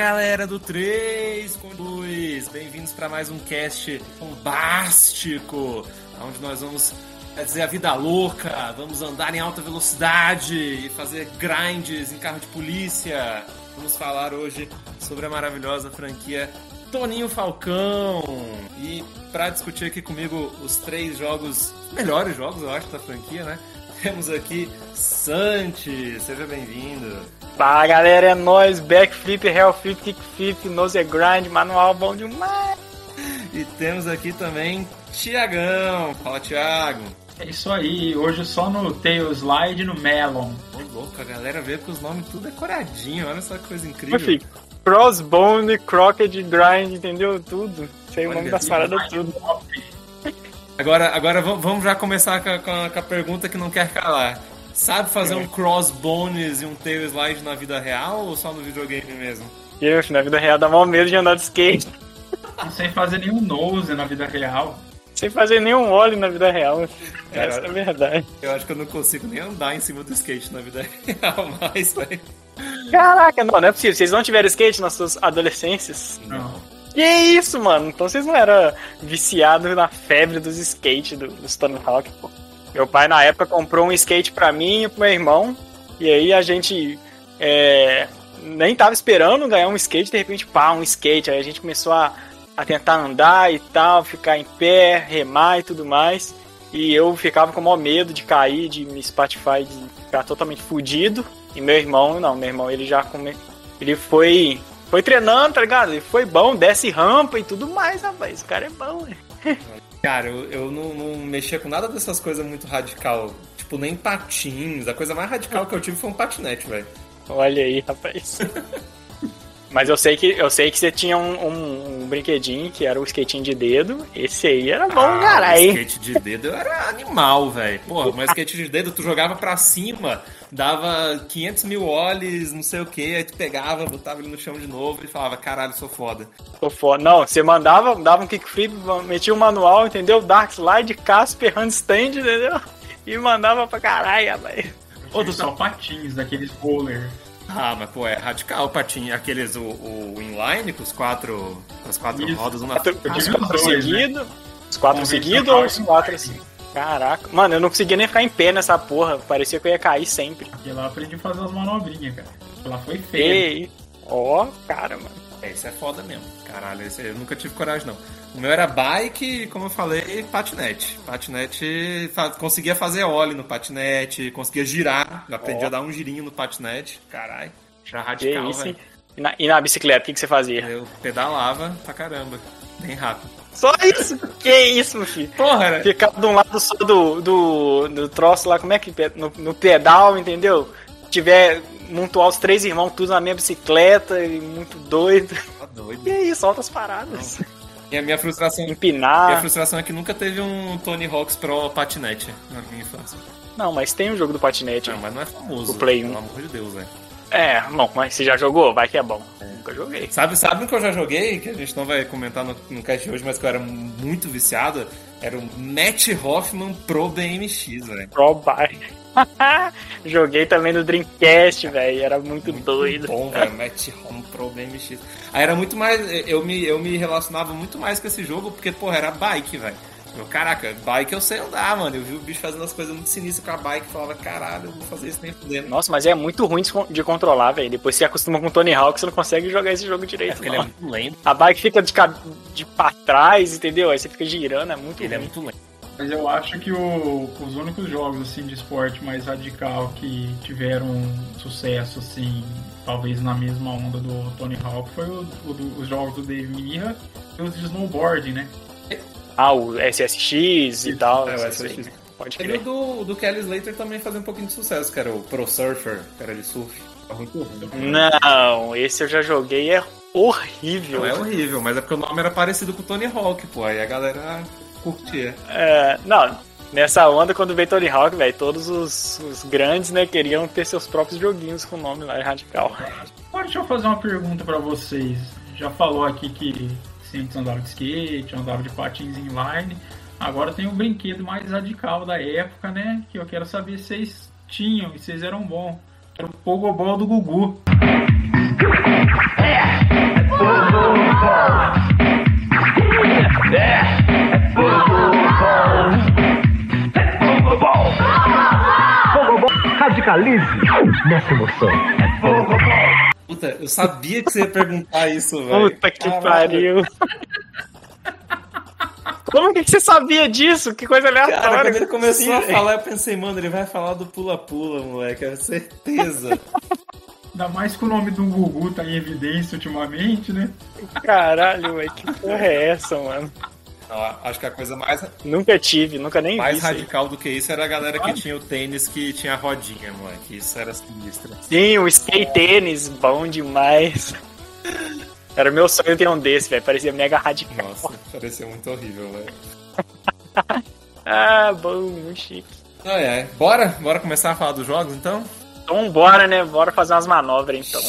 galera do 3 com 2, bem-vindos para mais um cast bombástico, onde nós vamos quer dizer, a vida louca, vamos andar em alta velocidade e fazer grinds em carro de polícia. Vamos falar hoje sobre a maravilhosa franquia Toninho Falcão. E para discutir aqui comigo os três jogos, melhores jogos, eu acho, da franquia, né? Temos aqui Santi, seja bem-vindo. Fala galera, é nóis, backflip, hellflip, kickflip, nose grind, manual bom demais. E temos aqui também Tiagão. Fala, Tiago. É isso aí, hoje só no Tail Slide e no Melon. Ô, louco, a galera vê que os nomes tudo decoradinho, olha só que coisa incrível. Meu filho, Crossbone, Crockett, Grind, entendeu? Tudo. Sei o Olha, nome das paradas tudo. Agora, agora vamos já começar com a, com a- com a pergunta que não quer calar. Sabe fazer um crossbones e um tail slide na vida real ou só no videogame mesmo? Eu, na vida real, dá mal medo de andar de skate. Sem fazer nenhum nose na vida real. Sem fazer nenhum óleo na vida real. Cara, Essa é a verdade. Eu acho que eu não consigo nem andar em cima do skate na vida real mais, velho. Caraca, não, não é possível. Vocês não tiveram skate nas suas adolescências? Não. Que isso, mano? Então vocês não eram viciados na febre dos skate do, dos Tony Hawk, pô. Meu pai, na época, comprou um skate pra mim e pro meu irmão. E aí a gente é, nem tava esperando ganhar um skate, de repente, pá, um skate. Aí a gente começou a, a tentar andar e tal, ficar em pé, remar e tudo mais. E eu ficava com o maior medo de cair, de me Spotify, de ficar totalmente fudido. E meu irmão, não, meu irmão, ele já come... ele foi foi treinando, tá ligado? Ele foi bom, desce rampa e tudo mais, rapaz. Esse cara é bom, né? Cara, eu, eu não, não mexia com nada dessas coisas muito radical. Tipo, nem patins. A coisa mais radical que eu tive foi um patinete, velho. Olha aí, rapaz. Mas eu sei que eu sei que você tinha um, um- um brinquedinho que era o skatinho de dedo. Esse aí era bom, Ah, caralho. skate de dedo era animal, velho. Porra, mas skate de dedo tu jogava pra cima, dava 500 mil olhos, não sei o que, aí tu pegava, botava ele no chão de novo e falava, caralho, sou foda. Tô foda. Não, você mandava, dava um kickflip, metia o manual, entendeu? Dark slide, Casper, handstand, entendeu? E mandava pra caralho, rapaz. Ou do só patins, daqueles roller. Ah, mas pô, é radical, patinho. Aqueles, o, o inline com os quatro, com as quatro Isso. rodas, uma Quatro- Eu os quatro os dois, né? seguidos. Os quatro seguidos eu ou os quatro assim? Caraca. Mano, eu não conseguia nem ficar em pé nessa porra. Parecia que eu ia cair sempre. E lá eu aprendi a fazer as manobrinhas, cara. Lá foi feio. Ei, ó, cara, mano. É, isso é foda mesmo. Caralho, esse eu nunca tive coragem, não. O meu era bike, como eu falei, patinete. Patinete, fa- conseguia fazer óleo no patinete, conseguia girar. Eu aprendi Ó. a dar um girinho no patinete. Caralho, já radical, velho. E na, e na bicicleta, o que, que você fazia? Eu pedalava pra caramba. Bem rápido. Só isso? que isso, meu filho? Porra, era... Ficar de um lado só do, do, do troço lá, como é que. No, no pedal, entendeu? Tiver montuar os três irmãos tudo na minha bicicleta e muito doido. Tá doido. E aí, solta as paradas. E a minha frustração... Minha Empinar. frustração é que nunca teve um Tony Hawk's Pro patinete na minha infância. Não, mas tem o jogo do patinete. Não, mas não é famoso. O Play Pelo 1. amor de Deus, velho. É, bom, mas você já jogou? Vai que é bom. Nunca joguei. Sabe, sabe o que eu já joguei, que a gente não vai comentar no, no cast de hoje, mas que eu era muito viciado? Era o Matt Hoffman Pro BMX, velho. Pro Bike. Joguei também no Dreamcast, velho. Era muito, doido. Bom, velho, Matt Hoffman Pro BMX. Aí era muito mais, eu me, eu me relacionava muito mais com esse jogo, porque, porra, era bike, velho. Eu, caraca, bike eu sei andar, mano. Eu vi o bicho fazendo as coisas muito sinistras com a bike e falava, caralho, eu vou fazer isso nem fudendo. Nossa, mas é muito ruim de con- de controlar, velho. Depois você acostuma com o Tony Hawk, você não consegue jogar esse jogo É direito. porque ele é não. muito lento. A bike fica de, de pra trás, entendeu? Aí você fica girando, é muito Ele é ruim. muito lento. Mas eu acho que o- os únicos jogos assim de esporte mais radical que tiveram sucesso assim, talvez na mesma onda do Tony Hawk, foi o- o do- os jogos do Dave Mirra e os de snowboard, né? Ah, o SSX e tal. É, o SSX. aí. Pode Ele crer. do, do Kelly Slater também fazia um pouquinho de sucesso, que era o Pro Surfer, que era de surf. Tá muito ruim. Não, esse eu já joguei, é horrível. Não é horrível, mas é porque o nome era parecido com o Tony Hawk, pô. Aí a galera curtia. É, não, nessa onda, quando veio Tony Hawk, velho, todos os, os grandes, né, queriam ter seus próprios joguinhos com o nome lá, é radical. Agora deixa eu fazer uma pergunta pra vocês. Já falou aqui que sempre andava de skate, andava de patins inline. Agora tem um brinquedo mais radical da época, né? Que eu quero saber se vocês tinham e vocês eram bons. Era o Pogobol do Gugu. Radicalize nessa emoção. Puta, eu sabia que você ia perguntar isso, velho. Puta que pariu. Como que você sabia disso? Que coisa Cara, aleatória. quando ele começou a falar, eu pensei, mano, ele vai falar do pula-pula, moleque, é certeza. Ainda mais que o nome do Gugu tá em evidência ultimamente, né? Caralho, velho. Que porra é essa, mano? Não, acho que a coisa mais, Nunca tive, nunca nem mais vi. aí. radical do que isso era a galera que tinha o tênis que tinha a rodinha, moleque. Isso era sinistro. Sim, o skate tênis, bom demais. Era meu sonho ter um desse, velho. Parecia mega radical. Nossa, parecia muito horrível, velho. Ah, bom, muito chique. Ai, ai. Bora? Bora começar a falar dos jogos, então? Então bora, né? Bora fazer umas manobras, então.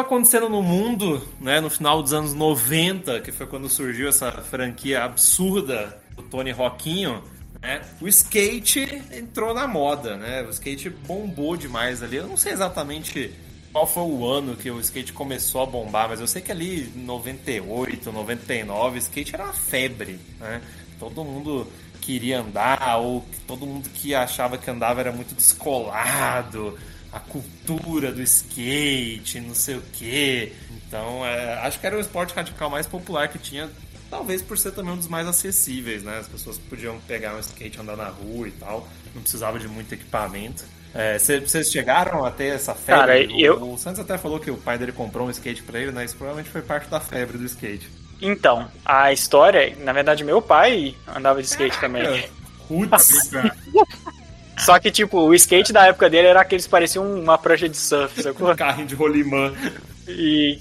Estava acontecendo no mundo, né, no final dos anos 90, que foi quando surgiu essa franquia absurda do Tony Rockinho, né, o skate entrou na moda, né, o skate bombou demais ali. Eu não sei exatamente qual foi o ano que o skate começou a bombar, mas eu sei que ali em 98, 99, skate era uma febre, né? Todo mundo queria andar, ou todo mundo que achava que andava era muito descolado, a cultura do skate, não sei o quê. Então, é, acho que era o esporte radical mais popular que tinha, talvez por ser também um dos mais acessíveis, né? As pessoas podiam pegar um skate, andar na rua e tal, não precisava de muito equipamento. É, Vocês chegaram a ter essa febre? Cara, o, eu- o Santos até falou que o pai dele comprou um skate pra ele, né? Isso provavelmente foi parte da febre do skate. Então, a história, na verdade, meu pai andava de skate também. É, Putz. Só que, tipo, o skate da época dele era aqueles que pareciam uma prancha de surf, sacou? carrinho de rolimã. E.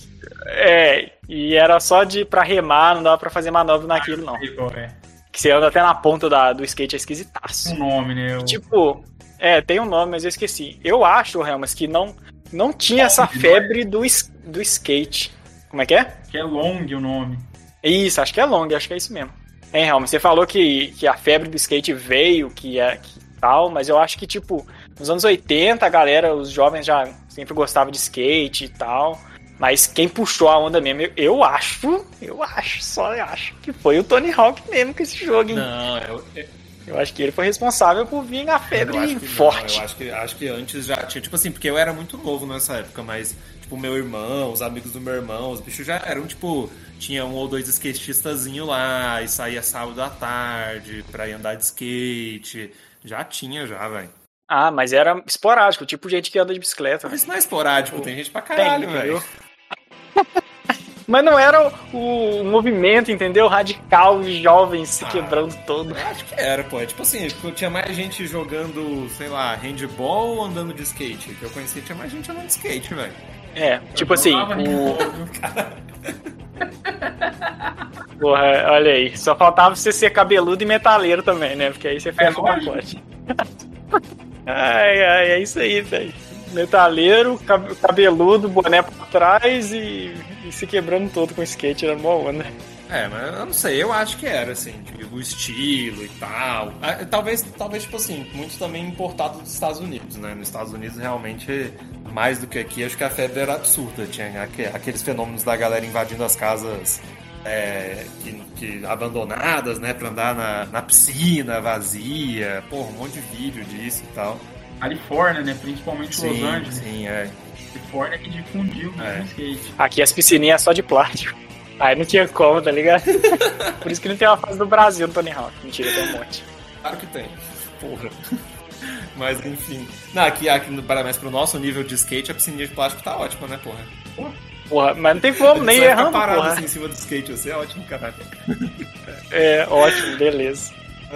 É, e era só de pra remar, não dava pra fazer manobra naquilo, não. É. Que você anda até na ponta da, do skate, é esquisitaço. Um nome, né? O- Tipo, é, tem um nome, mas eu esqueci. Eu acho, Helmas, que não, não tinha essa febre do, do skate. Como é que é? Que é long o nome. Isso, acho que é long, acho que é isso mesmo. Hein, Helmas, você falou que, que a febre do skate veio, que é que tal, mas eu acho que, tipo, nos anos 80, a galera, os jovens já sempre gostavam de skate e tal. Mas quem puxou a onda mesmo, eu, eu acho, eu acho, só eu acho, que foi o Tony Hawk mesmo com esse jogo, hein? Não, eu, eu, Eu acho que ele foi responsável por vir a eu febre acho que não, forte. eu acho que, acho que antes já tinha. Tipo assim, porque eu era muito novo nessa época, mas, tipo, meu irmão, os amigos do meu irmão, os bichos já eram, tipo, tinha um ou dois skateistazinho lá, e saía sábado à tarde pra ir andar de skate. Já tinha, já, velho. Ah, mas era esporádico, tipo gente que anda de bicicleta. Mas não é esporádico, tem gente pra caralho, velho. Mas não era o, o movimento, entendeu? Radical, jovens se Ah. quebrando todo. Acho que era, pô. É Tipo assim, tinha mais gente jogando, sei lá, handball ou andando de skate. Que eu conheci, tinha mais gente andando de skate, velho. É, tipo assim, o... Porra, olha aí. Só faltava você ser cabeludo e metaleiro também, né? Porque aí você fecha o lógico. pacote. ai, ai, é isso aí, velho. Metaleiro, cab- cabeludo, boné pra trás e, e se quebrando todo com skate, era uma onda. É, mas eu não sei, eu acho que era, assim, tipo, o estilo e tal. Ah, Talvez, talvez, tipo assim, muito também importado dos Estados Unidos, né? Nos Estados Unidos, realmente, mais do que aqui, acho que a febre era absurda. Tinha aque- aqueles fenômenos da galera invadindo as casas é, que, que- abandonadas, né? Pra andar na, na piscina vazia. Porra, um monte de vídeo disso e tal. Califórnia, né? Principalmente Los Sim, Angeles. sim, é. Califórnia que difundiu É. o skate. Aqui as piscininhas é só de plástico. Aí não tinha como, tá ligado? Por isso que não tem uma fase do Brasil no Tony Hawk. Mentira, tem um monte. Claro que tem. Porra. Mas enfim. Não, aqui, aqui no Paranaense, pro nosso nível de skate, a piscininha de plástico tá ótima, né, porra? Porra, mas não tem como, nem errando, parado porra. assim em cima do skate, você é ótimo, caralho. É, ótimo, beleza.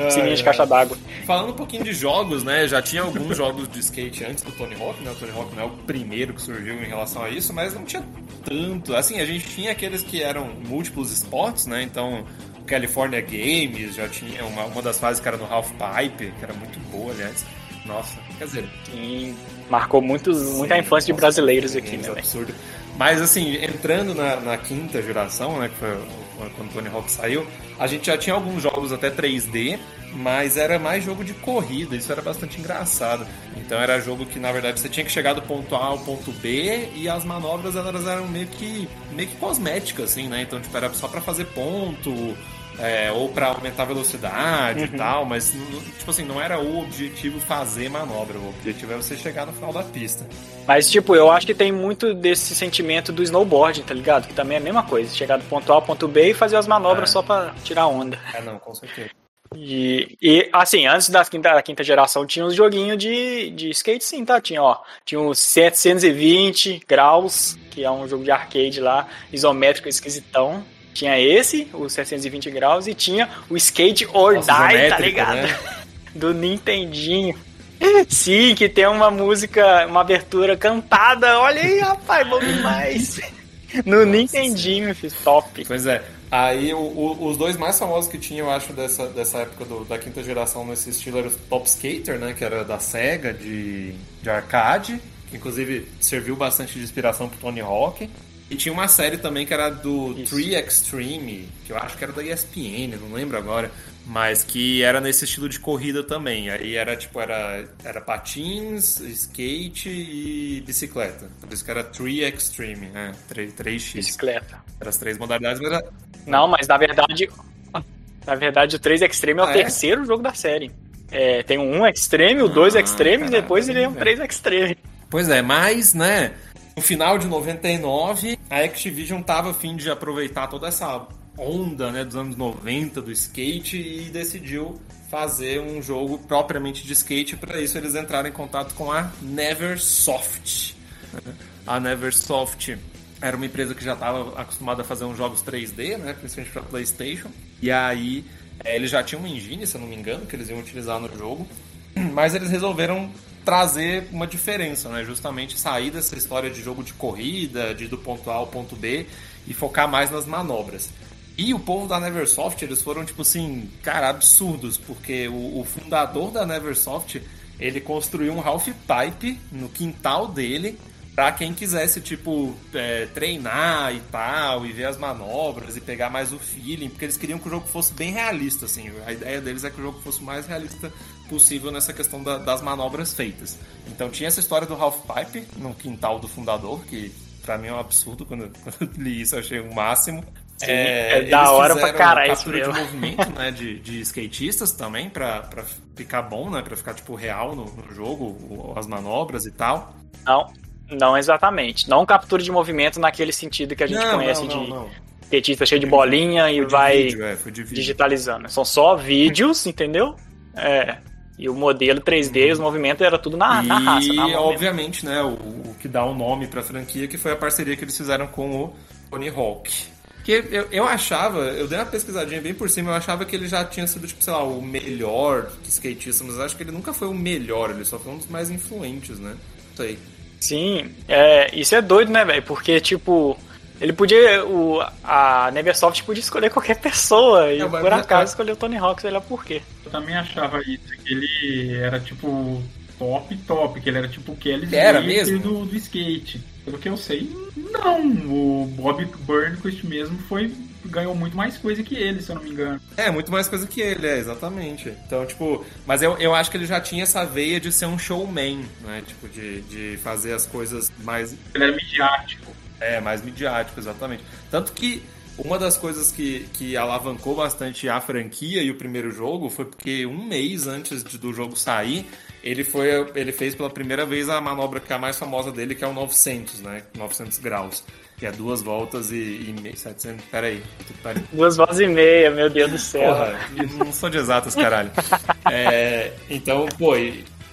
Sininho de caixa d'água. Falando um pouquinho de jogos, né? Já tinha alguns jogos de skate antes do Tony Hawk, né? O Tony Hawk não é o primeiro que surgiu em relação a isso, mas não tinha tanto. Assim, a gente tinha aqueles que eram múltiplos esportes, né? Então, California Games já tinha uma, uma das fases que era no Half Pipe, que era muito boa, aliás. Nossa, quer dizer. Sim, marcou muitos, muita infância de brasileiros aqui, né? Absurdo. Mas assim, entrando na, na, quinta geração, né, que foi quando Tony Hawk saiu, a gente já tinha alguns jogos até 3D, mas era mais jogo de corrida, isso era bastante engraçado. Então era jogo que na verdade você tinha que chegar do ponto A ao ponto B e as manobras elas eram meio que meio que cosméticas assim, né? Então tipo era só para fazer ponto, é, ou para aumentar a velocidade uhum. e tal, mas tipo assim, não era o objetivo fazer manobra, o objetivo é você chegar no final da pista. Mas tipo, eu acho que tem muito desse sentimento do snowboard, tá ligado? Que também é a mesma coisa, chegar do ponto A ao ponto B e fazer as manobras é. só para tirar onda. É, não, com certeza. E, e, assim, antes da quinta, da quinta geração tinha uns joguinhos de, de skate sim, tá? Tinha, ó, tinha uns 720 graus, que é um jogo de arcade lá, isométrico esquisitão. Tinha esse, o 720 graus, e tinha o Skate or Nossa, Die, tá ligado? Né? Do Nintendinho. Sim, que tem uma música, uma abertura cantada. Olha aí, rapaz, bom demais. No Nossa, Nintendinho, top. Pois é. Aí o, o, os dois mais famosos que tinha, eu acho, dessa, dessa época do, da quinta geração nesse estilo era o Top Skater, né? Que era da SEGA de, de arcade, que inclusive serviu bastante de inspiração pro Tony Hawk. E tinha uma série também que era do Isso. Tree Extreme, que eu acho que era da ESPN, não lembro agora, mas que era nesse estilo de corrida também. Aí era tipo, era, era patins, skate e bicicleta. Por isso que era Tree Extreme, né? 3, 3x. Bicicleta. Eram as três modalidades, mas era... Não, mas na verdade. Na verdade, o 3 Extreme é o ah, é? terceiro jogo da série. É, tem o 1 Extreme, o 2 ah, Extreme e depois ele é um 3 Extreme. Pois é, mas, né? No final de 99, a Activision tava a fim de aproveitar toda essa onda né, dos anos 90 do skate e decidiu fazer um jogo propriamente de skate. Para isso, eles entraram em contato com a Neversoft. A Neversoft era uma empresa que já estava acostumada a fazer uns jogos 3D, né, principalmente para PlayStation. E aí, é, eles já tinham uma engine, se eu não me engano, que eles iam utilizar no jogo. Mas eles resolveram trazer uma diferença, né? Justamente sair dessa história de jogo de corrida, de do ponto A ao ponto B e focar mais nas manobras. E o povo da Neversoft, eles foram, tipo assim, cara, absurdos, porque o, o fundador da Neversoft, ele construiu um half pipe no quintal dele para quem quisesse, tipo, é, treinar e tal, e ver as manobras e pegar mais o feeling, porque eles queriam que o jogo fosse bem realista, assim. A ideia deles é que o jogo fosse o mais realista possível nessa questão da, das manobras feitas. Então tinha essa história do half pipe no quintal do fundador, que para mim é um absurdo quando, quando li isso, eu achei o máximo. Sim, é, é da hora pra caralho captura de movimento, né, de, de skatistas também, pra, pra ficar bom, né, pra ficar, tipo, real no, no jogo, as manobras e tal. Não, não exatamente. Não captura de movimento naquele sentido que a gente não, conhece não, não, de skatista cheio de bolinha e vai vídeo, é, digitalizando. São só vídeos, entendeu? É, e o modelo 3D, os movimentos era tudo na, e, na raça. E, obviamente, né, o, o, que dá o nome pra franquia, que foi a parceria que eles fizeram com o Tony Hawk. Que eu, eu achava, eu dei uma pesquisadinha bem por cima, eu achava que ele já tinha sido, tipo, sei lá, o melhor skatista, mas acho que ele nunca foi o melhor, ele só foi um dos mais influentes, né? Não sei. Sim, é, isso é doido, né, velho? Porque, tipo, ele podia. O, a Neversoft podia escolher qualquer pessoa e por acaso escolheu o Tony Hawk, sei lá por quê. Eu também achava isso, que ele era tipo top, top, que ele era tipo o Kelly era mesmo? Do, do skate. Pelo que eu sei, não. O Bob Burnquist mesmo foi ganhou muito mais coisa que ele, se eu não me engano. É, muito mais coisa que ele, é, exatamente. Então, tipo, mas eu, eu acho que ele já tinha essa veia de ser um showman, né? Tipo, de, de fazer as coisas mais. Ele era midiático. É, mais midiático, exatamente. Tanto que uma das coisas que, que alavancou bastante a franquia e o primeiro jogo foi porque um mês antes de, do jogo sair, ele foi ele fez pela primeira vez a manobra que é a mais famosa dele, que é o 900, né? 900 graus. Que é duas voltas e, e meio, 700, peraí. Duas voltas e meia, meu Deus do céu. Porra, não sou de exatas, caralho. É, então, pô,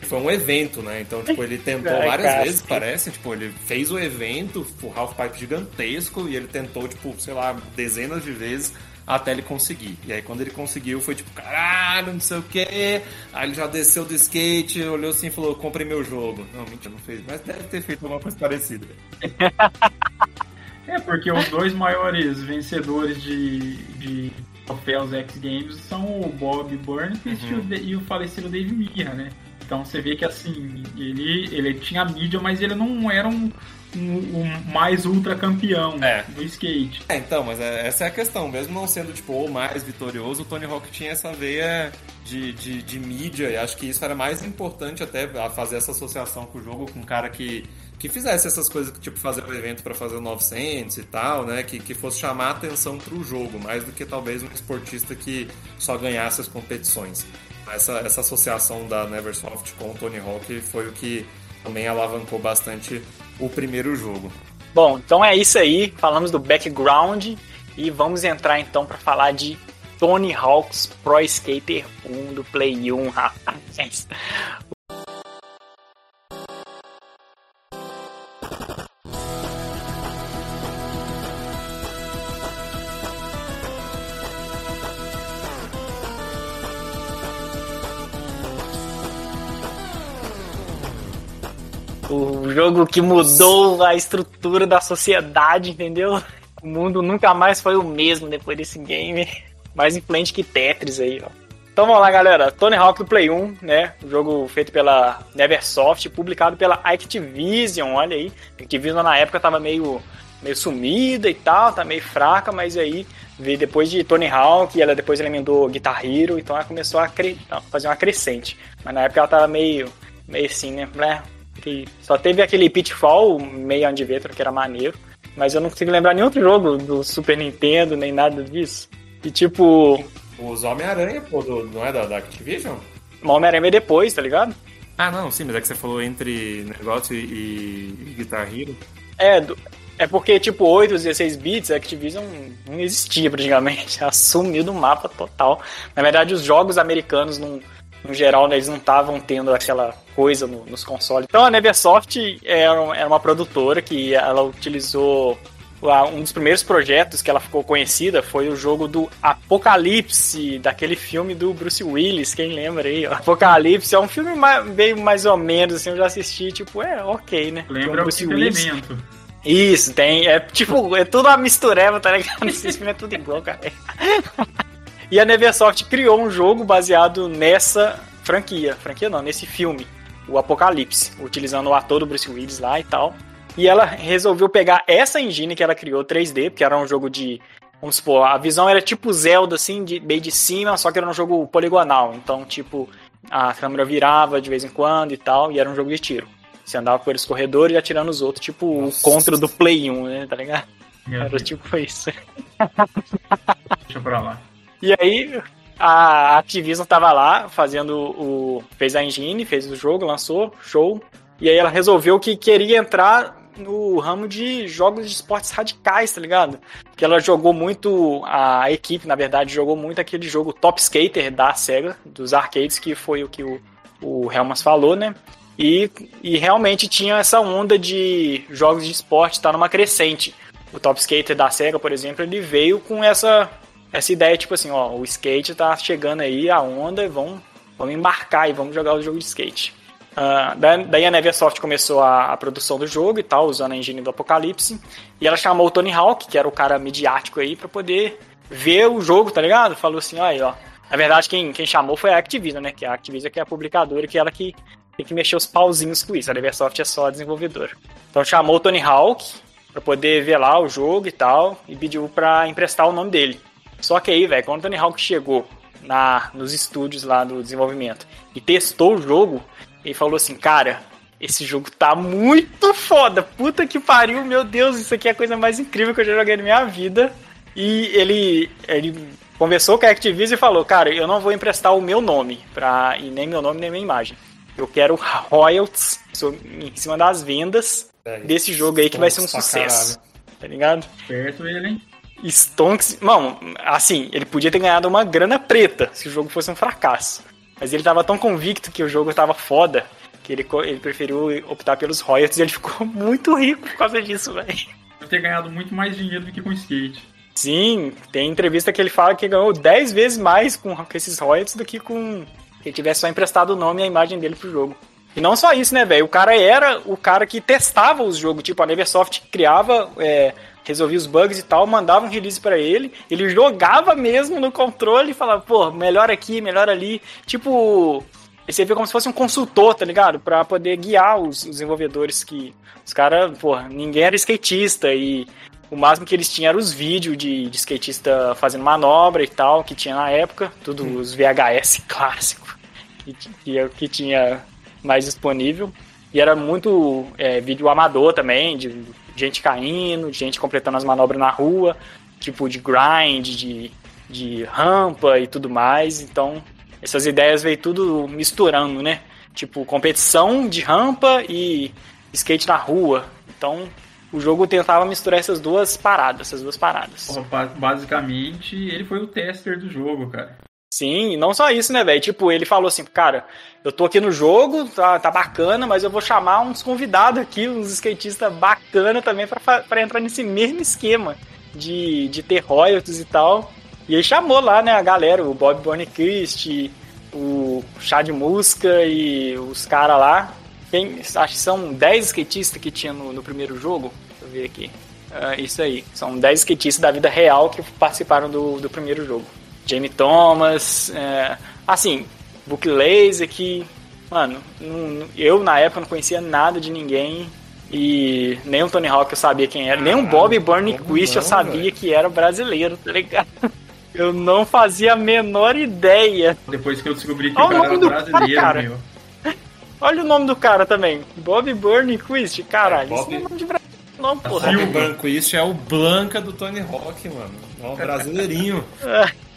foi um evento, né? Então, tipo, ele tentou várias casca. vezes, parece. Tipo, ele fez o evento, o Half Pipe gigantesco, e ele tentou, tipo, sei lá, dezenas de vezes até ele conseguir. E aí quando ele conseguiu, foi tipo, caralho, não sei o quê. Aí ele já desceu do skate, olhou assim e falou, comprei meu jogo. Não, mentira, não fez, mas deve ter feito alguma coisa parecida. é, porque os dois maiores vencedores de, de troféus X Games são o Bob Burnquist uhum. e o falecido Dave Mirra, né? Então você vê que assim, ele, ele tinha mídia, mas ele não era um, um, um mais ultra campeão é. do skate. É, então, mas é, essa é a questão. Mesmo não sendo tipo, o mais vitorioso, o Tony Hawk tinha essa veia de, de, de mídia, e acho que isso era mais importante até fazer essa associação com o jogo, com um cara que que fizesse essas coisas, tipo fazer um evento para fazer o 900 e tal, né? Que, que fosse chamar a atenção para o jogo, mais do que talvez um esportista que só ganhasse as competições. Essa, essa associação da Neversoft com o Tony Hawk foi o que também alavancou bastante o primeiro jogo. Bom, então é isso aí. Falamos do background e vamos entrar então para falar de Tony Hawk's Pro Skater 1 do Play 1, rapaz. O jogo que mudou a estrutura da sociedade, entendeu? O mundo nunca mais foi o mesmo depois desse game. Mais influente que Tetris aí, ó. Então vamos lá, galera. Tony Hawk do Play 1, né? Um jogo feito pela Neversoft, publicado pela Activision, olha aí. A Activision na época tava meio, meio sumida e tal, tá meio fraca, mas aí veio depois de Tony Hawk, ela depois emendou Guitar Hero, então ela começou a cre... fazer uma crescente. Mas na época ela tava meio, meio assim, né? Que só teve aquele Pitfall, meio de vetro, que era maneiro. Mas eu não consigo lembrar nenhum outro jogo do Super Nintendo, nem nada disso. E tipo. Os Homem-Aranha, pô, do, não é da, da Activision? O Homem-Aranha é depois, tá ligado? Ah, não, sim, mas é que você falou entre negócio e, e Guitar Hero. É, é porque, tipo, 8, 16 bits, a Activision não existia praticamente. Ela sumiu do mapa total. Na verdade, os jogos americanos não no geral, né, eles não estavam tendo aquela coisa no, nos consoles. Então a Neversoft era, era uma produtora que ela utilizou um dos primeiros projetos que ela ficou conhecida foi o jogo do Apocalipse, daquele filme do Bruce Willis, quem lembra aí? Ó. Apocalipse é um filme mais, meio mais ou menos, assim, eu já assisti, tipo, é ok, né? Lembra o Bruce Willis. Elemento. Isso, tem, é tipo, é tudo uma mistureba, tá ligado? Esse filme é tudo igual, cara. E a Neversoft criou um jogo baseado nessa franquia. Franquia não, nesse filme, o Apocalipse, utilizando o ator do Bruce Willis lá e tal. E ela resolveu pegar essa engine que ela criou 3D, porque era um jogo de. Vamos supor, a visão era tipo Zelda, assim, de, bem de cima, só que era um jogo poligonal. Então, tipo, a câmera virava de vez em quando e tal, e era um jogo de tiro. Você andava por esses corredores e atirando os outros, tipo Nossa. o contra do Play 1, né? Tá ligado? Meu era Deus. tipo isso. Deixa pra lá. E aí a Activision tava lá fazendo o. fez a engine, fez o jogo, lançou, show. E aí ela resolveu que queria entrar no ramo de jogos de esportes radicais, tá ligado? Que ela jogou muito, a equipe, na verdade, jogou muito aquele jogo Top Skater da SEGA, dos arcades, que foi o que o, o Helmas falou, né? E, e realmente tinha essa onda de jogos de esporte estar tá numa crescente. O Top Skater da SEGA, por exemplo, ele veio com essa essa ideia, tipo assim, ó, o skate tá chegando aí, a onda, vamos, vamos embarcar e vamos jogar o jogo de skate. Uh, daí a Neversoft começou a, a, produção do jogo e tal, usando a engine do Apocalipse. E ela chamou o Tony Hawk, que era o cara midiático aí, para poder ver o jogo, tá ligado? Falou assim, ó, aí, ó. Na verdade, quem, quem chamou foi a Activision, né? Que a Activision que é a publicadora, que é ela que tem que mexer os pauzinhos com isso. A Neversoft é só a desenvolvedora. Então chamou o Tony Hawk para poder ver lá o jogo e tal, e pediu para emprestar o nome dele. Só que aí, velho, quando o Tony Hawk chegou na, nos estúdios lá do desenvolvimento e testou o jogo, ele falou assim, cara, esse jogo tá muito foda, puta que pariu, meu Deus, isso aqui é a coisa mais incrível que eu já joguei na minha vida. E ele, ele conversou com a Activision e falou, cara, eu não vou emprestar o meu nome, pra, e nem meu nome nem minha imagem. Eu quero royalties em cima das vendas é, desse jogo aí que vai ser um sucesso. Tá ligado? Perto ele, hein? Stonks, mano, assim, ele podia ter ganhado uma grana preta se o jogo fosse um fracasso. Mas ele tava tão convicto que o jogo tava foda que ele, ele preferiu optar pelos royalties e ele ficou muito rico por causa disso, velho. Deve ter ganhado muito mais dinheiro do que com skate. Sim, tem entrevista que ele fala que ganhou 10 vezes mais com, esses royalties do que com que ele tivesse só emprestado o nome e a imagem dele pro jogo. E não só isso, né, velho? O cara era o cara que testava os jogos. Tipo, a Neversoft criava, é, resolvia os bugs e tal, mandava um release para ele. Ele jogava mesmo no controle e falava, pô, melhor aqui, melhor ali. Tipo, você vê como se fosse um consultor, tá ligado? Pra poder guiar os, os desenvolvedores que. Os caras, pô, ninguém era skatista e o máximo que eles tinham eram os vídeos de, de skatista fazendo manobra e tal, que tinha na época, tudo hum. os VHS clássicos que, que, que tinha mais disponível. E era muito é, vídeo amador também, de gente caindo, gente completando as manobras na rua, tipo de grind, de, de rampa e tudo mais. Então, essas ideias veio tudo misturando, né? Tipo, competição de rampa e skate na rua. Então, o jogo tentava misturar essas duas paradas, essas duas paradas. Basicamente, ele foi o tester do jogo, cara. Sim, não só isso, né, velho? Tipo, ele falou assim, cara, eu tô aqui no jogo, tá, tá bacana, mas eu vou chamar uns convidados aqui, uns skatistas bacana também para entrar nesse mesmo esquema de, de ter royalties e tal. E ele chamou lá, né, a galera, o Bob Burnquist, o Chad Musca e os caras lá. Quem, acho que são 10 skatistas que tinha no, no primeiro jogo. Deixa eu ver aqui. Uh, isso aí. São 10 skatistas da vida real que participaram do, do primeiro jogo. Jamie Thomas, é, assim, Book Laser que, mano, eu na época não conhecia nada de ninguém e nem o Tony Hawk eu sabia quem era, nem o Bob Burnquist eu sabia véio. que era brasileiro, tá ligado? Eu não fazia a menor ideia. Depois que eu descobri que Olha o cara era brasileiro, cara, meu. Olha o nome do cara também. Bob Burnquist, caralho. É, Bob... Isso não é nome de brasileiro, não, porra. Bob Burnquist é o Blanca do Tony Hawk, mano. É um brasileirinho.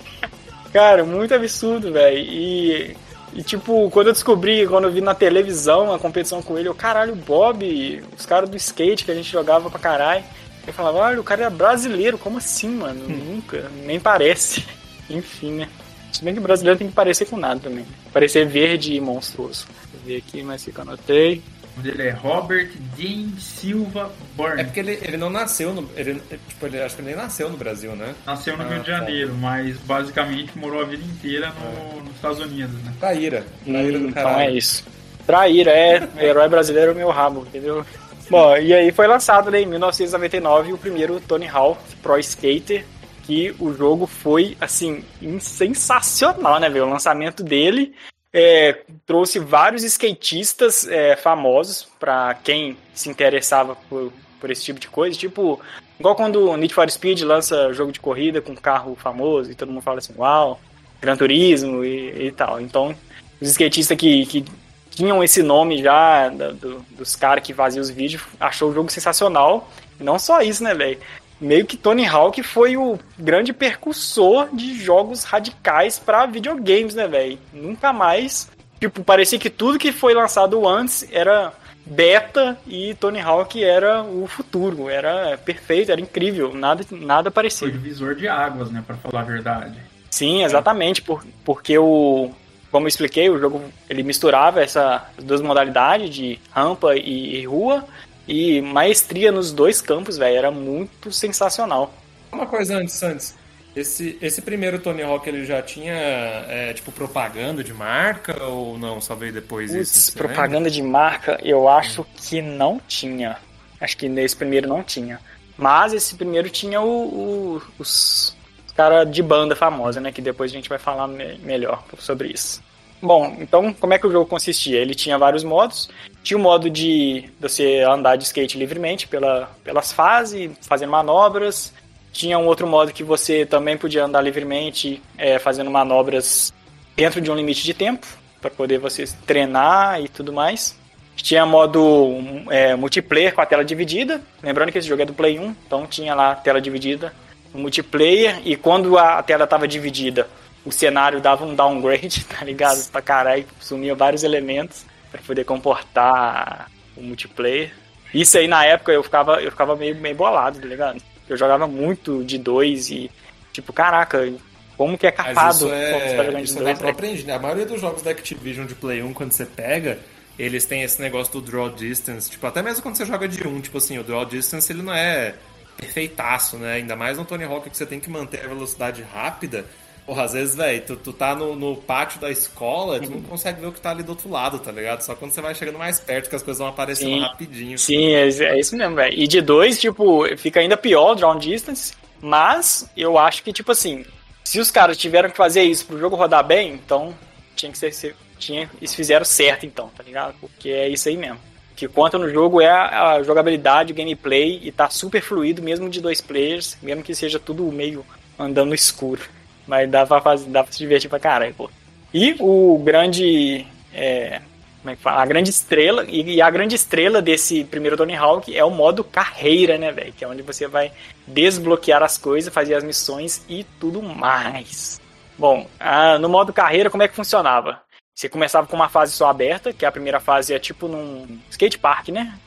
Cara, muito absurdo, velho. E, e, tipo, quando eu descobri, quando eu vi na televisão a competição com ele, eu, caralho, Bob, os caras do skate que a gente jogava pra caralho. Eu falava, olha, o cara é brasileiro, como assim, mano? Hum. Nunca, nem parece. Enfim, né? Se bem que brasileiro tem que parecer com nada também. Parecer verde e monstruoso. Eu ver aqui, mas que eu anotei dele é Robert James Silva Burns. É porque ele, ele não nasceu no. Ele, tipo, ele, acho que ele nem nasceu no Brasil, né? Nasceu no ah, Rio de tá. Janeiro, tá. mas basicamente morou a vida inteira no, é. nos Estados Unidos, né? Traíra. Traíra hum, Então é isso. Traíra, é. herói brasileiro meu rabo, entendeu? Bom, e aí foi lançado né, em 1999 o primeiro Tony Hawk Pro Skater, que o jogo foi, assim, sensacional, né, velho? O lançamento dele é, trouxe vários skatistas é, famosos para quem se interessava por, por esse tipo de coisa. Tipo, igual quando o Need for Speed lança jogo de corrida com carro famoso e todo mundo fala assim, uau, Gran Turismo e, e tal. Então, os skatistas que, que tinham esse nome já do, dos caras que faziam os vídeos, achou o jogo sensacional. E não só isso, né, velho? Meio que Tony Hawk foi o grande percussor de jogos radicais para videogames, né, velho? Nunca mais. Tipo, parecia que tudo que foi lançado antes era beta e Tony Hawk era o futuro. Era perfeito, era incrível. Nada, nada parecido. Foi divisor de águas, né, para falar a verdade. Sim, exatamente. Por, porque o. Como eu expliquei, o jogo ele misturava essas duas modalidades de rampa e, e rua e maestria nos dois campos, velho, era muito sensacional. Uma coisa antes, antes. Esse, esse primeiro Tony Hawk ele já tinha é, tipo propaganda de marca ou não? Só veio depois Puts, isso? Propaganda lembra? de marca, eu acho que não tinha. Acho que nesse primeiro não tinha. Mas esse primeiro tinha o, o, os caras de banda famosa, né? Que depois a gente vai falar me melhor sobre isso. Bom, então como é que o jogo consistia? Ele tinha vários modos. Tinha o modo de você andar de skate livremente pela, pelas fases, fazendo manobras. Tinha um outro modo que você também podia andar livremente, é, fazendo manobras dentro de um limite de tempo, para poder você treinar e tudo mais. Tinha modo é, multiplayer com a tela dividida. Lembrando que esse jogo é do Play 1, então tinha lá a tela dividida, multiplayer, e quando a tela estava dividida, o cenário dava um downgrade, tá ligado? Pra caralho, sumia vários elementos para poder comportar o multiplayer. Isso aí na época eu ficava, eu ficava meio, meio bolado, tá ligado? Eu jogava muito de dois e, tipo, caraca, como que é capaz isso é, tá isso é dois, é própria né? A maioria dos jogos da Activision de Play 1, quando você pega, eles têm esse negócio do draw distance. Tipo, até mesmo quando você joga de um, tipo assim, o draw distance ele não é perfeitaço, né? Ainda mais no Tony Hawk que você tem que manter a velocidade rápida. Porra, às vezes, velho, tu, tu tá no, no pátio da escola, tu não consegue ver o que tá ali do outro lado, tá ligado? Só quando você vai chegando mais perto que as coisas vão aparecendo Sim. rapidinho. Sim, é, é isso mesmo, velho. E de dois, tipo, fica ainda pior, drawn distance. Mas eu acho que, tipo assim, se os caras tiveram que fazer isso pro jogo rodar bem, então tinha que ser. tinha, eles fizeram certo, então, tá ligado? Porque é isso aí mesmo. O que conta no jogo é a, a jogabilidade, o gameplay, e tá super fluido, mesmo de dois players, mesmo que seja tudo meio andando escuro. Mas dá pra, fazer, dá pra se divertir pra caralho, pô. E o grande. é, como é que fala? A grande estrela, e, e a grande estrela desse primeiro Tony Hawk é o modo carreira, né, velho? Que é onde você vai desbloquear as coisas, fazer as missões e tudo mais. Bom, ah, no modo carreira, como é que funcionava? Você começava com uma fase só aberta, que a primeira fase é tipo num skate park, né?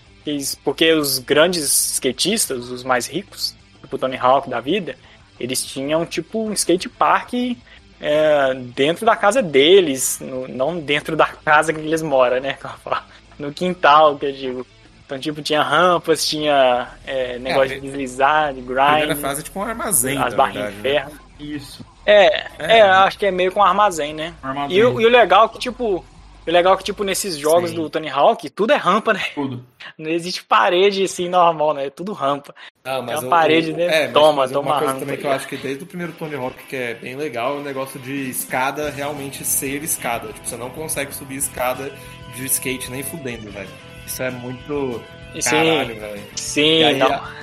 Porque os grandes skatistas, os mais ricos, tipo Tony Hawk da vida, eles tinham tipo um skate park é, dentro da casa deles, no- não dentro da casa que eles moram, né? No quintal, que eu digo. Então, tipo, tinha rampas, tinha é, negócio a de deslizar, de A primeira grind, fase é tipo um armazém, as na barrinhas de né? ferro. Isso. É, É. é, acho que é meio com armazém, né? Armazém. E, o- e o legal é que, tipo, o legal é que, tipo, nesses jogos Sim. do Tony Hawk, tudo é rampa, né? Tudo. Não existe parede assim normal, né? É tudo rampa. Não, mas É uma o- parede, o- né? É, Toma, mas toma uma coisa também que eu acho que desde o primeiro Tony Hawk que é bem legal é o negócio de escada realmente ser escada. Tipo, você não consegue subir escada de skate nem fudendo, velho. Isso é muito caralho, sim, velho. sim, E aí, não. a-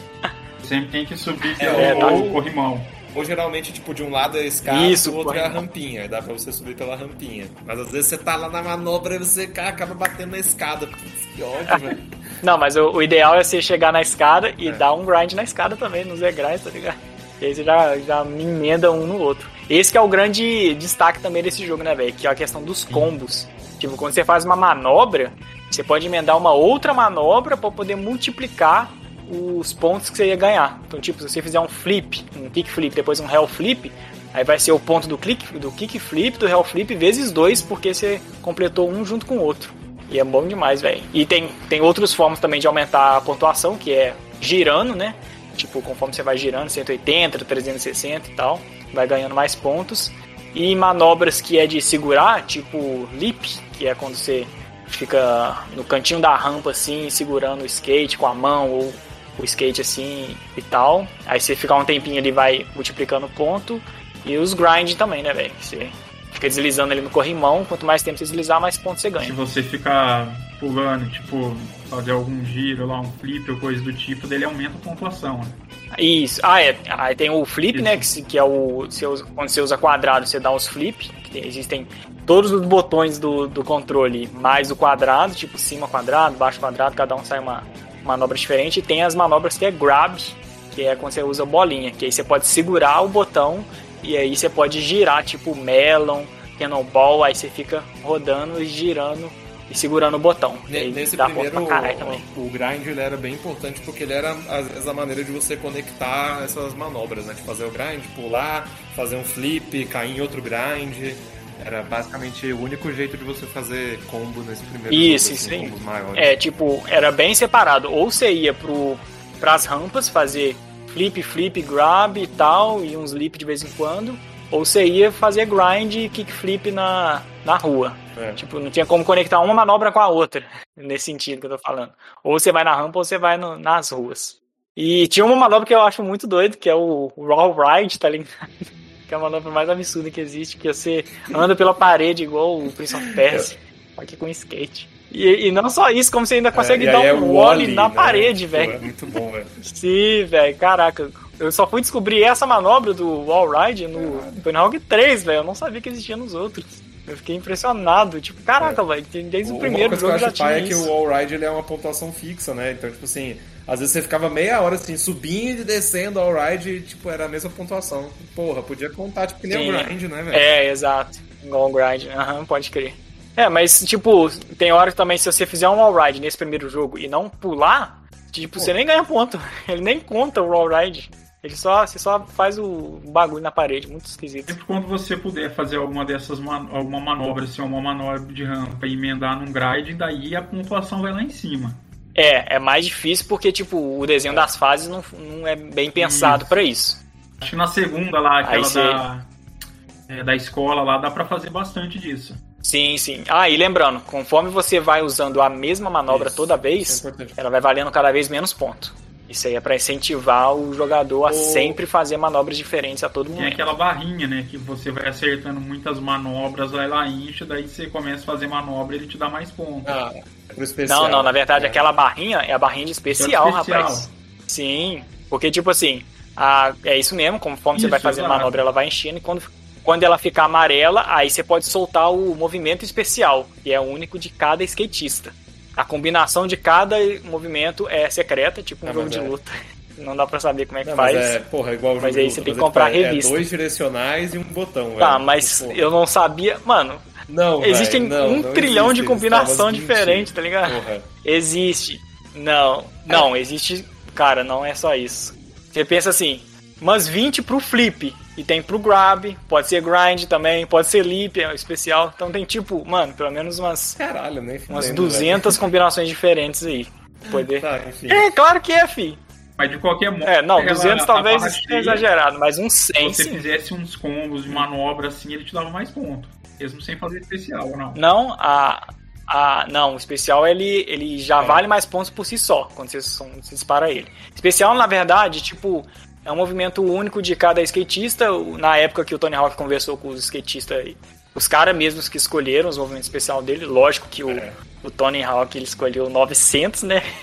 Sempre tem que subir É, pelo tá. corrimão. Ou geralmente, tipo, de um lado é a escada Isso, do outro é a rampinha. Dá pra você subir pela rampinha. Mas às vezes você tá lá na manobra e você acaba batendo na escada. Putz, Que ódio, velho. Não, mas o, o ideal é você chegar na escada e É. dar um grind na escada também, nos degraus, tá ligado? E aí você já, já emenda um no outro. Esse que é o grande destaque também desse jogo, né, velho? Que é a questão dos combos. Tipo, quando você faz uma manobra, você pode emendar uma outra manobra pra poder multiplicar os pontos que você ia ganhar. Então, tipo, se você fizer um flip, um kick flip, depois um hell flip, aí vai ser o ponto do click, do kick flip, do hell flip vezes dois, porque você completou um junto com o outro. E é bom demais, velho. E tem, tem outras formas também de aumentar a pontuação, que é girando, né? Tipo, conforme você vai girando, 180, 360 e tal, vai ganhando mais pontos. E manobras que é de segurar, tipo leap, que é quando você fica no cantinho da rampa assim, segurando o skate com a mão ou o skate assim e tal. Aí você fica um tempinho ali vai multiplicando ponto. E os grind também, né, velho? Você fica deslizando ali no corrimão, quanto mais tempo você deslizar, mais pontos você Se ganha. você ficar pulando, tipo, fazer algum giro lá, um flip ou coisa do tipo, dele aumenta a pontuação. Né? Isso. Ah, é. Aí tem o flip, Isso. né? Que, se- que é o. Você usa, quando você usa quadrado, você dá os flip. Existem todos os botões do, do controle, mais o quadrado, tipo cima quadrado, baixo quadrado, cada um sai uma manobra diferente. E tem as manobras que é grab, que é quando você usa bolinha, que aí você pode segurar o botão e aí você pode girar, tipo melon, cannonball, aí você fica rodando e girando e segurando o botão. E Nesse primeiro, pra caralho também. o, o grind ele era bem importante porque ele era, às vezes, a maneira de você conectar essas manobras, né? De fazer o grind, pular, fazer um flip, cair em outro grind. Era basicamente o único jeito de você fazer combo nesse primeiro Isso, jogo, isso assim, aí. maiores. É, tipo, era bem separado. Ou você ia pro, pras rampas fazer flip, flip, grab e tal, e uns leap de vez em quando. Ou você ia fazer grind e kickflip na, na rua. É. Tipo, não tinha como conectar uma manobra com a outra, nesse sentido que eu tô falando. Ou você vai na rampa ou você vai no- nas ruas. E tinha uma manobra que eu acho muito doido, que é o Raw Ride, tá ligado? Que é a manobra mais absurda que existe, que você anda pela parede igual o Prince of Persia, só que com skate. E, e não só isso, como você ainda consegue É, dar é um o wall ollie, na né? parede, velho. É muito bom, velho. Sim, velho, caraca. Eu só fui descobrir essa manobra do Wall Ride no Hawk 3, velho. Eu não sabia que existia nos outros. Eu fiquei impressionado. Tipo, caraca, velho, desde o, uma primeiro jogo já tinha é que isso. o all-ride ele é uma pontuação fixa, né? Então, tipo assim, às vezes você ficava meia hora assim, subindo e descendo all-ride e, tipo, era a mesma pontuação. Porra, podia contar, tipo, que nem o Sim. grind, né, velho? É, exato. Igual um grind. Aham, pode crer. É, mas, tipo, tem hora que também, se você fizer um all ride nesse primeiro jogo e não pular, tipo, você nem ganha ponto. Ele nem conta o all ride. Ele só, você só faz o bagulho na parede, muito esquisito. Sempre quando você puder fazer alguma dessas man alguma manobra, assim, uma manobra de rampa e emendar num grind, daí a pontuação vai lá em cima. É, é mais difícil porque, tipo, o desenho das fases não, não é bem pensado pra isso. Acho que na segunda lá, aquela cê- da, é, da escola lá, dá pra fazer bastante disso. Sim, sim. Ah, e lembrando, conforme você vai usando a mesma manobra Isso, toda vez, é ela vai valendo cada vez menos ponto. Isso aí é pra incentivar o jogador a O- sempre fazer manobras diferentes a todo Tem momento. aquela barrinha, né? Que você vai acertando muitas manobras, vai lá incha, daí você começa a fazer manobra e ele te dá mais pontos. Ah, é pro especial. Não, não, na verdade né? aquela barrinha é a barrinha de especial, Especial. rapaz. Sim, porque tipo assim, a- é isso mesmo, conforme você Isso, vai fazer exato. manobra, ela vai enchendo e quando, quando ela ficar amarela, aí você pode soltar o movimento especial, que é o único de cada skatista. A combinação de cada movimento é secreta, tipo um Ah, jogo mas de é. luta. Não dá pra saber como é que Não, faz. mas é, porra, é igual o Mas aí você luta, tem que mas, comprar é- revista. É dois direcionais e um botão, Tá, velho. mas Tipo, eu não sabia. Mano, Não, existem velho, não, um não trilhão existe, de combinação diferente, tá ligado? Porra. Existe. Não, não, existe. Cara, não é só isso. Você pensa assim, umas 20 pro flip. E tem pro grab, pode ser grind também, pode ser leap, é especial. Então tem tipo, mano, pelo menos umas, Caralho, nem umas fudendo, 200 combinações diferentes aí. Poder. velho. Tá, enfim. É, claro que é, fi. Mas de qualquer modo. É, não, ela- 200 a talvez seja exagerado, mas uns Se 100 você sim. fizesse uns combos de manobra assim, ele te dava mais pontos. Mesmo sem fazer especial, ou não. Não, a. a não, o especial ele, ele já É. vale mais pontos por si só, quando você, quando você dispara ele. Especial, na verdade, tipo, é um movimento único de cada skatista. Na época que o Tony Hawk conversou com os skatistas, os caras mesmos que escolheram os movimentos especial dele, lógico que o, É. o Tony Hawk ele escolheu o 900, né?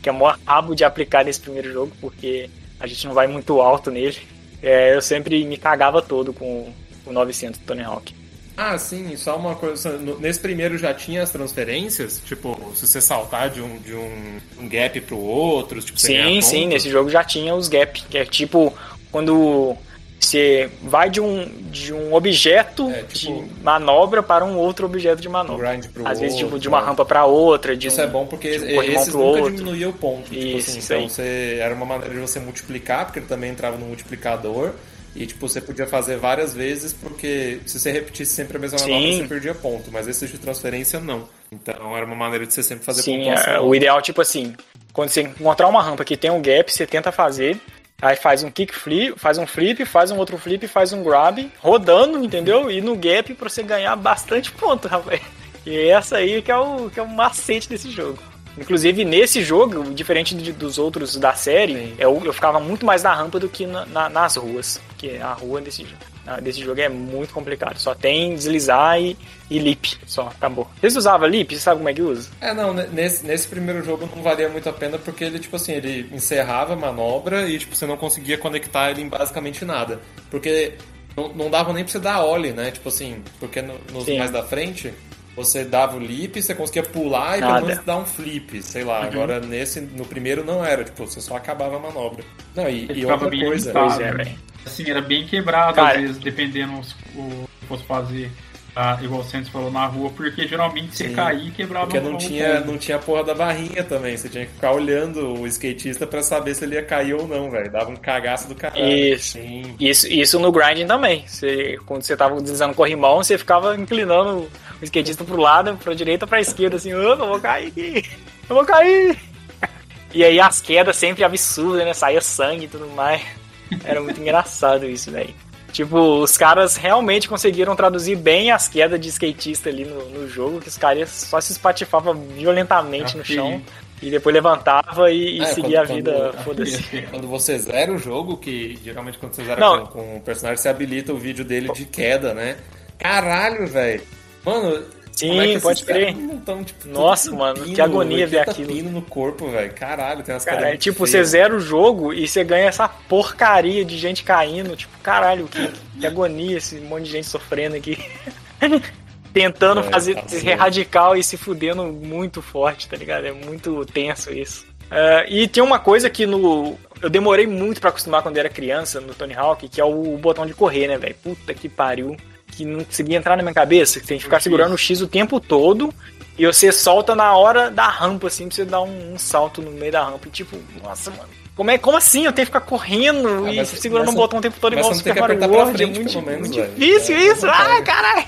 Que é o maior rabo de aplicar nesse primeiro jogo, porque a gente não vai muito alto nele. É, eu sempre me cagava todo com o 900 do Tony Hawk. Ah, sim, só uma coisa. Nesse primeiro já tinha as transferências? Tipo, se você saltar de um, de um, um gap pro outro, tipo, Sim, sim, nesse jogo já tinha os gap, que é tipo quando você vai de um, de um objeto É, tipo- de manobra para um outro objeto de manobra. grind pro Às vezes, tipo, outro, de uma rampa para outra, de Isso um, é bom porque um esses nunca outro. diminuía o ponto. tipo Isso, assim, isso então você era uma maneira de você multiplicar, porque ele também entrava no multiplicador. E tipo, você podia fazer várias vezes, porque se você repetisse sempre a mesma Sim. manobra, você perdia ponto. Mas esse de transferência não. Então era uma maneira de você sempre fazer Sim, pontuação. é, o ideal, tipo assim, quando você encontrar uma rampa que tem um gap, você tenta fazer, aí faz um kick flip, faz um flip, faz um outro flip, faz um grab, rodando, entendeu? E no gap pra você ganhar bastante ponto, rapaz. E essa aí que é o, que é o macete desse jogo. Inclusive, nesse jogo, diferente de- dos outros da série, eu, eu ficava muito mais na rampa do que na- na- nas ruas. Porque a rua desse, desse jogo é muito complicado. Só tem deslizar e, e leap. Só, acabou. Vocês usavam leap? Você sabe como é que usa? É, não, ne- nesse, nesse primeiro jogo não valia muito a pena porque ele, tipo assim, ele encerrava a manobra e, tipo, você não conseguia conectar ele em basicamente nada. Porque não, não dava nem pra você dar ollie, né? Tipo assim, porque no- nos Sim. mais da frente, você dava o leap, você conseguia pular e Nada. pelo menos dar um flip, sei lá. Agora, nesse, no primeiro não era, tipo, você só acabava a manobra. Não, e, e outra coisa... limitado. Pois é, né? Assim, era bem quebrado, Cara. às vezes, dependendo os- o que fosse fazer, ah, igual o Santos falou, na rua, porque geralmente você caía e quebrava Porque o- não tinha, combo. não tinha a porra da barrinha também. Você tinha que ficar olhando o skatista pra saber se ele ia cair ou não, velho. Dava um cagaço do caralho. Isso. Sim. Isso, isso no grinding também. Você, quando você tava deslizando o corrimão, você ficava inclinando o skatista pro lado, pra direita, pra esquerda, assim, "Ah, eu vou cair aqui, eu vou cair. E aí as quedas sempre absurdas, né? Saía sangue e tudo mais. Era muito engraçado isso, velho. Tipo, os caras realmente conseguiram traduzir bem as quedas de skatista ali no, no jogo, que os caras só se espatifavam violentamente no Ok. chão e depois levantava e, e É, seguia quando- a vida, quando- foda-se. Quando você zera o jogo, que geralmente quando você zera Não. com, com o personagem, você habilita o vídeo dele de queda, né? Caralho, velho. Mano, Sim, é pode crer. tão, tipo, Nossa, mano, que agonia ver 80 aquilo. pino no corpo, velho. Caralho, tem umas Cara, caras é tipo, você zera o jogo e você ganha essa porcaria de gente caindo. Tipo, caralho, que, que agonia esse monte de gente sofrendo aqui. Tentando É, fazer tá ser radical e se fudendo muito forte, tá ligado? É muito tenso isso. É, e tem uma coisa que no. Eu demorei muito pra acostumar quando era criança no Tony Hawk, que é o botão de correr, né, velho? Puta que pariu. Que não conseguia entrar na minha cabeça. Que tem que ficar segurando o X o tempo todo. E você solta na hora da rampa, assim, pra você dar um, um salto no meio da rampa. E tipo, nossa, mano. Como, é, como assim? Eu tenho que ficar correndo Ah, e segurando o botão o tempo todo igual o Super Mario World. É muito, menos, muito difícil É, isso. pode. caralho.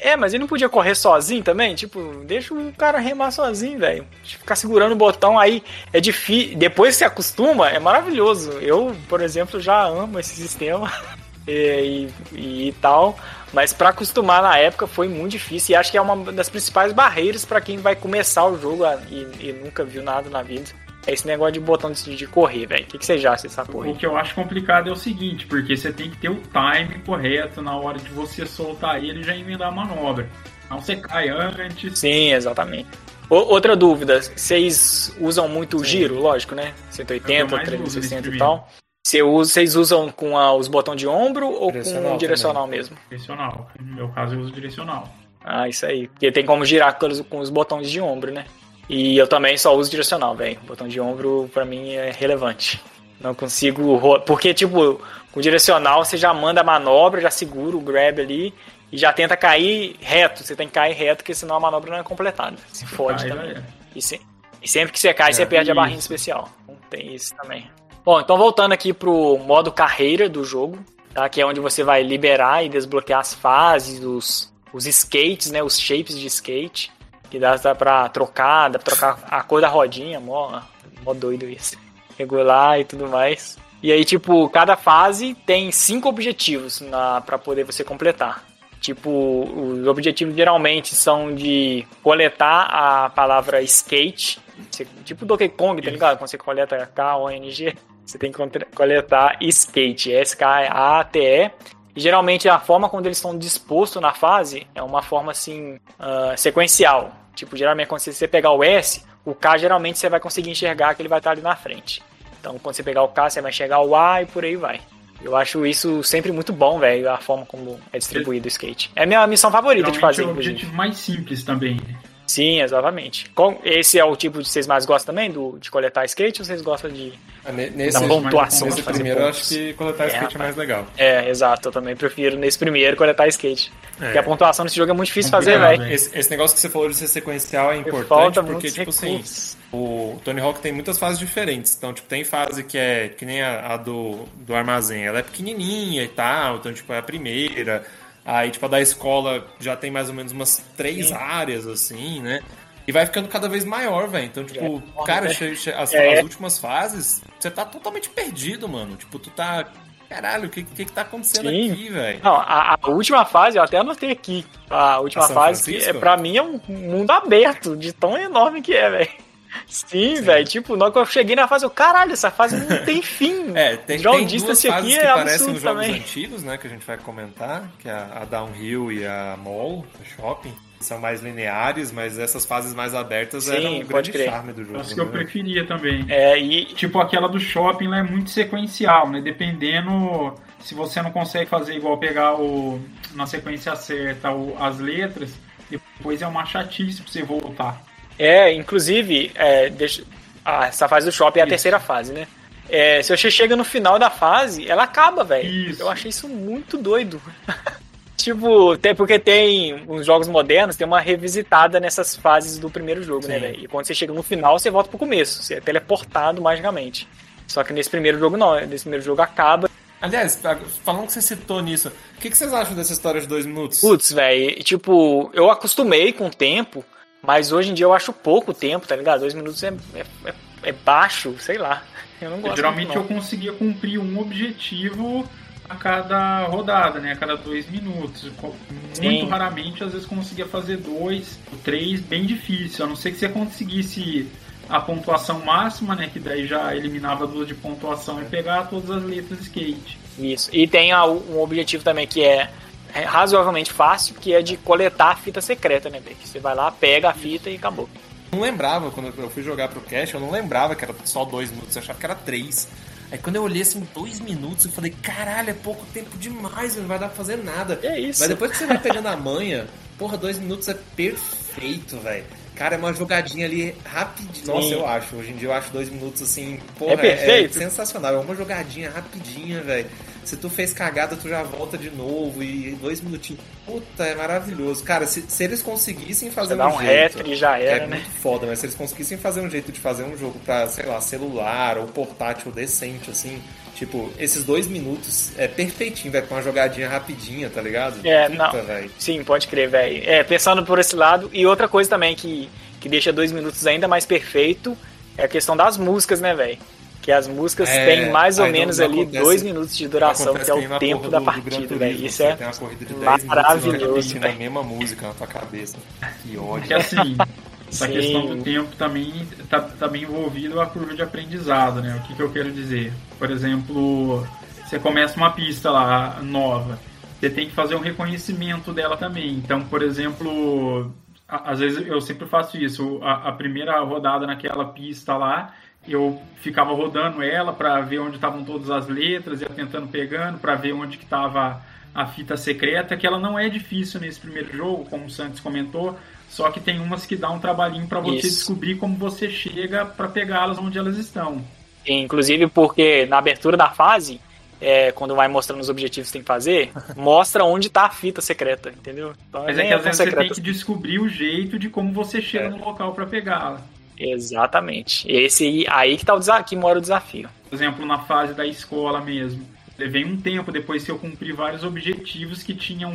É, mas ele não podia correr sozinho também? Tipo, deixa o cara remar sozinho, velho. Ficar segurando o botão aí é difícil. Depois que se acostuma, é maravilhoso. Eu, por exemplo, já amo esse sistema e, e, e tal. Mas para acostumar na época foi muito difícil e acho que é uma das principais barreiras para quem vai começar o jogo e, e, nunca viu nada na vida. É esse negócio de botão de, de correr, velho. O que, que você já acha dessa porra? O que eu acho complicado é o seguinte, porque você tem que ter o time correto na hora de você soltar ele e já emendar a manobra. Não você cai antes. Sim, exatamente. O, outra dúvida, vocês usam muito o giro, lógico, né? 180, 360 e tal. Você usa, vocês usam com a, os botões de ombro ou com o direcional também. mesmo? Direcional. No meu caso, eu uso direcional. Ah, isso aí. Porque tem como girar com os, com os botões de ombro, né? E eu também só uso direcional, velho. Botão de ombro, pra mim, é relevante. Não consigo. Porque, tipo, com direcional você já manda a manobra, já segura o grab ali e já tenta cair reto. Você tem que cair reto, porque senão a manobra não é completada. Se fode também. É. E, se... e, sempre que você cai, é, você perde isso. a barrinha especial. Então, tem isso também. Bom, então voltando aqui pro modo carreira do jogo, tá? que é onde você vai liberar e desbloquear as fases, os, os skates, né? Os shapes de skate. Que dá, dá pra trocar, dá pra trocar a cor da rodinha, mó, mó doido isso. Regular e tudo mais. E aí, tipo, cada fase tem cinco objetivos na, pra poder você completar. Tipo, os objetivos geralmente são de coletar a palavra skate. Tipo Donkey Kong, tá ligado? Quando você coleta K-O-N-G. Você tem que coletar skate, S-K-A-T-E. E geralmente a forma quando eles estão dispostos na fase é uma forma assim uh, sequencial. Tipo, geralmente quando você pegar o S, o K geralmente você vai conseguir enxergar que ele vai estar ali na frente. Então quando você pegar o K, você vai enxergar o A e por aí vai. Eu acho isso sempre muito bom, velho, a forma como é distribuído o skate. É a minha missão favorita de fazer. É o objetivo mais simples também. Né? Sim, exatamente. Esse é o tipo de vocês mais gostam também do, de coletar skate ou vocês gostam de ah, nesse, da pontuação? Nesse primeiro eu acho que coletar é, skate é mais legal. É, exato. Eu também prefiro nesse primeiro coletar skate. É. Porque a pontuação nesse jogo é muito difícil de fazer, velho. Esse, esse, negócio que você falou de ser sequencial é importante porque, tipo assim, o Tony Hawk tem muitas fases diferentes. Então, tipo, tem fase que é que nem a, a do, do armazém. Ela é pequenininha e tal. Então, tipo, é a primeira Aí, tipo, a da escola já tem mais ou menos umas três Sim. áreas, assim, né? E vai ficando cada vez maior, velho. Então, tipo, é, cara, né? as, é. as, últimas fases, você tá totalmente perdido, mano. Tipo, tu tá. Caralho, o que, que, que tá acontecendo Sim. aqui, velho? Não, a, a, última fase, eu até anotei aqui. A última a fase, que é, pra mim, é um mundo aberto, de tão enorme que é, velho. Sim, velho. Tipo, na hora que eu cheguei na fase, eu, caralho, essa fase não tem fim. É, tem, tem duas fases aqui que é parecem os jogos também. antigos, né? Que a gente vai comentar, que é a Downhill e a Mall, o Shopping. São mais lineares, mas essas fases mais abertas Sim, eram um grande crer. charme do jogo. Acho que eu né? preferia também. É, e... Tipo, aquela do shopping lá é muito sequencial, né? Dependendo se você não consegue fazer igual pegar o na sequência certa o, as letras, depois é uma chatice pra você voltar. É, inclusive, é, deixa... ah, essa fase do shopping é a terceira fase, né? É, se você chega no final da fase, ela acaba, velho. Eu achei isso muito doido. tipo, até porque tem uns jogos modernos, tem uma revisitada nessas fases do primeiro jogo, né, Sim. né, velho? E quando você chega no final, você volta pro começo. Você é teleportado magicamente. Só que nesse primeiro jogo não, nesse primeiro jogo acaba. Aliás, falando que você citou nisso, o que, que vocês acham dessa história de dois minutos? Putz, velho, tipo, eu acostumei com o tempo. Mas hoje em dia eu acho pouco tempo, tá ligado? Dois minutos é, é, é, é baixo, sei lá. Eu não gosto Geralmente muito, eu conseguia cumprir um objetivo a cada rodada, né? A cada dois minutos. Muito Sim. raramente, às vezes, conseguia fazer dois, três, bem difícil. A não ser que você conseguisse a pontuação máxima, né? Que daí já eliminava duas de pontuação e pegar todas as letras skate. Isso. E tem um objetivo também que é é razoavelmente fácil, que é de coletar a fita secreta, né, Beck? Você vai lá, pega a fita e acabou. Não lembrava, quando eu fui jogar pro Cash, eu não lembrava que era só dois minutos, eu achava que era três. Aí quando eu olhei assim, dois minutos, eu falei, caralho, é pouco tempo demais, não vai dar pra fazer nada. É isso. Mas depois que você vai pegando a manha, porra, dois minutos é perfeito, velho. Cara, é uma jogadinha ali rapidinho. Nossa, eu acho. Hoje em dia eu acho dois minutos assim. Porra, é, perfeito. É, é sensacional. É uma jogadinha rapidinha, velho. Se tu fez cagada, tu já volta de novo e dois minutinhos. Puta, é maravilhoso. Cara, se, se eles conseguissem fazer um, um jeito. retro e já que era, é né? muito foda, mas se eles conseguissem fazer um jeito de fazer um jogo pra, sei lá, celular ou portátil decente, assim. Tipo, esses dois minutos é perfeitinho, velho, com uma jogadinha rapidinha, tá ligado? É, Puta, não. velho. Sim, pode crer, velho. É, pensando por esse lado. E outra coisa também que, que deixa dois minutos ainda mais perfeito é a questão das músicas, né, velho? Que as músicas É, têm mais ou menos ali acontece- dois minutos de duração, que é o tempo da do- partida, velho. Isso é tem uma corrida de 10 minutos maravilhoso, repetindo a mesma música na tua cabeça. Que ódio. Porque assim, essa questão do tempo também tá, tá bem envolvido a curva de aprendizado, né? O que, que eu quero dizer? Por exemplo, você começa uma pista lá nova, você tem que fazer um reconhecimento dela também. Então, por exemplo, às vezes eu sempre faço isso. A, a primeira rodada naquela pista lá, eu ficava rodando ela para ver onde estavam todas as letras, ia tentando pegando para ver onde que estava a fita secreta, que ela não é difícil nesse primeiro jogo, como o Santos comentou, só que tem umas que dá um trabalhinho para você Isso. descobrir como você chega para pegá-las onde elas estão. Inclusive porque na abertura da fase, é, quando vai mostrando os objetivos que tem que fazer, mostra onde tá a fita secreta, entendeu? Então, Mas é que às vezes você tem que descobrir o jeito de como você chega É. no local para pegá-la. Exatamente. Esse aí, aí que, tá o desa- que mora o desafio. Por exemplo, na fase da escola mesmo. Levei um tempo depois que eu cumpri vários objetivos que tinham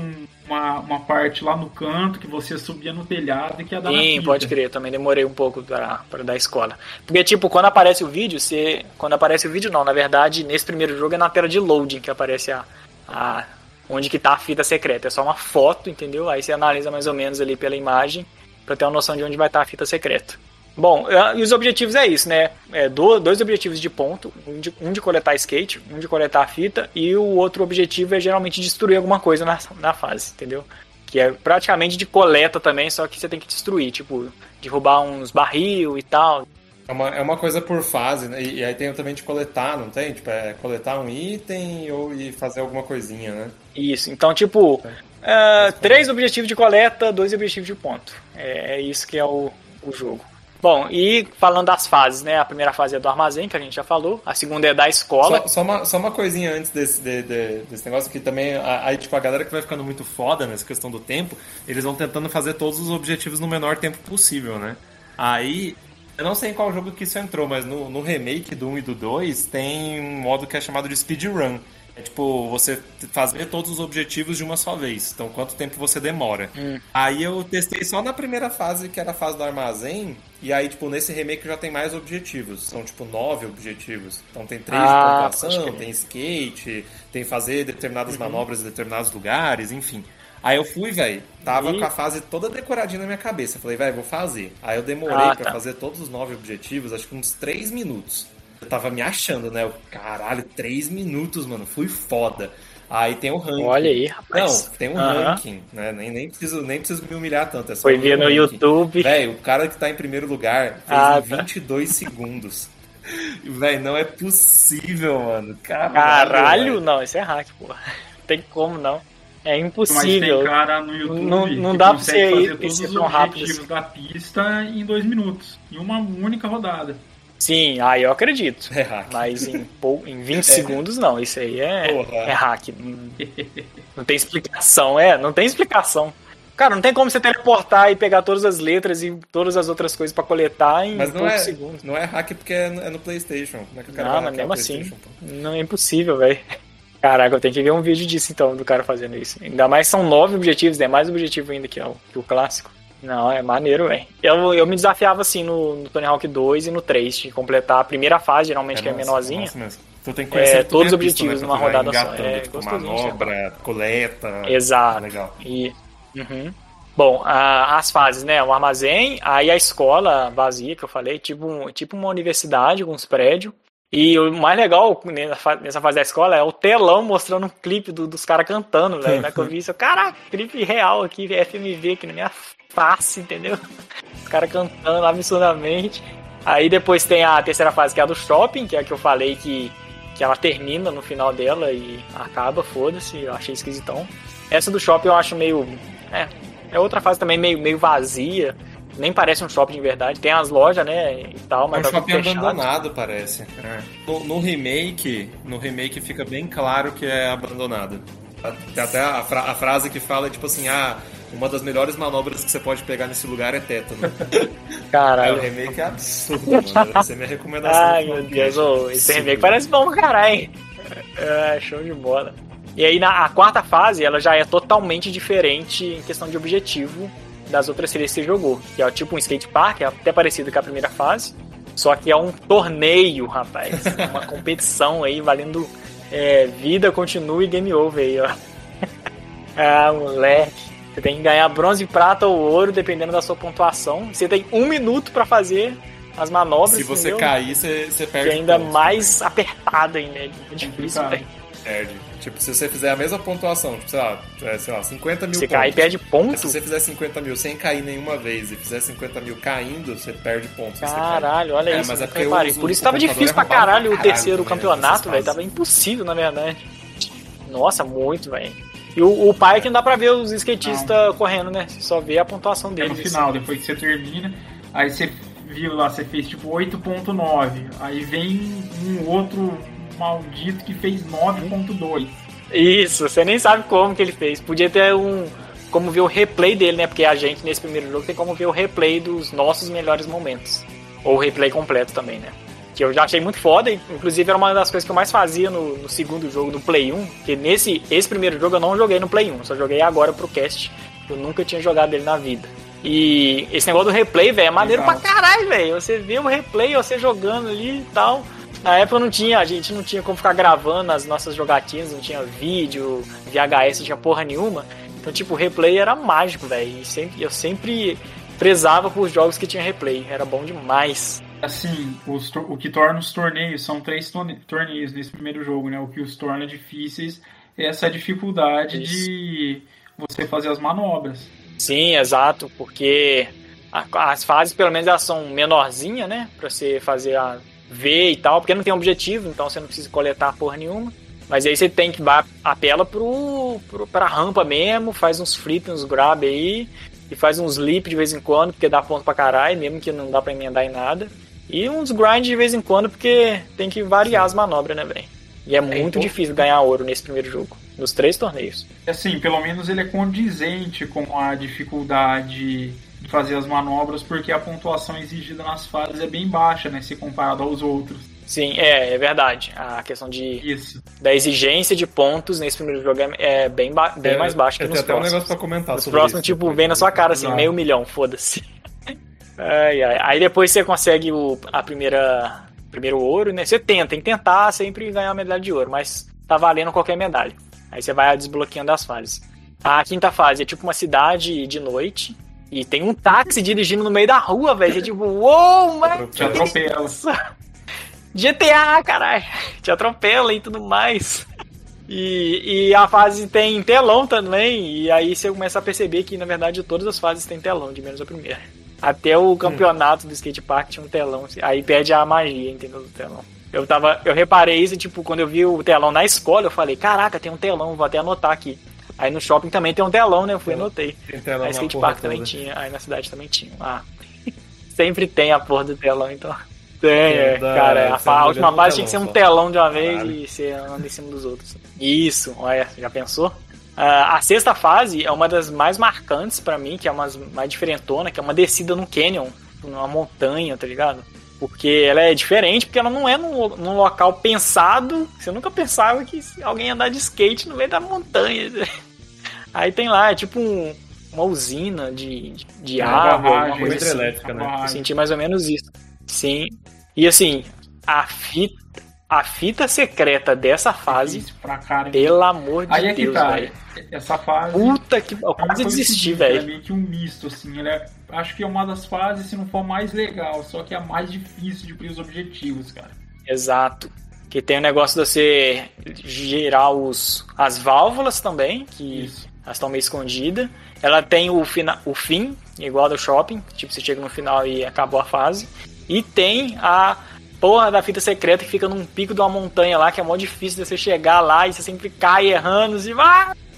uma, uma parte lá no canto que você subia no telhado e que ia dar Sim, pode crer, eu também demorei um pouco para dar escola. Porque, tipo, quando aparece o vídeo, você. Quando aparece o vídeo, não, na verdade, nesse primeiro jogo é na tela de loading que aparece a. a onde que tá a fita secreta. É só uma foto, entendeu? Aí você analisa mais ou menos ali pela imagem para ter uma noção de onde vai estar a fita secreta. Bom, eh, e os objetivos é isso, né? É do- dois objetivos de ponto, um de, um de coletar skate, um de coletar a fita, e o outro objetivo é geralmente destruir alguma coisa na, na fase, entendeu? Que é praticamente de coleta também, só que você tem que destruir, tipo, derrubar uns barril e tal. É uma, é uma coisa por fase, né? E, e aí tem também de coletar, não tem? Tipo, é coletar um item ou e fazer alguma coisinha, né? Isso, então, tipo, é, três objetivos de coleta, dois objetivos de ponto. É, é isso que é o, o jogo. Bom, e falando das fases, né? A primeira fase é do armazém, que a gente já falou. A segunda é da escola. Só, só uma, só uma coisinha antes desse, de- de- desse negócio, que também, a- aí, tipo, a galera que vai ficando muito foda nessa questão do tempo, eles vão tentando fazer todos os objetivos no menor tempo possível, né? Aí, eu não sei em qual jogo que isso entrou, mas no, no remake do 1 e do 2 tem um modo que é chamado de speedrun. É tipo, você fazer todos os objetivos de uma só vez. Então, quanto tempo você demora. Aí eu testei só na primeira fase, que era a fase do armazém. E aí, tipo, nesse remake já tem mais objetivos. São, tipo, nove objetivos. Então tem três Ah, de pontuação, tem skate, tem fazer determinadas Uhum. manobras em determinados lugares, enfim. Aí eu fui, velho, tava E- com a fase toda decoradinha na minha cabeça. Falei, velho, vou fazer. Aí eu demorei Ah, pra tá. fazer todos os nove objetivos, acho que uns três minutos. Eu tava me achando, né? Eu, caralho, três minutos, mano, fui foda. Aí tem o ranking. Olha aí, rapaz. Não, tem um ranking, né? Nem, nem, preciso, nem preciso me humilhar tanto. É só Foi ver no ranking. YouTube. Velho, o cara que tá em primeiro lugar fez Ah, em tá. 22 segundos. Velho, não é possível, mano. Caralho, Caralho, não, isso é hack, porra. Tem como não. É Mas impossível. tem cara no YouTube Não- não dá pra você fazer ir- todos ser os tão rápido objetivos assim. da pista em dois minutos. Em uma única rodada. Sim, aí eu acredito. É hack. Mas em, pou- em 20 segundos não, isso aí é, Porra. é hack. Não- tem explicação, é, não tem explicação. Cara, não tem como você teleportar e pegar todas as letras e todas as outras coisas pra coletar em Mas não poucos é, segundos. não é hack porque é no, é no PlayStation. Como é que o cara Não, mas mesmo assim, não é impossível, velho. Caraca, eu tenho que ver um vídeo disso então, do cara fazendo isso. Ainda mais são nove objetivos, né? Mais objetivo ainda que o, que o clássico. Não, é maneiro, velho. Eu, eu me desafiava assim no, no Tony Hawk 2 e no 3, de completar a primeira fase, geralmente que é menorzinha. massa mesmo. Tu tem que conhecer É, todos os pista, objetivos né, numa rodada só. É tipo, gostosinho, manobra, coleta. Exato. Legal. E, uhum. Bom, a- as fases, né? O armazém, aí a escola vazia, que eu falei, tipo, um- tipo uma universidade com uns prédios. E o mais legal nessa fa- nessa fase da escola é o telão mostrando um clipe do- dos caras cantando, velho. Na que eu vi isso, caraca, clipe real aqui, FMV aqui na minha face, entendeu? Os caras cantando absurdamente. Aí depois tem a terceira fase, que é a do shopping, que é a que eu falei que, que ela termina no final dela e acaba, foda-se, eu achei esquisitão. Essa do shopping eu acho meio. É, é outra fase também meio, meio vazia. Nem parece um shopping de verdade. Tem as lojas, né? E tal, mas é um tá shopping fechado. abandonado, parece. É. No, no, remake, no remake fica bem claro que é abandonado. Tem até a, fra a frase que fala, tipo assim, ah, uma das melhores manobras que você pode pegar nesse lugar é tétano. Caralho. É, o remake é absurdo, mano. Essa é minha recomendação. Ai, meu Deus, oh, esse remake parece bom, caralho. É, show de bola. E aí, na a quarta fase, ela já é totalmente diferente em questão de objetivo das outras séries que você jogou. Que é tipo um skate park, é até parecido com a primeira fase. Só que é um torneio, rapaz. Uma competição aí valendo é, vida, continue e game over aí, ó. ah, moleque. Você tem que ganhar bronze, prata ou ouro, dependendo da sua pontuação. Você tem um minuto para fazer as manobras. Se você entendeu? cair, você, você perde. Que é ainda pontos mais também. apertado ainda. É difícil, velho. Perde. Tipo, se você fizer a mesma pontuação, tipo, sei lá, é, sei lá 50 mil Você pontos. cair perde ponto? Se você fizer 50 mil sem cair nenhuma vez e fizer 50 mil caindo, você perde pontos. Caralho, olha É, isso. mas é porque reparei. o- Por isso o tava difícil pra é roubado caralho o pra caralho terceiro também, campeonato, velho. Tava impossível, na verdade. Nossa, muito, velho. E o, o pai é que não dá pra ver os skatistas correndo, né? Você só vê a pontuação É deles. no final, depois que você termina, aí você viu lá, você fez tipo 8.9, aí vem um outro maldito que fez 9.2. Isso, você nem sabe como que ele fez. Podia ter um. Como ver o replay dele, né? Porque a gente nesse primeiro jogo tem como ver o replay dos nossos melhores momentos. Ou o replay completo também, né? Que eu já achei muito foda, e, inclusive era uma das coisas que eu mais fazia no, no segundo jogo do Play 1. Que nesse esse primeiro jogo eu não joguei no Play 1, só joguei agora pro cast. Eu nunca tinha jogado ele na vida. E esse negócio do replay, velho, é maneiro Legal. pra caralho, velho. Você vê o replay, você jogando ali e tal. Na época não tinha, a gente não tinha como ficar gravando as nossas jogatinas, não tinha vídeo, VHS, não tinha porra nenhuma. Então, tipo, o replay era mágico, velho. E eu sempre prezava por jogos que tinha replay. Era bom demais. Assim, os o que torna os torneios, são três torne- torneios nesse primeiro jogo, né? O que os torna difíceis é essa dificuldade Isso. de você fazer as manobras. Sim, exato, porque as fases, pelo menos, elas são menorzinhas, né? Pra você fazer a ver e tal, porque não tem objetivo, então você não precisa coletar porra nenhuma. Mas aí você tem que apela pro, pro, pra rampa mesmo, faz uns flip, uns grab aí, e faz uns leap de vez em quando, porque dá ponto pra caralho, mesmo que não dá pra emendar em nada. E uns grind de vez em quando, porque tem que variar as manobras, né, velho? E é muito então- difícil ganhar ouro nesse primeiro jogo, nos três torneios. Assim, pelo menos ele é condizente com a dificuldade de fazer as manobras, porque a pontuação exigida nas fases é bem baixa, né? Se comparado aos outros. Sim, é, é verdade. A questão de Isso. da exigência de pontos nesse primeiro jogo é, é bem, ba- bem É, mais baixo que nos tenho até um próximos. negócio pra comentar Os sobre próximos, isso tipo, vem na sua cara, assim, Exato. meio milhão, foda-se. Ai, ai. Aí depois você consegue o, a primeira primeiro ouro, né? Você tenta, tem que tentar sempre ganhar a medalha de ouro, mas tá valendo qualquer medalha. Aí você vai desbloqueando as fases. A quinta fase é tipo uma cidade de noite. E tem um táxi dirigindo no meio da rua, velho. Você tipo, uou, mano. Te atropela. GTA, caralho. Te atropela e tudo mais. E, e a fase tem telão também, e aí você começa a perceber que, na verdade, todas as fases têm telão, de menos a primeira. Até o campeonato do skate park tinha um telão, assim, aí perde a magia, entendeu, do telão. Eu tava, eu reparei isso, tipo, quando eu vi o telão na escola, eu falei, caraca, tem um telão, vou até anotar aqui. Aí no shopping também tem um telão, né, eu fui e anotei. Tem telão Aí na skate porra park também toda. tinha, aí na cidade também tinha. Ah, sempre tem a porra do telão, então. Tem, É, da- cara. A, a última fase tinha que ser um telão telão de uma vez Caralho. e você anda em cima dos outros. Isso, olha, já pensou? Ah, a sexta fase é uma das mais marcantes pra mim, que é uma das mais diferentona, que é uma descida num canyon, numa montanha, tá ligado? Porque ela é diferente, porque ela não é num, num local pensado. Você nunca pensava que alguém ia andar de skate no meio da montanha. Aí tem lá, é tipo um- uma usina de, de, de É, água, alguma barragem, coisa assim. hidrelétrica, né? Eu senti mais ou menos isso. Sim. E assim, a fita, a fita secreta dessa fase, pelo amor de Aí é que Deus, tá. velho. Essa fase. Puta que. Eu pra mim quase desisti, seguinte, É velho. meio que um misto, assim. É, acho que é uma das fases, se não for mais legal, só que é a mais difícil de cumprir os objetivos, cara. Exato. Que tem o negócio de você girar os, as válvulas também, que Isso. elas estão meio escondidas. Ela tem o, fina, o fim, igual do shopping, tipo, você chega no final e acabou a fase. E tem a porra da fita secreta que fica num pico de uma montanha lá, que é mó difícil de você chegar lá e você sempre cai errando e vai. Além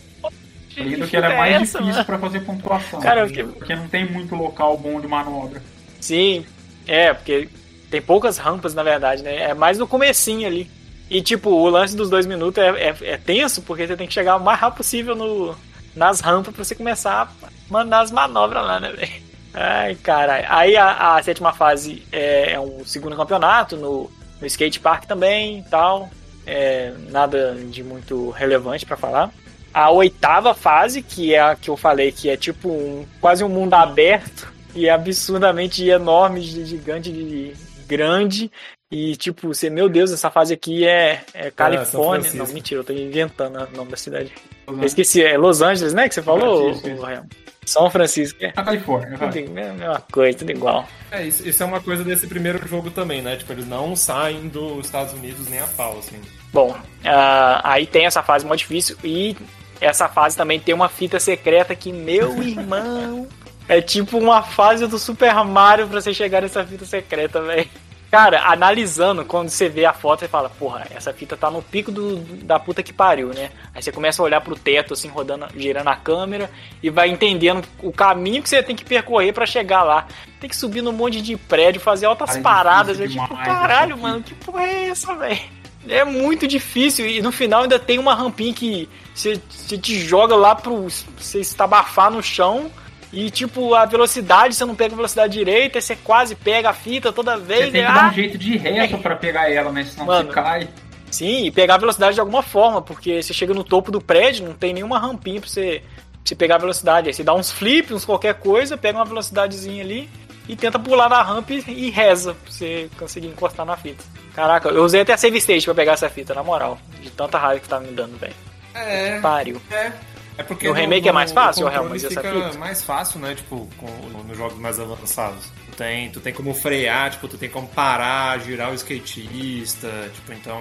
do que era É mais essa, difícil pra fazer pontuação. Cara, porque, porque não tem muito local bom de manobra. Sim, é, porque tem poucas rampas, na verdade, né? É mais no comecinho ali. E, tipo, o lance dos dois minutos é, é, é tenso, porque você tem que chegar o mais rápido possível no, nas rampas pra você começar a mandar as manobras lá, né, velho? Ai, caralho. Aí a, a sétima fase é, é um segundo campeonato no, no skate park também e tal. É, nada de muito relevante pra falar. A oitava fase, que é a que eu falei que é tipo um, quase um mundo aberto e é absurdamente enorme, gigante, de- grande. E tipo, você, meu Deus, essa fase aqui é, é Califórnia. Francisco. Não, mentira, eu tô inventando o nome da cidade. Eu esqueci, é Los Angeles, né? Que você falou? Francisco? São Francisco, é. Na Califórnia, vai. Tudo, igual, mesma coisa, tudo igual. É, isso, isso é uma coisa desse primeiro jogo também, né? Tipo, eles não saem dos Estados Unidos nem a pau, assim. Bom, ah, aí tem essa fase muito difícil e essa fase também tem uma fita secreta que, meu irmão, é tipo uma fase do Super Mario pra você chegar nessa fita secreta, velho. Cara, analisando, quando você vê a foto, você fala, porra, essa fita tá no pico do, da puta que pariu, né? Aí você começa a olhar pro teto, assim, rodando, girando a câmera e vai entendendo o caminho que você tem que percorrer pra chegar lá. Tem que subir num monte de prédio, fazer altas é paradas. É difícil tipo, caralho, mano, que porra é essa, velho? É muito difícil e no final ainda tem uma rampinha que você, você te joga lá pro você estabafar no chão e tipo a velocidade você não pega a velocidade direita, você quase pega a fita toda vez. Você tem e, que dar ah, um jeito de reto pra pegar ela, né? Senão Mano, você cai. Sim, e pegar a velocidade de alguma forma, porque você chega no topo do prédio, não tem nenhuma rampinha pra você, pra você pegar a velocidade. Aí você dá uns flips, uns qualquer coisa, pega uma velocidadezinha ali e tenta pular na rampa e, reza pra você conseguir encostar na fita. Caraca, eu usei até a save stage pra pegar essa fita, na moral. De tanta raiva que tá me dando, velho. É, Pariu. é. É porque No remake é mais fácil, o Real, controle mas essa fica fita? mais fácil, né? Tipo, com, nos jogos mais avançados. Tu tem, tu tem como frear, tipo, tu tem como parar, girar o skatista, tipo, então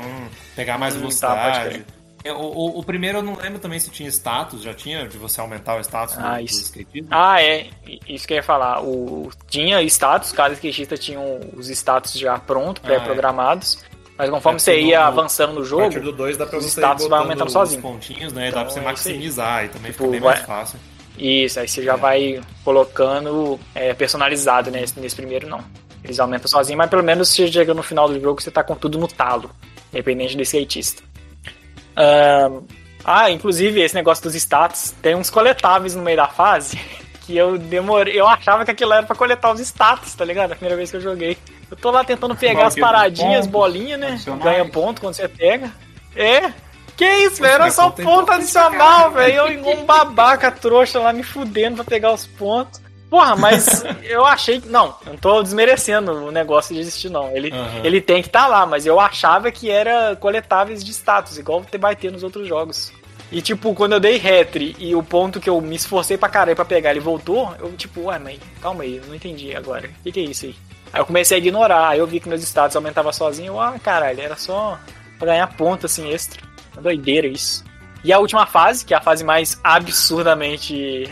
pegar mais Hum, tá, velocidade. crer. É, o, o, o primeiro eu não lembro também se tinha status, já tinha de você aumentar o status Ah, do isso. skatista? Ah, é. Isso que eu ia falar. O, tinha status, cada skatista tinha os status já prontos, Ah, pré-programados. Mas conforme É, você ia no- avançando no jogo, do 2 dá pra os status vai aumentando sozinho. pontinhos, né? Então, dá pra você é maximizar e também Tipo, fica bem vai- mais fácil. Isso, aí você já vai colocando é, personalizado, né? Nesse primeiro não. Eles aumentam sozinho, mas pelo menos você chega no final do jogo, você tá com tudo no talo. Independente do skatista. Ah, inclusive esse negócio dos status, tem uns coletáveis no meio da fase que eu demorei. Eu achava que aquilo era pra coletar os status, tá ligado? A primeira vez que eu joguei. Eu tô lá tentando pegar as paradinhas, pontos bolinhas, né? adicionais? Ganha ponto quando você pega. É. Que isso, velho? Era só ponto adicional, velho. Eu igual um babaca trouxa lá me fudendo pra pegar os pontos. Porra, mas eu achei que. Não, não tô desmerecendo o negócio de existir, não. Ele, Aham. ele tem que estar lá, mas eu achava que era coletáveis de status, igual vai ter nos outros jogos. E tipo, quando eu dei retry e o ponto que eu me esforcei pra caralho pra pegar ele voltou, eu tipo, ué, mas calma aí, eu não entendi agora. O que, que é isso aí? Aí eu comecei a ignorar, aí eu vi que meus status aumentavam sozinho, eu, ah, caralho, era só pra ganhar ponto assim extra. Uma doideira isso. E a última fase, que é a fase mais absurdamente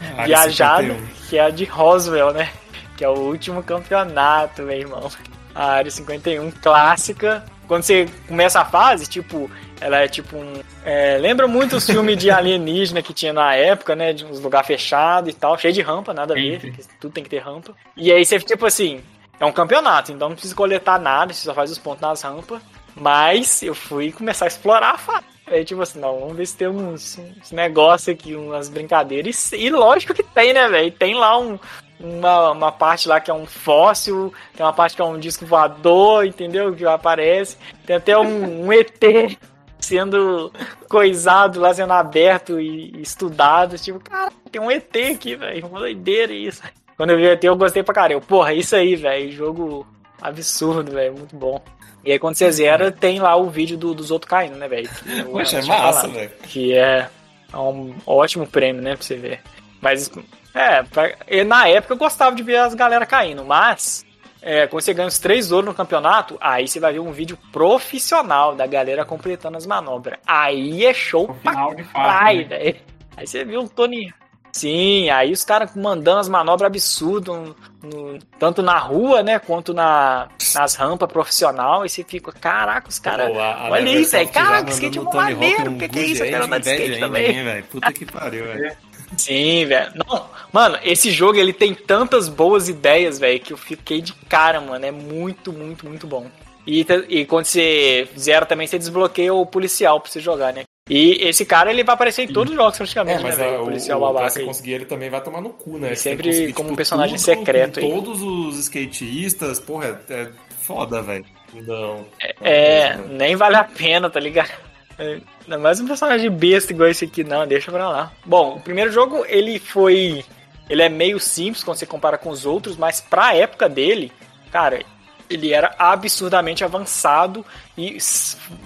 Área viajada, 51. que é a de Roswell, né? Que é o último campeonato, meu irmão. A área 51 clássica. Quando você começa a fase, tipo, ela é tipo um. é, lembra muito os filmes de alienígena que tinha na época, né? De uns lugar fechado e tal, cheio de rampa, nada a ver, tudo tem que ter rampa. E aí você, tipo assim, é um campeonato, então não precisa coletar nada, você só faz os pontos nas rampas. Mas eu fui começar a explorar a fase. Aí, tipo assim, não, vamos ver se tem uns, uns negócios aqui, umas brincadeiras. E, e lógico que tem, né, velho? Tem lá um, uma, uma parte lá que é um fóssil, tem uma parte que é um disco voador, entendeu? Que aparece. Tem até um, um ET sendo coisado lá, sendo aberto e e estudado. Tipo, cara, tem um ET aqui, velho. Uma doideira isso. Quando eu vi o ET, eu gostei pra caralho. Porra, isso aí, velho. Jogo absurdo, velho. Muito bom. E aí, quando você zera, tem lá o vídeo do- dos outros caindo, né, velho? Poxa, é massa, velho. Que é um ótimo prêmio, né, pra você ver. Mas, é, pra- na época eu gostava de ver as galera caindo, mas é, quando você ganha os três ouros no campeonato, aí você vai ver um vídeo profissional da galera completando as manobras. Aí é show pra caralho, né? velho. Aí você viu o Tony. Sim, aí os caras mandando as manobras absurdas, no- no- tanto na rua, né, quanto na, nas rampas profissional, e você fica, caraca, os caras. Olha isso, velho, já caraca, skate é Hawk maneiro, um o que, que é isso? Eu quero andar de skate também. hein? Puta que pariu, velho. Sim, velho. Não, mano, esse jogo ele tem tantas boas ideias, velho, que eu fiquei de cara, mano. É muito, muito, muito bom. E, e quando você zera também, você desbloqueia o policial pra você jogar, né? E esse cara, ele vai aparecer em todos os jogos É, praticamente, né, mas velho? a, O policial pra babaca você aí. conseguir ele também vai tomar no cu, né? E sempre como tipo, personagem tudo secreto com. Todos os skatistas, porra, é, é foda, velho. Não. É, Não, nem vale a pena, tá ligado? É, Ainda mais um personagem besta igual esse aqui, não, deixa pra lá. Bom, o primeiro jogo, ele foi. Ele é meio simples quando você compara com os outros, mas pra época dele, cara, ele era absurdamente avançado e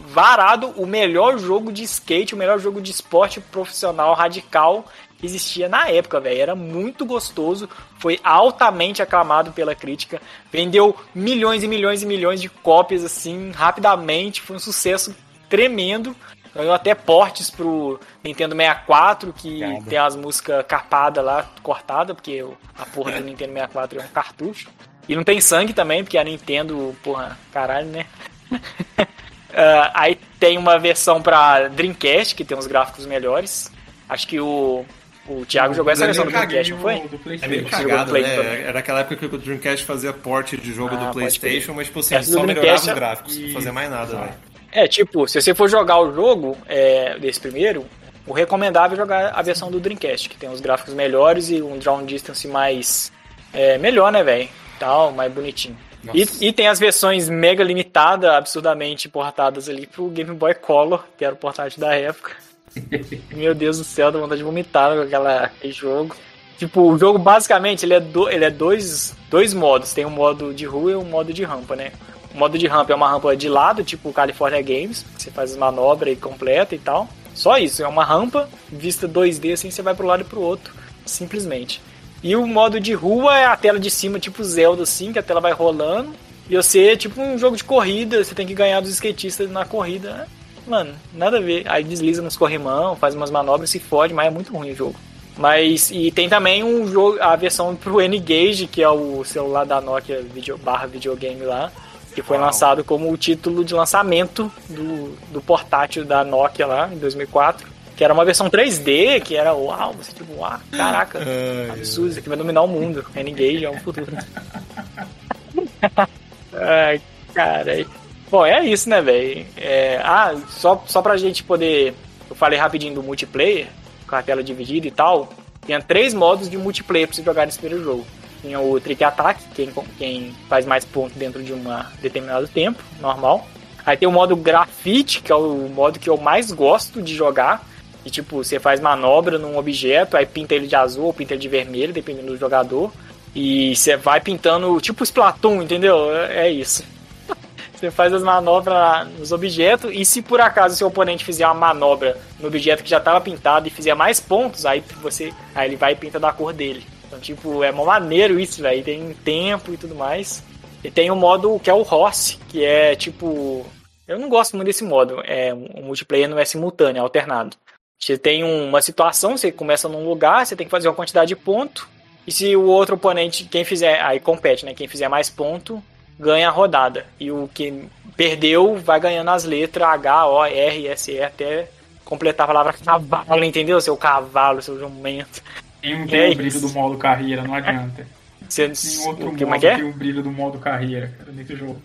varado o melhor jogo de skate, o melhor jogo de esporte profissional radical que existia na época, velho. Era muito gostoso, foi altamente aclamado pela crítica, vendeu milhões e milhões e milhões de cópias assim, rapidamente, foi um sucesso tremendo. Ganhou até portes pro Nintendo 64, que Caramba. tem as músicas carpadas lá, cortadas, porque a porra do Nintendo 64 é um cartucho. E não tem sangue também, porque a Nintendo, porra, caralho, né? Ah, aí tem uma versão pra Dreamcast, que tem uns gráficos melhores. Acho que o, o Thiago jogou essa versão do Dreamcast, não foi? Do É meio jogou cagado, Play né? também. Era aquela época que o Dreamcast fazia port de jogo Ah, do Playstation, mas, tipo assim, Essa do só melhorava os é- gráficos, não fazia mais nada, velho. É, tipo, se você for jogar o jogo é, desse primeiro, o recomendável é jogar a versão do Dreamcast, que tem os gráficos melhores e um draw distance mais. É, melhor, né, velho? Tal, mais bonitinho. E, e tem as versões mega limitadas, absurdamente portadas ali pro Game Boy Color, que era o portátil da época. Meu Deus do céu, dá vontade de vomitar com aquela, aquele jogo. Tipo, o jogo basicamente ele é, do, ele é dois, dois modos. Tem um modo de rua e um modo de rampa, né? O modo de rampa é uma rampa de lado, tipo o California Games, que você faz as manobras e completa e tal. Só isso, é uma rampa, vista 2D assim, você vai pro lado e pro outro, simplesmente. E o modo de rua é a tela de cima, tipo Zelda assim, que a tela vai rolando. E você é tipo um jogo de corrida, você tem que ganhar dos skatistas na corrida. Mano, nada a ver. Aí desliza nos corrimão, faz umas manobras, se fode, mas é muito ruim o jogo. Mas, e tem também um jogo, a versão pro N-Gage, que é o celular da Nokia video, barra videogame lá, que foi Uau. lançado como o título de lançamento do, do portátil da Nokia lá, em 2004. Que era uma versão 3D, que era uau, você tipo, uau, caraca, absurdo, isso aqui vai dominar o mundo. N-Gage é um futuro. Ai, cara. Bom, é isso, né, velho? É, ah, só, só pra gente poder. Eu falei rapidinho do multiplayer, com a tela dividida e tal. Tinha três modos de multiplayer pra você jogar nesse primeiro jogo. Tinha o Trick Attack, quem, quem faz mais pontos dentro de um determinado tempo, normal. Aí tem o modo Grafite, que é o modo que eu mais gosto de jogar. E tipo, você faz manobra num objeto, aí pinta ele de azul ou pinta ele de vermelho, dependendo do jogador. E você vai pintando, tipo Splatoon, entendeu? É isso. Você faz as manobras nos objetos e se por acaso seu oponente fizer uma manobra no objeto que já estava pintado e fizer mais pontos, aí você, aí ele vai e pinta da cor dele. Então, tipo, é mó maneiro isso, velho. Tem tempo e tudo mais. E tem o modo que é o Horse, que é tipo, eu não gosto muito desse modo. É o multiplayer não é simultâneo, é alternado. Você tem uma situação, você começa num lugar, você tem que fazer uma quantidade de ponto. E se o outro oponente, quem fizer, aí compete, né? Quem fizer mais ponto, ganha a rodada. E o que perdeu vai ganhando as letras H, O, R, S, E até completar a palavra cavalo, entendeu? Seu cavalo, seu jumento. Tem um, É tem o brilho do modo carreira, não adianta. Você, Tem outro o que, modo é que é? tem o brilho do modo carreira, cara, do jogo.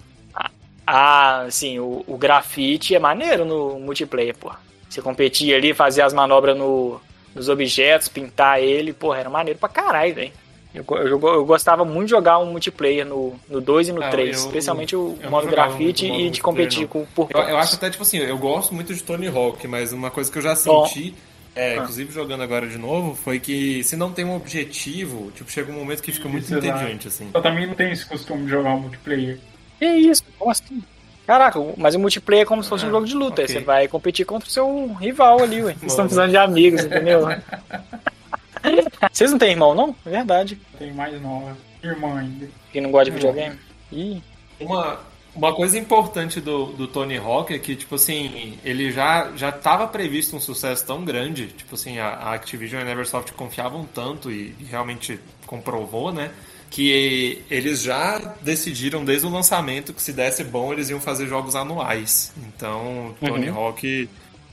Ah, sim, o, o grafite é maneiro no multiplayer, pô. Você competir ali, fazer as manobras no, nos objetos, pintar ele, pô, era maneiro pra caralho, velho. Eu, eu, eu gostava muito de jogar um multiplayer no, no 2 e no Ah, 3, eu- especialmente o eu não modo grafite modo e de competir multiplayer, com, por Eu, eu acho até, tipo assim, eu gosto muito de Tony Hawk, mas uma coisa que eu já senti, é, Ah. inclusive jogando agora de novo, foi que se não tem um objetivo, tipo, chega um momento que fica muito exato. entediante, assim. Eu também não tenho esse costume de jogar um multiplayer. Que isso, como assim? Caraca, mas o multiplayer é como se fosse um Ah, jogo de luta. ok. Você vai competir contra o seu rival ali, ué. Vocês estão precisando de amigos, entendeu? Vocês não têm irmão, não? É verdade. Tem mais nova. Irmã ainda. Quem não gosta de Não. videogame? Ih, Uma, Uma coisa importante do, do Tony Hawk é que, tipo assim, ele já, já tava previsto um sucesso tão grande, tipo assim, a, a Activision e a Neversoft confiavam tanto e, e realmente comprovou, né? Que eles já decidiram desde o lançamento que se desse bom eles iam fazer jogos anuais. Então, Tony Uhum. Hawk.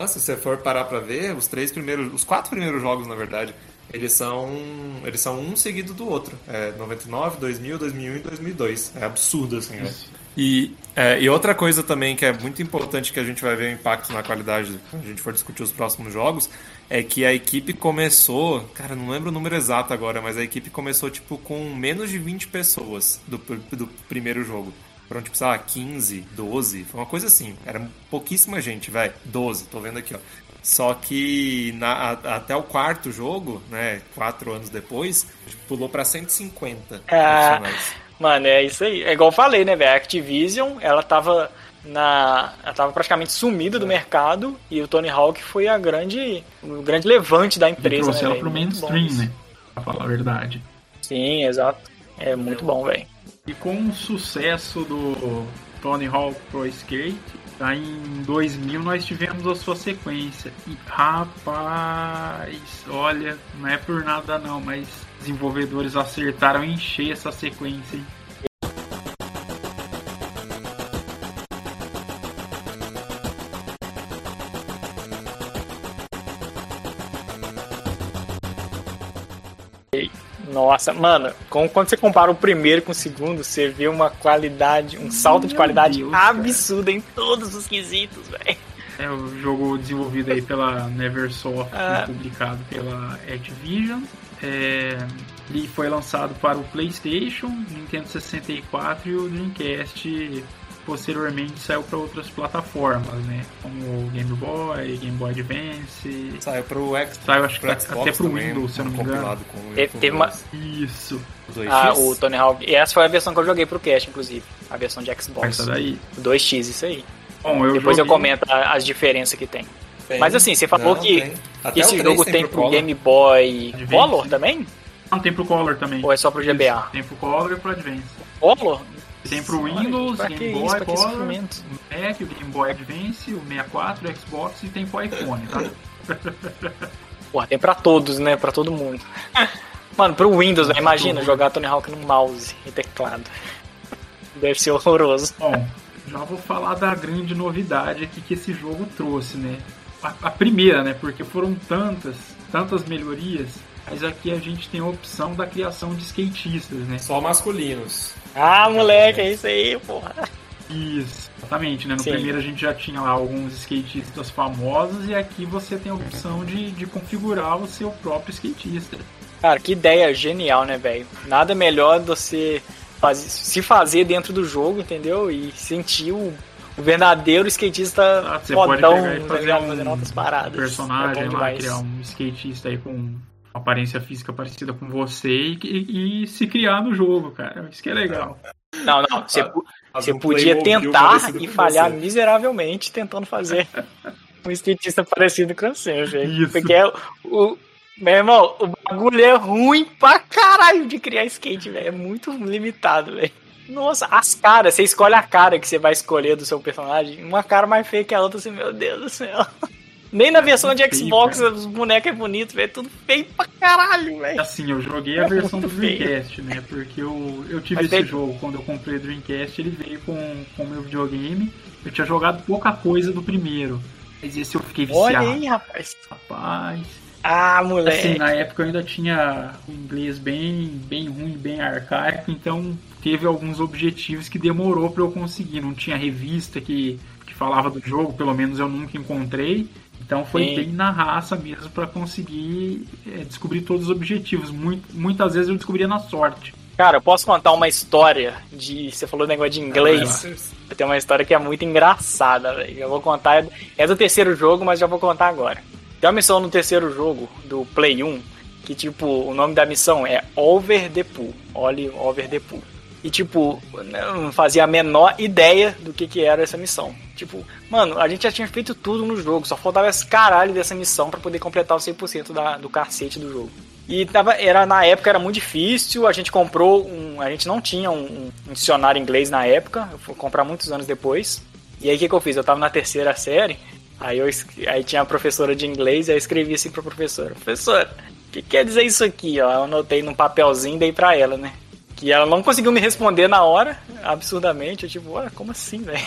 Se você for parar pra ver, os três primeiros. Os quatro primeiros jogos, na verdade, eles são. Eles são um seguido do outro. É 99, 2000, 2001 e 2002. É absurdo, assim, né? E, é, e outra coisa também que é muito importante que a gente vai ver o impacto na qualidade quando a gente for discutir os próximos jogos é que a equipe começou, cara, não lembro o número exato agora, mas a equipe começou tipo com menos de 20 pessoas do, do primeiro jogo. Foram tipo, sei lá, 15, 12, foi uma coisa assim. Era pouquíssima gente, velho. 12, tô vendo aqui, ó. Só que na- a- até o quarto jogo, né, quatro anos depois, pulou pra 150 Ah. Mano, é isso aí. É igual eu falei, né, velho? A Activision, ela tava na. Ela tava praticamente sumida É. do mercado e o Tony Hawk foi a grande. o grande levante da Ele empresa. trouxe né, ela velho? pro mainstream, né? Pra falar a verdade. Sim, exato. É muito bom, velho. E com o sucesso do Tony Hawk Pro Skate, aí em 2000 nós tivemos a sua sequência. E rapaz, olha, não é por nada não, mas desenvolvedores acertaram em encher essa sequência. hein? Nossa, mano, com- quando você compara o primeiro com o segundo, você vê uma qualidade, um salto de Meu qualidade Deus, cara. absurdo em todos os quesitos, velho. É o jogo desenvolvido aí pela Neversoft Ah. e publicado pela Activision. É, ele foi lançado para o PlayStation, Nintendo 64 e o Dreamcast. Posteriormente saiu para outras plataformas, né? Como o Game Boy, Game Boy Advance. Saiu pro Xbox. Saiu acho que pro até Xbox pro também, Windows, se eu não me engano. compilado com, Teve- teve uma- Isso, os 2x. Ah, o Tony Hawk. E essa foi a versão que eu joguei pro cast, inclusive. A versão de Xbox. essa daí. 2x, isso aí. Bom, eu Depois eu joguei- comento a- as diferenças que tem. Tem. Mas assim, você falou Não, que, tem. que Até esse o jogo tem pro pro Color. Game Boy Advance. Color também? Não, tem pro Color também. Ou é só pro GBA? Tem pro Color e pro Advance. Color? Tem pro Windows, pra Game Boy, isso? Color, Mac, o Game Boy Advance, o 64, o Xbox e tem pro iPhone, tá? Porra, tem pra todos, né? Pra todo mundo. Mano, pro Windows, né? imagina Tudo. jogar Tony Hawk no mouse e teclado. Deve ser horroroso. Bom, já vou falar da grande novidade aqui que esse jogo trouxe, né? A, a primeira, né? Porque foram tantas, tantas melhorias, mas aqui a gente tem a opção da criação de skatistas, né? Só masculinos. Ah, moleque, é isso aí, porra. Isso, exatamente, né? No Sim. primeiro a gente já tinha lá alguns skatistas famosos e aqui você tem a opção de, de configurar o seu próprio skatista. Cara, que ideia genial, né, velho? Nada melhor do você se fazer dentro do jogo, entendeu? E sentir o, o verdadeiro skatista Ah, você pode fodão, pegar e tá fazer um Fazendo outras paradas. personagem é lá, criar um skatista aí com uma aparência física parecida com você e, e- e se criar no jogo, cara. Isso que é legal. Não, não, você, Ah, você podia tentar e falhar você. miseravelmente tentando fazer um skatista parecido com você, velho. Isso. Porque é o, o- Meu irmão, o bagulho é ruim pra caralho de criar skate, velho. É muito limitado, velho. Nossa, as caras, você escolhe a cara que você vai escolher do seu personagem. Uma cara mais feia que a outra, assim, meu Deus do céu. Nem na versão de feio, Xbox cara. os bonecos é bonito, velho. Tudo feio pra caralho, velho. Assim, eu joguei a versão do feio. Dreamcast, né? Porque eu, eu tive Mas esse tem- jogo quando eu comprei o Dreamcast, ele veio com o meu videogame. Eu tinha jogado pouca coisa do primeiro. Mas esse eu fiquei Olha viciado. aí, rapaz. Rapaz. Ah, moleque. Assim, na época eu ainda tinha um inglês bem, bem ruim, bem arcaico, então teve alguns objetivos que demorou pra eu conseguir. Não tinha revista que, que falava do jogo, pelo menos eu nunca encontrei. Então foi Sim. bem na raça mesmo pra conseguir é, descobrir todos os objetivos. Muito, muitas vezes eu descobria na sorte. Cara, eu posso contar uma história de. Você falou negócio de inglês. Tem uma história que é muito engraçada, velho. Eu vou contar. É do terceiro jogo, mas já vou contar agora. Tem uma missão no terceiro jogo, do Play 1, que, tipo, o nome da missão é Over the Pool. Olhe Over the Pool. E, tipo, não fazia a menor ideia do que, que era essa missão. Tipo, mano, a gente já tinha feito tudo no jogo, só faltava esse caralho dessa missão pra poder completar o 100% da, do cacete do jogo. E tava, era, na época era muito difícil, a gente comprou um. A gente não tinha um, um dicionário inglês na época, eu fui comprar muitos anos depois. E aí o que, que eu fiz? Eu tava na terceira série, aí, eu, aí tinha a professora de inglês, aí eu escrevi assim pra professora, professora, o que quer dizer isso aqui? Ó, eu anotei num papelzinho e dei pra ela, né? Que ela não conseguiu me responder na hora, absurdamente. Eu tipo, ué, como assim, velho?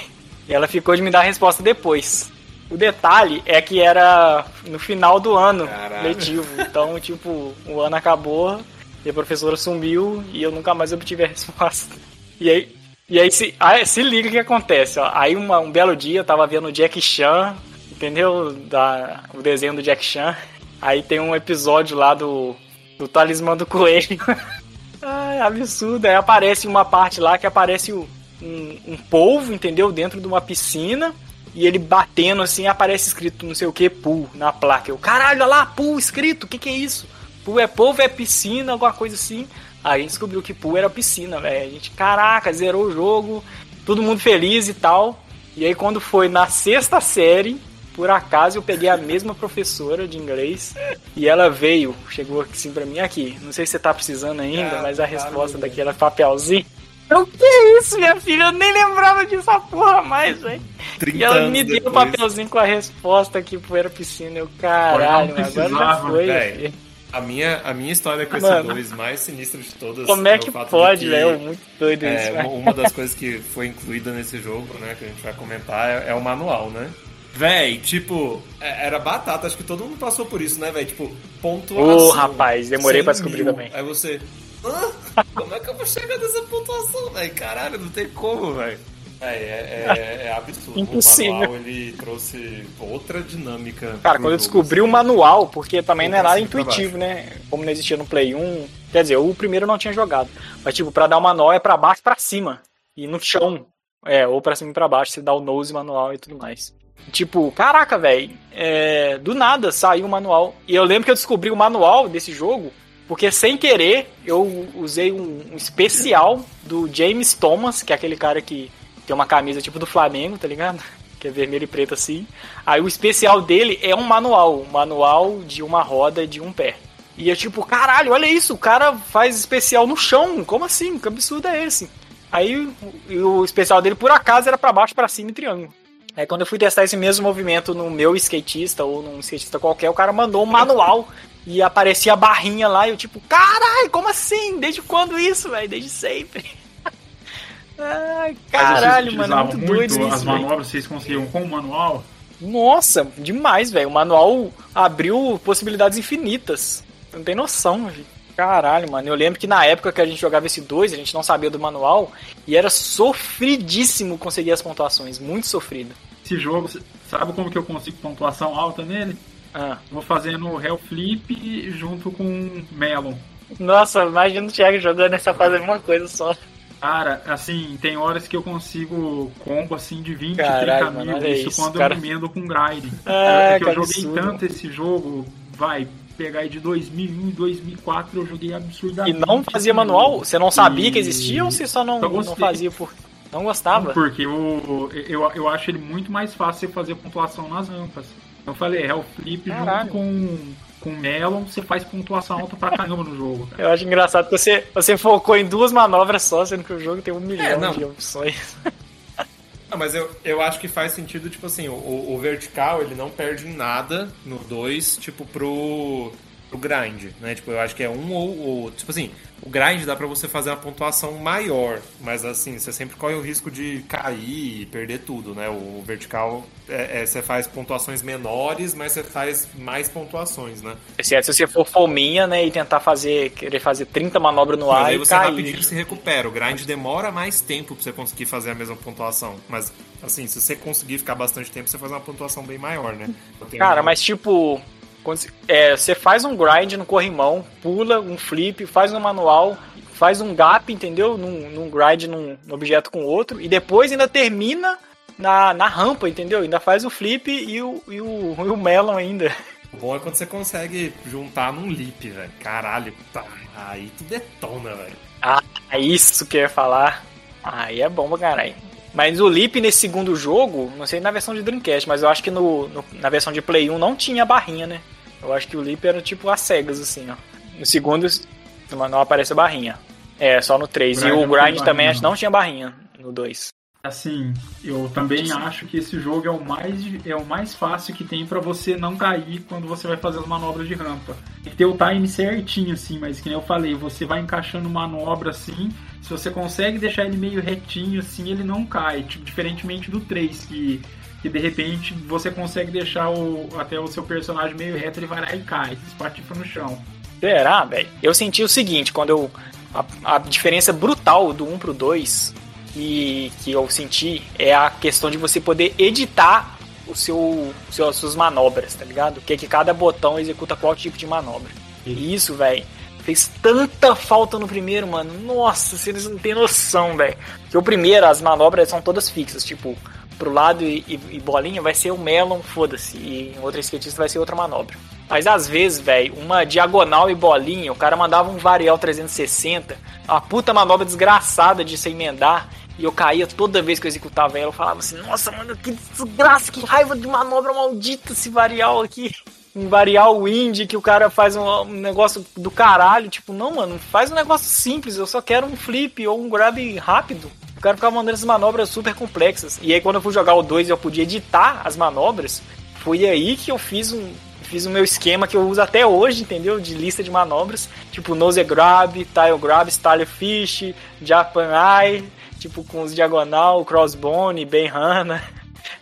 E ela ficou de me dar a resposta depois. O detalhe é que era no final do ano Caralho. letivo. Então, tipo, o ano acabou e a professora sumiu e eu nunca mais obtive a resposta. E aí, e aí se, aí, se liga o que acontece. Ó. Aí uma- um belo dia eu tava vendo o Jack Chan, entendeu? Da, o desenho do Jack Chan. Aí tem um episódio lá do, do Talismã do Coelho. Ai, absurdo. Aí aparece uma parte lá que aparece um, um polvo, entendeu? Dentro de uma piscina. E ele batendo assim, aparece escrito não sei o que, pool, na placa. Eu, caralho, olha lá, pool escrito, o que que é isso? Pool é polvo, é piscina, alguma coisa assim. Aí descobriu que pool era piscina, velho. A gente, caraca, zerou o jogo, todo mundo feliz e tal. E aí quando foi na sexta série, por acaso eu peguei a mesma professora de inglês e ela veio, chegou assim pra mim aqui. Não sei se você tá precisando ainda, Cara, mas a resposta velho. daquela papelzinho. Eu, que é isso, minha filha? Eu nem lembrava disso porra mais, velho. 30 E ela me deu o depois. papelzinho com a resposta que era piscina. Eu, caralho, não agora já foi. A minha, a minha história com esse dois mais sinistra de todas. Como é o que pode, que, velho? Muito doido É, isso, uma, velho. uma das coisas que foi incluída nesse jogo, né, que a gente vai comentar, é, é o manual, né? Véi, tipo, é- era batata, acho que todo mundo passou por isso, né, véi? Tipo, pontuação. Ô, rapaz, demorei 100 pra descobrir mil. também. Aí você, hã? Como é que eu vou chegar nessa pontuação, véi? Caralho, não tem como, véi. É, é, é, é absurdo. Impossível. O manual, ele trouxe outra dinâmica. Cara, quando eu jogo, descobri o manual, porque também não é Pra nada intuitivo, né? Como não existia no Play 1. Quer dizer, o primeiro eu não tinha jogado. Mas, tipo, pra dar o manual é pra baixo e pra cima. E no chão. É, ou pra cima e pra baixo, você dá o nose manual e tudo mais. Tipo, caraca, velho. É, do nada saiu o manual. E eu lembro que eu descobri o manual desse jogo. Porque sem querer eu usei um, um especial do James Thomas, que é aquele cara que tem uma camisa tipo do Flamengo, tá ligado? Que é vermelho e preto assim. Aí o especial dele é um manual, um manual de uma roda de um pé. E eu tipo, caralho, olha isso, o cara faz especial no chão, como assim? Que absurdo é esse? Aí o- especial dele por acaso era pra baixo, pra cima e triângulo. Aí quando eu fui testar esse mesmo movimento no meu skatista ou num skatista qualquer, o cara mandou um manual e aparecia a barrinha lá e eu tipo, caralho, como assim? Desde quando isso, velho? Desde sempre. Ai, caralho, mano, é muito doido muito as isso, velho. manobras, vocês conseguiam com o manual? Nossa, demais, velho. O manual abriu possibilidades infinitas. Você não tem noção, gente. Caralho, mano. Eu lembro que na época que a gente jogava esse 2, a gente não sabia do manual e era sofridíssimo conseguir as pontuações. Muito sofrido. Esse jogo, sabe como que eu consigo pontuação alta nele? Ah. Vou fazendo Hell Flip junto com Melon. Nossa, imagina o Thiago jogando essa fase a mesma coisa só. Cara, assim, tem horas que eu consigo combo assim de 20, Caralho, 30 mano, mil. Isso, isso, quando cara. eu emendo com grind. Ah, é que eu joguei absurdo. tanto esse jogo, vai, pegar aí de 2001 e 2004, eu joguei E absurdamente. não fazia manual? Você não sabia E- que existia ou você só não, Eu não fazia por. Não gostava? Porque eu, eu, eu acho ele muito mais fácil você fazer pontuação nas rampas. Eu falei, Hell Flip Caralho. junto com, com Melon, você faz pontuação alta pra caramba no jogo. cara. Eu acho engraçado que você, você focou em duas manobras só, sendo que o jogo tem um milhão não. de opções. Não, mas eu, eu acho que faz sentido, tipo assim, o, o vertical ele não perde em nada no 2, tipo, pro, pro grind, né? Tipo, eu acho que é um ou ou. Tipo assim, o grind dá pra você fazer uma pontuação maior, mas assim, você sempre corre o risco de cair e perder tudo, né? O vertical é, é, você faz pontuações menores, mas você faz mais pontuações, né? Exceto se você for fominha, né, e tentar fazer, querer fazer 30 manobras no Mas ar aí e você cair. rapidinho se recupera. O grind demora mais tempo pra você conseguir fazer a mesma pontuação. Mas, assim, se você conseguir ficar bastante tempo, você faz uma pontuação bem maior, né? Cara, um- mas tipo, você- é, você faz um grind no corrimão, pula um flip, faz um manual, faz um gap, entendeu? Num, num grind num, num objeto com outro, e depois ainda termina na, na rampa, entendeu? Ainda faz o flip e o, e o, e o melon ainda. O bom é quando você consegue juntar num leap, velho. Caralho, tá. Aí tu detona, velho. Ah, é isso que eu ia falar. Aí é bom pra caralho. Mas o Leap nesse segundo jogo, não sei na versão de Dreamcast, mas eu acho que no, no- na versão de Play 1 não tinha barrinha, né? Eu acho que o Leap era tipo as cegas, assim, ó. No segundo não, aparece a barrinha. É, só no 3. E o Grind também acho que não. tinha barrinha no 2. Assim, eu também acho que esse jogo é o mais, é o mais fácil que tem pra você não cair quando você vai fazer as manobras de rampa. Tem que ter o time certinho, assim, mas que nem eu falei, você vai encaixando manobra assim, se você consegue deixar ele meio retinho, assim, ele não cai. Tipo, diferentemente do 3, que, que de repente você consegue deixar o, até o seu personagem meio reto, ele vai lá e cai, espatifa no chão. Será, velho? Eu senti o seguinte, quando eu. A, a diferença brutal do 1 pro 2 que, que eu senti é a questão de você poder editar o seu, o seu, as suas manobras, tá ligado? Que que cada botão executa qual tipo de manobra. E isso, velho, fez tanta falta no primeiro, mano. Nossa, vocês não têm noção, velho. Que o primeiro, as manobras são todas fixas, tipo, pro lado e, e- e bolinha vai ser o melon, foda-se. E em outra skatista vai ser outra manobra. Mas às vezes, velho, uma diagonal e bolinha, o cara mandava um varial 360, uma puta manobra desgraçada de se emendar, e eu caía toda vez que eu executava ela. Eu falava assim: Nossa, mano, que desgraça, que raiva de manobra maldita esse varial aqui. Um varial indie que o cara faz um, um negócio do caralho. Tipo, não, mano, faz um negócio simples. Eu só quero um flip ou um grab rápido. O cara ficava mandando essas manobras super complexas. E aí, quando eu fui jogar o 2 e eu podia editar as manobras, foi aí que eu fiz um. Fiz o meu esquema que eu uso até hoje, entendeu? De lista de manobras. Tipo, nose grab, tile grab, style fish, Japan eye, tipo com os diagonal, crossbone, bem rana.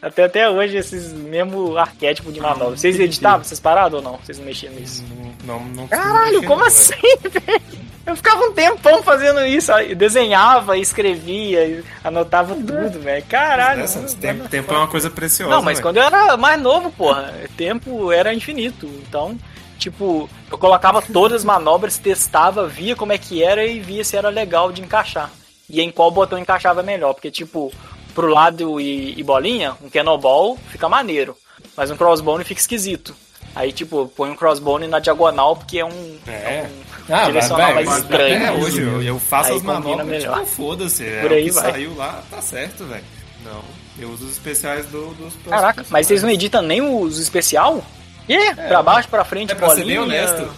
Até, até hoje esses mesmo arquétipo de manobra. Vocês entendi. editavam essas paradas ou não? Vocês não mexiam nisso? Não, não, não Caralho, como assim, velho? Eu ficava um tempão fazendo isso. Eu desenhava, escrevia, anotava tudo, velho. Caralho. Mano, tempo, tempo é uma coisa preciosa. Não, mas quando eu era mais novo, porra, tempo era infinito. Então, tipo, eu colocava todas as manobras, testava, via como é que era e via se era legal de encaixar. E em qual botão encaixava melhor. Porque, tipo, pro lado e, e bolinha, um cannonball fica maneiro. Mas um crossbone fica esquisito. Aí, tipo, põe um crossbone na diagonal porque é um, É. um Ah, direcional velho, mais estranho. Até hoje eu, eu faço Aí as manobras, tipo, foda-se. É Por o aí que vai. saiu lá, tá certo, velho. Não, eu uso os especiais do, dos Caraca, mas vocês não editam nem os especial? É, pra baixo, pra frente, É pra ser bem bolinha, honesto.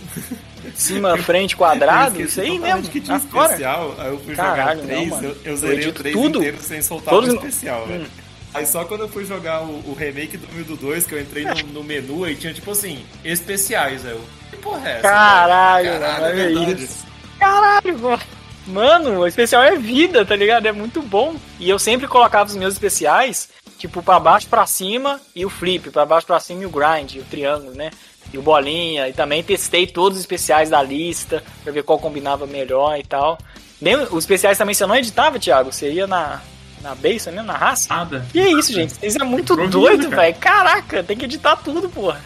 Cima, frente, quadrado, Eu isso aí mesmo. que tinha Agora. especial, aí eu fui Caralho, jogar o 3, não, eu, eu Eu zerei o edito 3 tudo. inteiro sem soltar Todos- o especial, Hum. velho. Aí só quando eu fui jogar o, o remake do 1 e do 2, que eu entrei no, no menu e tinha tipo assim, especiais, aí eu. Que porra é essa? Caralho, velho? mano, olha verdade. isso. Caralho, mano. Mano, o especial é vida, tá ligado? É muito bom. E eu sempre colocava os meus especiais, tipo, pra baixo, pra cima e o flip, pra baixo, pra cima e o grind, e o triângulo, né? E o bolinha. E também testei todos os especiais da lista, pra ver qual combinava melhor e tal. Nem, os especiais também você não editava, Thiago? Você ia na, na base mesmo, na raça? Nada. Que isso, gente? Vocês é muito Improviso, doido, cara. velho. Caraca, tem que editar tudo, porra.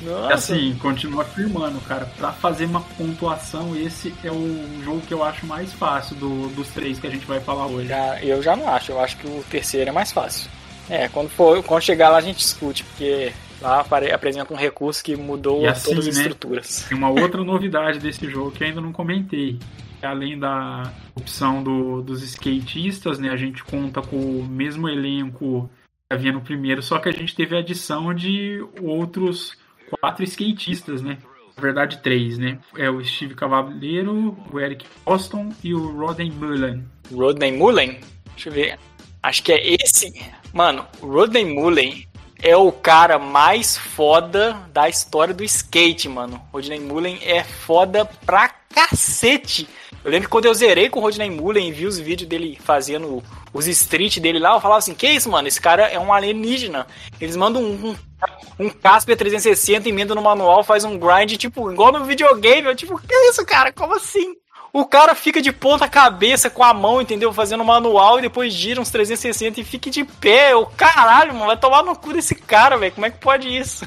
Nossa. Assim, continua afirmando, cara. Pra fazer uma pontuação, esse é o jogo que eu acho mais fácil do- dos três que a gente vai falar hoje. Já, eu já não acho, eu acho que o terceiro é mais fácil. É, quando, for, quando chegar lá a gente discute, porque lá apresenta um recurso que mudou assim, todas as né? estruturas. Tem uma outra novidade desse jogo que ainda não comentei. Além da opção do- dos skatistas, né? A gente conta com o mesmo elenco que havia no primeiro, só que a gente teve a adição de outros quatro skatistas, né? Na verdade, três, né? É o Steve Cavaleiro, o Eric Boston e o Rodney Mullen. Rodney Mullen? Deixa eu ver. Acho que é esse. Mano, o Rodney Mullen é o cara mais foda da história do skate, mano. Rodney Mullen é foda pra cacete. Eu lembro quando eu zerei com o Rodney Mullen e vi os vídeos dele fazendo os street dele lá, eu falava assim, que isso, mano? Esse cara é um alienígena. Eles mandam um, um, um Casper 360, emenda no manual, faz um grind, tipo, igual no videogame. Eu, tipo, que isso, cara? Como assim? O cara fica de ponta cabeça com a mão, entendeu? Fazendo manual e depois gira uns 360 e fica de pé. O caralho, mano, vai tomar no cu desse cara, velho. Como é que pode isso?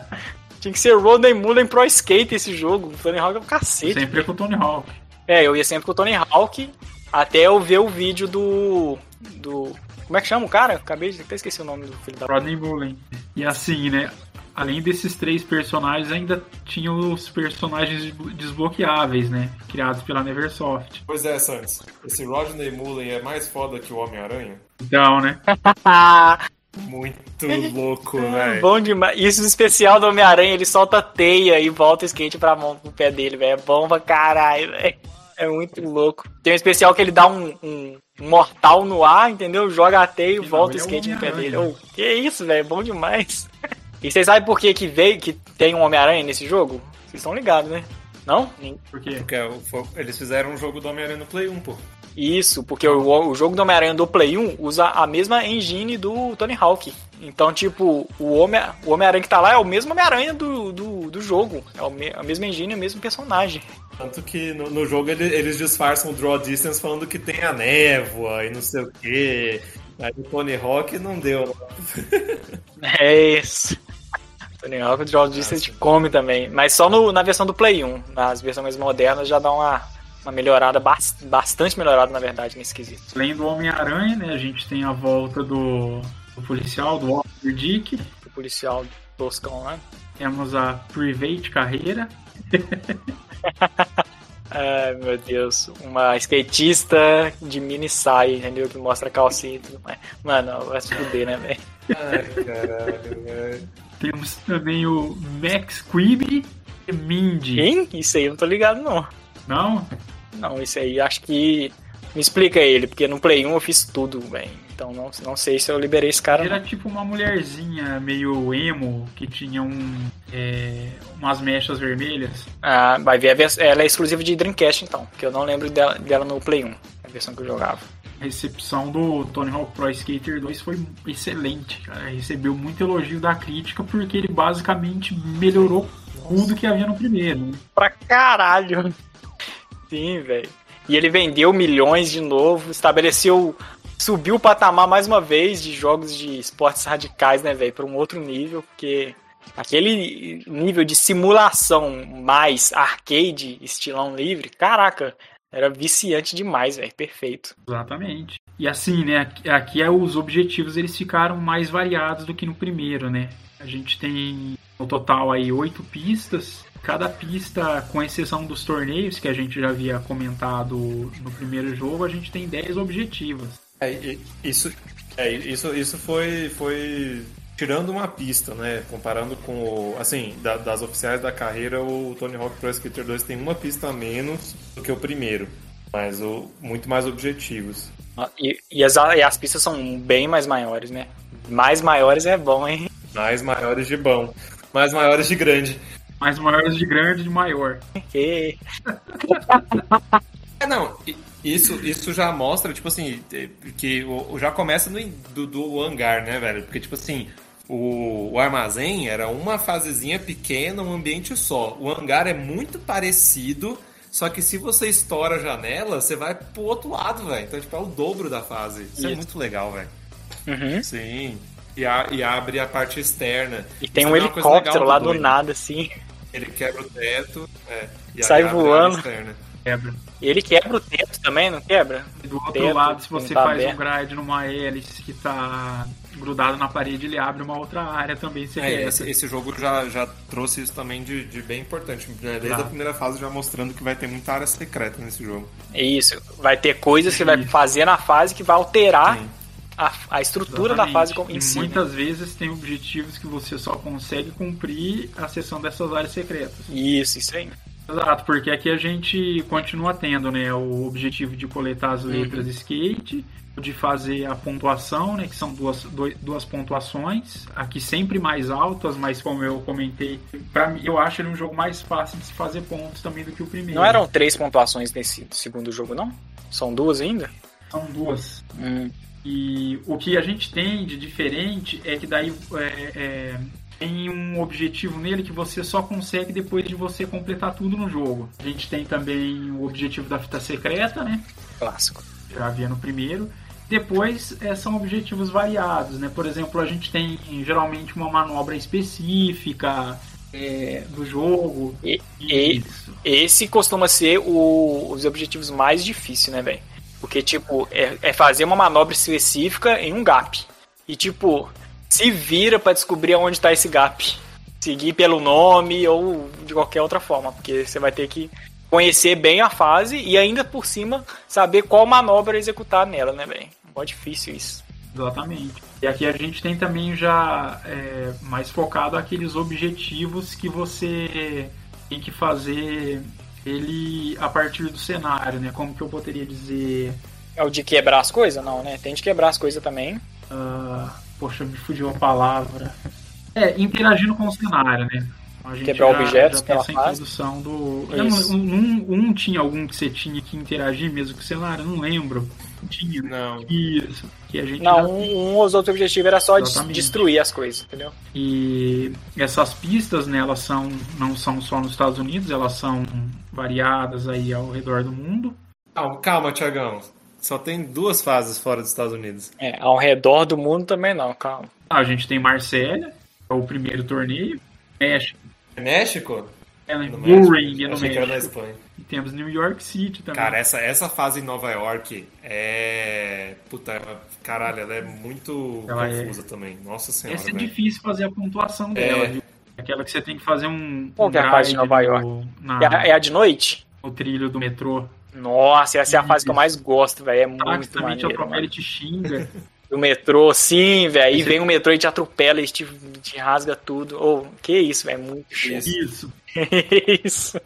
Tinha que ser Rodney Mullen Pro Skate esse jogo. O Tony Hawk é um cacete. Sempre com o Tony Hawk. É, eu ia sempre com o Tony Hawk até eu ver o vídeo do. do. Como é que chama o cara? Acabei de até esqueci o nome do filho da. Rodney Mullen. E assim, né? Além desses três personagens, ainda tinha os personagens desbloqueáveis, né? Criados pela Neversoft. Pois é, Santos. Esse Rodney Mullen é mais foda que o Homem-Aranha? Então, né? Muito louco, velho. Bom demais. Isso especial do Homem-Aranha, ele solta teia e volta o skate pra mão pro pé dele, velho. É bom pra caralho, velho. É muito louco. Tem um especial que ele dá um, um, mortal no ar, entendeu? Joga a teia e volta o é o skate no pé dele. Oh, que isso, velho. Bom demais. E vocês sabem por que, que veio que tem um Homem-Aranha nesse jogo? Vocês estão ligados, né? Não? Porque Porque é eles fizeram um jogo do Homem-Aranha no Play 1, pô. Isso, porque o, o jogo do Homem-Aranha do Play 1 usa a mesma engine do Tony Hawk. Então, tipo, o Homem- o Homem-Aranha que tá lá é o mesmo Homem-Aranha do, do, do jogo. É o me- a mesma engine, o mesmo personagem. Tanto que no, no jogo ele- eles disfarçam o Draw Distance falando que tem a névoa e não sei o quê. Aí o Tony Hawk não deu. É isso. Tony Hawk, o Draw Distance come também. Mas só no- na versão do Play 1. Nas versões mais modernas já dá uma, uma melhorada, bas- bastante melhorada, na verdade, nesse quesito. além do Homem-Aranha, né, a gente tem a volta do, do policial, do Officer Dick. O policial toscão lá. Temos a Private Carreira. Ai, meu Deus. Uma skatista de mini saia, entendeu? Que mostra a calcinha e tudo mais. Mano, vai se fuder, né, velho? Ai, caralho, velho. Temos também o Max Quibby e Mindy. Quem? Isso aí eu não tô ligado, não. Não? Não, isso aí acho que. Me explica ele, porque no Play 1 eu fiz tudo, velho. Então não, não sei se eu liberei esse cara. Era Não. tipo uma mulherzinha meio emo, que tinha um, é, umas mechas vermelhas. Ah, vai ver. Ela é exclusiva de Dreamcast, então. Porque eu não lembro dela, dela no Play 1. A versão que eu jogava. A recepção do Tony Hawk Pro Skater 2 foi excelente, cara. Recebeu muito elogio da crítica porque ele basicamente melhorou tudo que havia no primeiro. né? Pra caralho. Sim, velho. E ele vendeu milhões de novo, estabeleceu. Subiu o patamar mais uma vez de jogos de esportes radicais, né, velho? Pra um outro nível, porque aquele nível de simulação mais arcade, estilão livre, caraca, era viciante demais, velho. Perfeito. Exatamente. E assim, né, aqui- aqui é os objetivos eles ficaram mais variados do que no primeiro, né? A gente tem no total aí oito pistas. Cada pista, com exceção dos torneios que a gente já havia comentado no primeiro jogo, a gente tem 10 objetivos. É, isso, é, isso, isso foi, foi tirando uma pista, né? Comparando com o. Assim, da- das oficiais da carreira, o Tony Hawk Pro Skater 2 tem uma pista a menos do que o primeiro. Mas o, muito mais objetivos. E, e as, e as pistas são bem mais maiores, né? Mais maiores é bom, hein? Mais maiores de bom. Mais maiores de grande. Mais maiores de grande e de maior. É, não, isso, isso já mostra, tipo assim, eh, que já começa no, do, do hangar, né, velho? Porque, tipo assim, o, o armazém era uma fasezinha pequena, um ambiente só. O hangar é muito parecido, só que se você estoura a janela, você vai pro outro lado, velho. Então, tipo, é o dobro da fase. Isso, é Isso. muito legal, velho. Uhum. Sim. E, a- e abre a parte externa. E tem Isso um é helicóptero lá do do nada, assim. Ele quebra o teto, é, e Sai voando. externa. Quebra. Ele quebra o teto também, não quebra? Do outro Teto, lado, se você tá faz um aberto. grade numa hélice que tá grudado na parede, ele abre uma outra área também É, esse, esse jogo já, já trouxe isso também de, de bem importante. né? Desde Tá. a primeira fase já mostrando que vai ter muita área secreta nesse jogo. É Isso. Vai ter coisas que vai Isso. fazer na fase que vai alterar Sim. a, a estrutura da Exatamente. fase como- em E si. né? muitas vezes tem objetivos que você só consegue cumprir acessando essas áreas secretas. Isso, isso aí. Exato, porque aqui a gente continua tendo né, o objetivo de coletar as letras Uhum. skate, de fazer a pontuação, né, que são duas, doi- duas pontuações, aqui sempre mais altas, mas como eu comentei, pra mim, eu acho ele um jogo mais fácil de se fazer pontos também do que o primeiro. Não eram três pontuações nesse segundo jogo, não? São duas ainda? São duas. Hum. E o que a gente tem de diferente é que daí é, é, tem um objetivo nele que você só consegue depois de você completar tudo no jogo. A gente tem também o objetivo da fita secreta, né? Clássico. Já havia no primeiro. Depois é, são objetivos variados, né? Por exemplo, a gente tem geralmente uma manobra específica é, do jogo. E- e- Isso. Esse costuma ser o- os objetivos mais difíceis, né, velho? Porque, tipo, é, é fazer uma manobra específica em um gap. E, tipo, se vira pra descobrir onde tá esse gap. Seguir pelo nome ou de qualquer outra forma. Porque você vai ter que conhecer bem a fase e ainda por cima saber qual manobra executar nela, né, velho? Mó difícil isso. Exatamente. E aqui a gente tem também já é, mais focado aqueles objetivos que você tem que fazer ele a partir do cenário, né? Como que eu poderia dizer? É o de quebrar as coisas? Não, né? Tem de quebrar as coisas também. Uh, poxa, me fugiu a palavra. É, interagindo com o cenário, né? A gente Quebrar já, objetos já tem essa introdução do. Não, um, um, tinha algum que você tinha que interagir mesmo com o cenário, não lembro. Tinha. Não. Isso. Que a gente não, um, um os outros objetivos era só Exatamente. destruir as coisas, entendeu? E essas pistas, né, elas são, não são só nos Estados Unidos, elas são variadas aí ao redor do mundo. Calma, calma Tiagão. Só tem duas fases fora dos Estados Unidos. É, ao redor do mundo também não, calma. Ah, a gente tem Marsella, é o primeiro torneio. México. É México? É no Bullring, é no México. na Espanha. E temos New York City também. Cara, essa, essa fase em Nova York é. Puta, caralho, ela é muito ela é- confusa é... também. Nossa senhora. Essa é véio. difícil fazer a pontuação dela. É... Aquela que você tem que fazer um. Qual um que é a fase de Nova York? Na... É, a, é a de noite? O trilho do metrô. Nossa, essa é a fase que eu mais gosto, velho. É muito maneiro. atropela e te xinga. Do metrô, sim, velho. Aí vem o metrô e te atropela e te, te rasga tudo. Ou, oh, que isso, velho. É muito Isso. isso.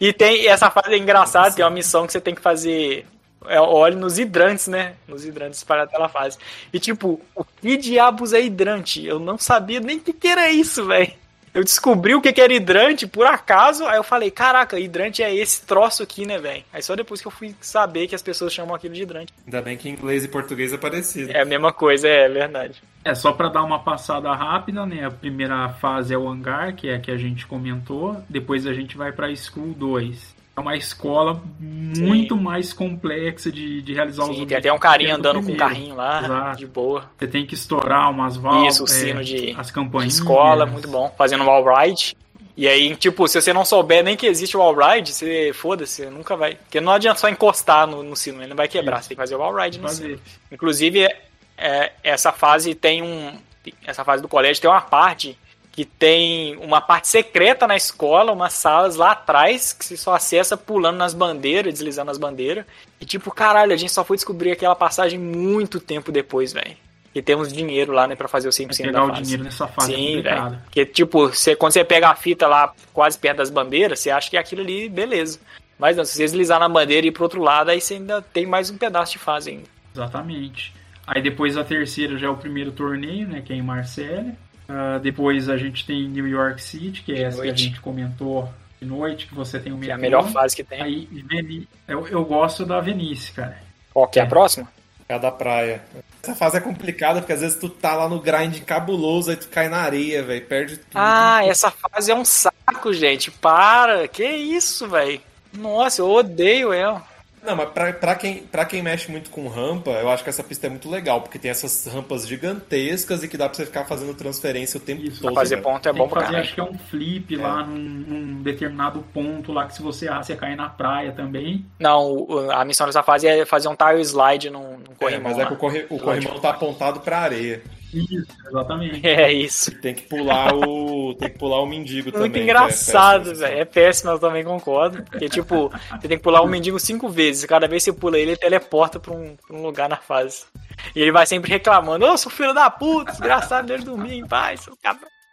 E tem essa fase é engraçada, tem uma missão que você tem que fazer é, óleo nos hidrantes, né? Nos hidrantes para aquela fase. E tipo, o que diabos é hidrante? Eu não sabia nem o que, que era isso, velho. Eu descobri o que, era hidrante por acaso, aí eu falei, caraca, hidrante é esse troço aqui, né, velho? Aí só depois que eu fui saber que as pessoas chamam aquilo de hidrante. Ainda bem que inglês e português é parecido. É a mesma coisa, é verdade. É, só para dar uma passada rápida, né? A primeira fase é o hangar, que é a que a gente comentou. Depois a gente vai para School 2 é uma escola muito Sim. mais complexa de, de realizar Sim, os Tem até um carinha andando com um carrinho lá, Exato. de boa. Você tem que estourar umas válvulas. Isso, o sino é, de, as campanhas. De escola, muito bom. Fazendo um all-ride. E aí, tipo, se você não souber nem que existe o all-ride, você foda-se, nunca vai. Porque não adianta só encostar no, no sino, ele não vai quebrar. Isso. Você tem que fazer o all-ride no sino. Inclusive, é, essa fase tem um. Essa fase do colégio tem uma parte que tem uma parte secreta na escola, umas salas lá atrás, que se só acessa pulando nas bandeiras, deslizando as bandeiras. E tipo, caralho, a gente só foi descobrir aquela passagem muito tempo depois, velho. E temos dinheiro lá, né, pra fazer o 100% pegar da fase. o dinheiro nessa fase Sim, velho. Porque, tipo, você, quando você pega a fita lá quase perto das bandeiras, você acha que é aquilo ali, beleza. Mas não, se você deslizar na bandeira e ir pro outro lado, aí você ainda tem mais um pedaço de fase ainda. Exatamente. Aí depois a terceira já é o primeiro torneio, né, que é em Marselha. Uh, depois a gente tem New York City, que é de essa noite. que a gente comentou de noite, que você tem o metrô. Que é a melhor fase que tem. Aí, Veni... eu, eu gosto da Venice, cara. Qual que é a próxima? É a da praia. Essa fase é complicada, porque às vezes tu tá lá no grind cabuloso, aí tu cai na areia, velho, perde tudo. Ah, essa fase é um saco, gente. Para! Que isso, velho? Nossa, eu odeio ela. Não, mas pra, pra, quem, pra quem mexe muito com rampa, eu acho que essa pista é muito legal, porque tem essas rampas gigantescas e que dá pra você ficar fazendo transferência o tempo Isso, todo. fazer ponto é bom pra fazer, Acho que é um flip é. lá num, num, determinado ponto lá que se você errar, você cai na praia também. Não, a missão dessa fase é fazer um tile slide num, num corrimão. É, mas é que o, corre, o corrimão tá apontado pra areia. Isso, exatamente. É isso. Tem que pular o. tem que pular o mendigo Muito também. Muito engraçado, velho. É, é, péssimo, eu também concordo. Porque, tipo, você tem que pular o mendigo cinco vezes. Cada vez que você pula ele, ele teleporta pra um, pra um lugar na fase. E ele vai sempre reclamando: Ô, sou filho da puta, desgraçado dele dormir em paz.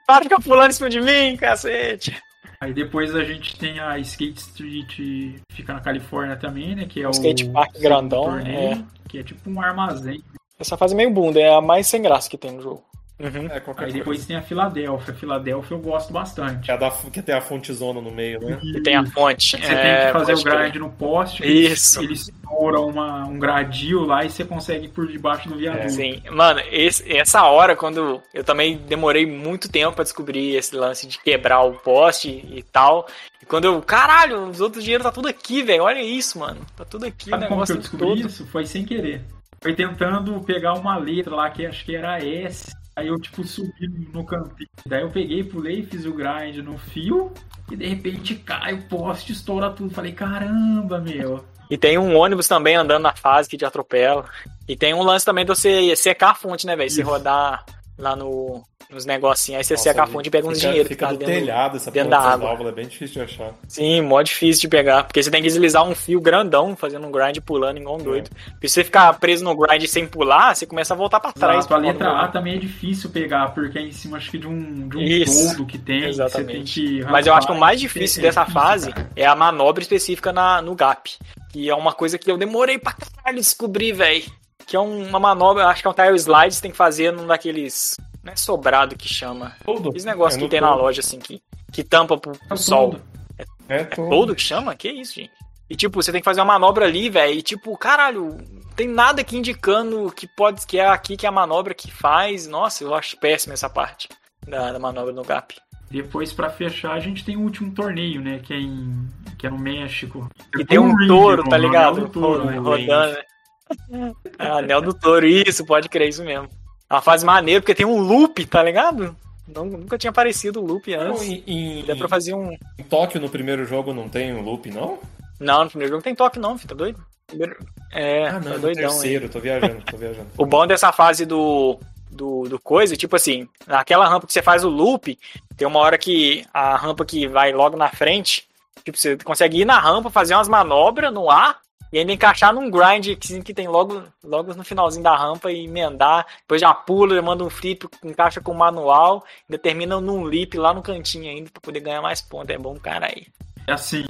Para de ficar pulando em cima de mim, cacete. Aí depois a gente tem a Skate Street, fica na Califórnia também, né? Que é o. Skate Park grandão. Torneio, é. Que é tipo um armazém. Essa fase é meio bunda, é a mais sem graça que tem no jogo. Uhum. É, Aí depois coisa. tem a Filadélfia. A Filadélfia eu gosto bastante. Que, é da, que tem a fontezona no meio, né? Que tem a fonte. Você é, tem que fazer o grind no poste. Isso. Ele estoura uma, um gradil lá e você consegue ir por debaixo do viaduto. É, sim. Mano, esse, essa hora, quando eu também demorei muito tempo para descobrir esse lance de quebrar o poste e tal. E quando eu, caralho, os outros dinheiros tá tudo aqui, velho. Olha isso, mano. Tá tudo aqui. Sabe como que eu descobri todo. isso? Foi sem querer. Foi tentando pegar uma letra lá que acho que era S. Aí eu, tipo, subi no cantinho. Daí eu peguei, pulei, fiz o grind no fio. E de repente cai o poste, estoura tudo. Falei, caramba, meu. E tem um ônibus também andando na fase que te atropela. E tem um lance também de você secar a fonte, né, velho? Se rodar lá no, Uns negocinhos. Aí você Nossa, seca a fonte e pega uns fica- dinheiro que Fica tá do dentro. telhado essa dentro da água. válvula, é bem difícil de achar. Sim, mó difícil de pegar. Porque você tem que deslizar um fio grandão, fazendo um grind pulando igual um doido. Porque se você ficar preso no grind sem pular, você começa a voltar pra trás. Exato, a letra A também é difícil pegar, porque é em cima acho que de um, de um Isso, que tem. exatamente. Você tem que Mas eu acho que o mais e difícil é dessa difícil, fase cara. é a manobra específica na, no gap. Que é uma coisa que eu demorei pra caralho descobrir, velho. Que é um- uma manobra, acho que é um tire slide, você tem que fazer num daqueles. Não é sobrado que chama. Todo. Esse negócio É que tem na todo. loja, assim, que, que tampa pro, pro É o sol. É É todo. todo que chama? Que isso, gente? E tipo, você tem que fazer uma manobra ali, velho. E tipo, caralho, tem nada aqui indicando que pode que é aqui que é a manobra que faz. Nossa, eu acho péssima essa parte da, da manobra no gap. Depois, pra fechar, a gente tem o último torneio, né? Que é, em, que é no México. E tem um ring, touro, tá mano, ligado? anel do touro, né? Rodando, né? Ah, Anel do touro, isso, pode crer, isso mesmo. Uma fase maneira, porque tem um loop, tá ligado? Não- nunca tinha aparecido o loop Não, antes. em, em- Dá pra fazer um. em Tóquio, no primeiro jogo, não tem um loop, não? Não, no primeiro jogo não tem toque, não, filho, tá doido? Primeiro- É, Ah, não, tá doidão, hein? terceiro, tô viajando, tô viajando. O bom dessa fase do, do, do coisa, tipo assim, naquela rampa que você faz o loop, tem uma hora que a rampa que vai logo na frente, tipo, você consegue ir na rampa, fazer umas manobras no ar e ainda encaixar num grind que, que tem logo, logo no finalzinho da rampa e emendar, depois já pula, manda um flip, encaixa com o manual, ainda termina num leap lá no cantinho ainda pra poder ganhar mais pontos. É bom, cara aí. É assim,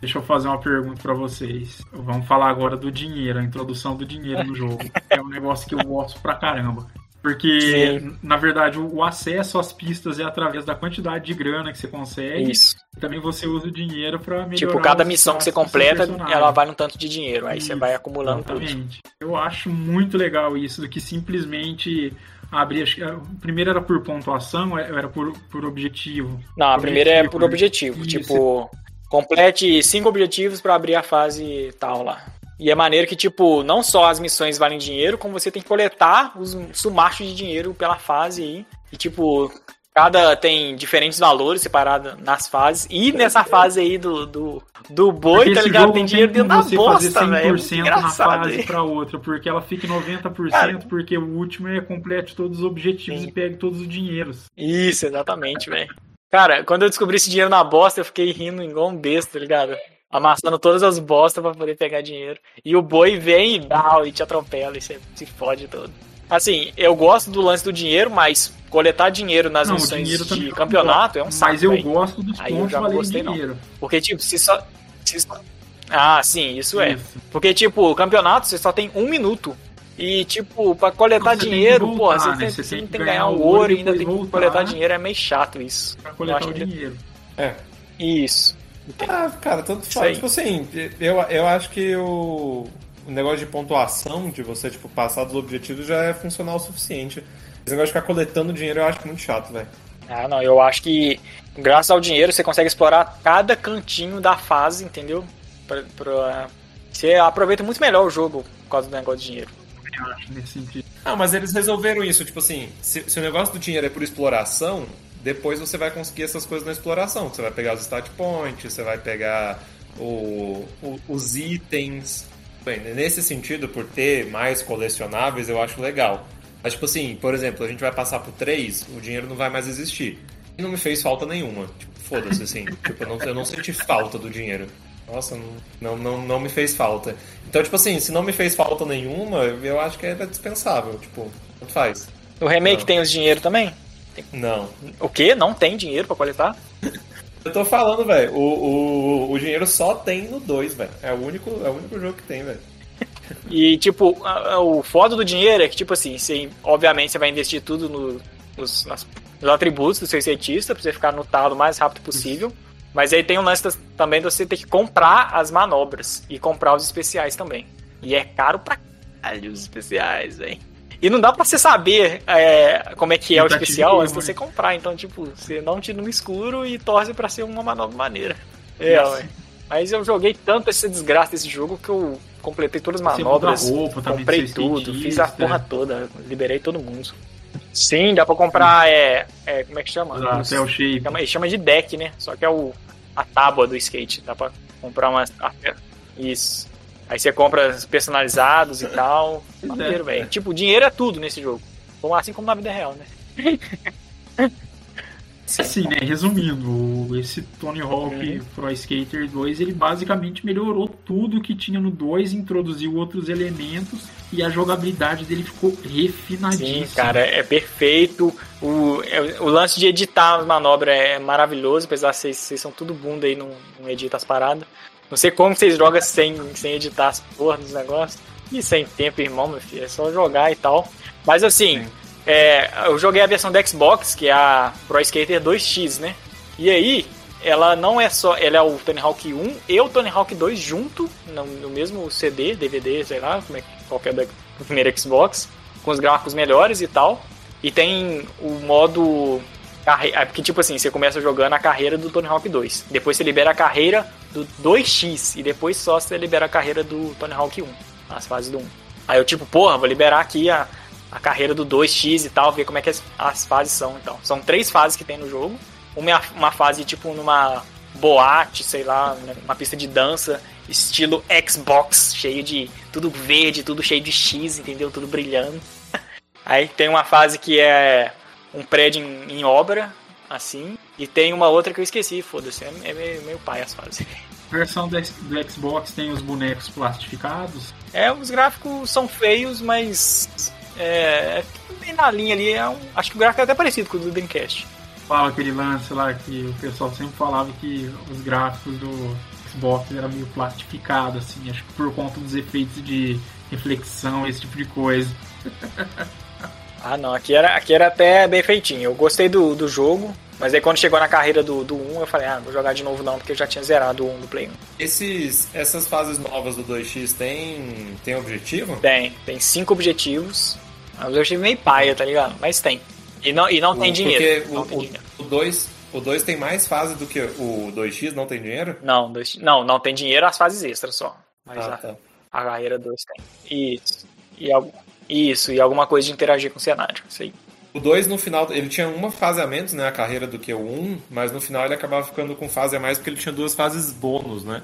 deixa eu fazer uma pergunta pra vocês. Vamos falar agora do dinheiro, a introdução do dinheiro no jogo. É um negócio que eu gosto pra caramba. Porque, Sim. na verdade, o acesso às pistas é através da quantidade de grana que você consegue. Isso. Também você usa o dinheiro pra melhorar Tipo, cada missão que você completa, ela vale um tanto de dinheiro. Aí você Isso, vai acumulando tudo. Exatamente. Eu acho muito legal isso, do que simplesmente abrir. O primeiro era por pontuação, eh, era por, por objetivo. Não, a primeira é por Objetivo, objetivo. Isso. Tipo, complete cinco objetivos pra abrir a fase tal lá. E é maneiro que, tipo, não só as missões valem dinheiro, como você tem que coletar os sumachos de dinheiro pela fase aí. E, tipo, cada tem diferentes valores separados nas fases. E nessa fase aí do, do, do boi, Porque tá ligado? Tem dinheiro dentro da você bosta, fazer velho. É muito 100% na engraçado, fase pra outra, porque ela fica em 90%, Cara. porque o último é complete todos os objetivos Sim. e pegue todos os dinheiros. Isso, exatamente, velho. Cara, quando eu descobri esse dinheiro na bosta, eu fiquei rindo igual um besta, tá ligado? Amassando todas as bostas pra poder pegar dinheiro. E o boi vem e dá, e te atropela, e você se fode todo. Assim, eu gosto do lance do dinheiro, mas coletar dinheiro nas Não, missões de campeonato é um saco, Mas eu véi. gosto dos Aí eu pontos não gostei, não. dinheiro. Porque, tipo, se só... se só- Ah, sim, isso é. Isso. Porque, tipo, o campeonato você só tem um minuto. E, tipo, pra coletar que dinheiro, voltar, porra, você, né? tem, Você tem que que ganhar o ouro e ainda tem que coletar dinheiro, é meio chato isso. Pra coletar o que- dinheiro. É. Isso. Ah, cara, tanto faz. Tipo assim, eu, eu acho que o, o negócio de pontuação, de você, tipo, passar dos objetivos já é funcional o suficiente. Esse negócio de ficar coletando dinheiro eu acho muito chato, velho. Ah, não, eu acho que graças ao dinheiro você consegue explorar cada cantinho da fase, entendeu? Pra, pra- Você aproveita muito melhor o jogo por causa do negócio de dinheiro. Eu acho, nesse sentido. Ah, mas eles resolveram isso, tipo assim, se, se o negócio do dinheiro é por exploração, depois você vai conseguir essas coisas na exploração. Você vai pegar os stat points, você vai pegar o, o- os itens. Bem, nesse sentido, por ter mais colecionáveis, eu acho legal. Mas, tipo assim, por exemplo, a gente vai passar pro 3, o dinheiro não vai mais existir. E não me fez falta nenhuma. Tipo, foda-se, assim. tipo, eu não, eu não senti falta do dinheiro. Nossa, não, não, não, me fez falta. Então, tipo assim, se não me fez falta nenhuma, eu acho que era dispensável. Tipo, tanto faz. O remake Não. tem os dinheiro também? Não. O quê? Não tem dinheiro pra coletar? Eu tô falando, velho, o, o, o dinheiro só tem no 2, velho. É o único, é o único jogo que tem, velho. E, tipo, o foda do dinheiro é que, tipo assim, você, obviamente você vai investir tudo no- nos, nas- nos atributos do seu cientista pra você ficar no talo o mais rápido possível. Mas aí tem um lance também de você ter que comprar as manobras e comprar os especiais também. E é caro pra caralho os especiais, velho. E não dá pra você saber é, como é que é o especial antes de você né? comprar. Então, tipo, você não tira no escuro e torce pra ser uma manobra maneira. É, Nossa. ué. Mas eu joguei tanto essa desgraça desse jogo que eu completei todas as manobras, roupa também, comprei tudo, fiz a porra toda, liberei todo mundo. Sim, dá pra comprar, é, é como é que chama? Exato, Os- é shape. chama, ele chama de deck, né? Só que é o, a tábua do skate, dá pra comprar uma... Isso. Aí você compra os personalizados e tal. É. Maneiro, velho. Tipo, dinheiro é tudo nesse jogo. Bom, Assim como na vida real, né? Assim, né? Resumindo, esse Tony Hawk Uhum. Pro Skater 2, ele basicamente melhorou tudo que tinha no 2, introduziu outros elementos e a jogabilidade dele ficou refinadíssima. Sim, cara, é perfeito. O, é- o lance de editar as manobras é maravilhoso, apesar de vocês, vocês são tudo bunda aí, não, não edita as paradas. Não sei como vocês jogam sem, sem editar as porras dos negócios. E sem tempo, irmão, meu filho. É só jogar e tal. Mas assim, Sim. é, eu joguei a versão da Xbox, que é a Pro Skater 2X, né? E aí, ela não é só. Ela é o Tony Hawk 1 e o Tony Hawk 2 junto, no, no mesmo CD, DVD, sei lá, como é, qual que é da do primeiro Xbox, com os gráficos melhores e tal. E tem o modo. Carre- é Porque, tipo assim, você começa jogando a carreira do Tony Hawk 2. Depois você libera a carreira do 2X. E depois só você libera a carreira do Tony Hawk 1. As fases do 1. Aí eu, tipo, porra, vou liberar aqui a, a carreira do 2X e tal, ver como é que as, as fases são. Então, são três fases que tem no jogo. Uma, é uma fase, tipo, numa boate, sei lá, né, uma pista de dança, estilo Xbox, cheio de tudo verde, tudo cheio de X, entendeu? Tudo brilhando. Aí tem uma fase que é um prédio em, em obra, assim, e tem uma outra que eu esqueci, foda-se, é, é meio, meio pai as fases. A versão do, do Xbox tem os bonecos plastificados. É, os gráficos são feios, mas é, é bem na linha ali, é um- acho que o gráfico é até parecido com o do Dreamcast. Fala aquele lance lá que o pessoal sempre falava que os gráficos do Xbox eram meio plastificados, assim, acho que por conta dos efeitos de reflexão, esse tipo de coisa. Ah, não, aqui era, aqui era até bem feitinho. Eu gostei do, do jogo, mas aí quando chegou na carreira do, do 1, eu falei, ah, não vou jogar de novo não, porque eu já tinha zerado o 1 do Play 1. Esses, essas fases novas do 2x tem, tem objetivo? Tem, tem cinco objetivos. Os objetivos meio paia, tá ligado? Mas tem. E não, e não tem Porque dinheiro. o- Não tem o- dinheiro. O 2 o 2 tem mais fase do que o 2x, não tem dinheiro? Não, dois- não, não tem dinheiro as fases extras só. Mas Ah, a, tá. a carreira 2 tem. Isso. E, al- isso, e alguma coisa de interagir com o cenário. Aí. O 2 no final, ele tinha uma fase a menos, né, a carreira do que o 1, mas no final ele acabava ficando com fase a mais porque ele tinha duas fases bônus, né?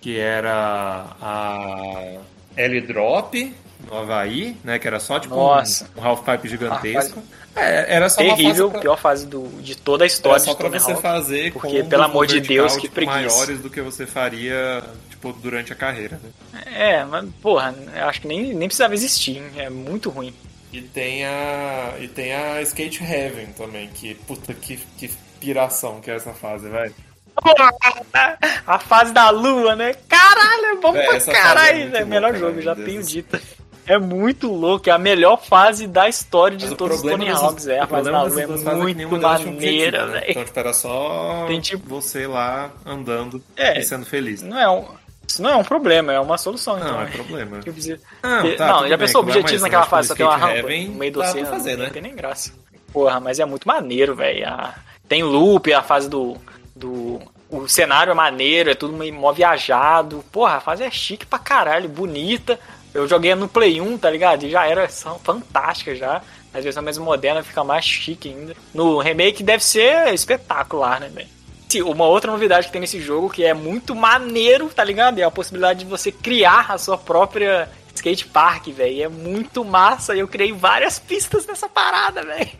Que era a L-Drop no Havaí, né, que era só tipo um, Nossa. um half-pipe gigantesco. É, era só Terrível, uma fase pra, pior fase do, de toda a era história só de pra você fazer porque, pelo amor de Deus, que tipo, preguiça. maiores do que você faria tipo durante a carreira, né? É, mas, porra, eu acho que nem, nem precisava existir, hein? é muito ruim. E tem a. E tem a Skate Heaven também, que. Puta que, que piração que é essa fase, velho. A fase da lua, né? Caralho, é bom É, pra é caralho. É o melhor jogo, já meu tenho Deus. dito. É muito louco, é a melhor fase da história de Mas todos os Tony Hawks. É, a fase da lua é é muito maneira, né? velho. Então, tipo, era só Tem, tipo- você lá andando É. e sendo feliz. Não é um, isso não é um problema, é uma solução. Não, então, é problema. Preciso- Não, Ter- tá, não, já bem, pensou objetivos naquela fase, só tem uma rampa no meio do oceano, fazer, não né? tem nem graça. Porra, mas é muito maneiro, velho. a- Tem loop, a fase do, do... O cenário é maneiro, é tudo meio mó viajado. Porra, a fase é chique pra caralho, bonita. Eu joguei no Play 1, tá ligado? E já era são fantástica já. Às vezes a mais moderna fica mais chique ainda. No remake deve ser espetacular, né, velho? Uma outra novidade que tem nesse jogo que é muito maneiro, tá ligado? É a possibilidade de você criar a sua própria skate park, velho. É muito massa. Eu criei várias pistas nessa parada, velho.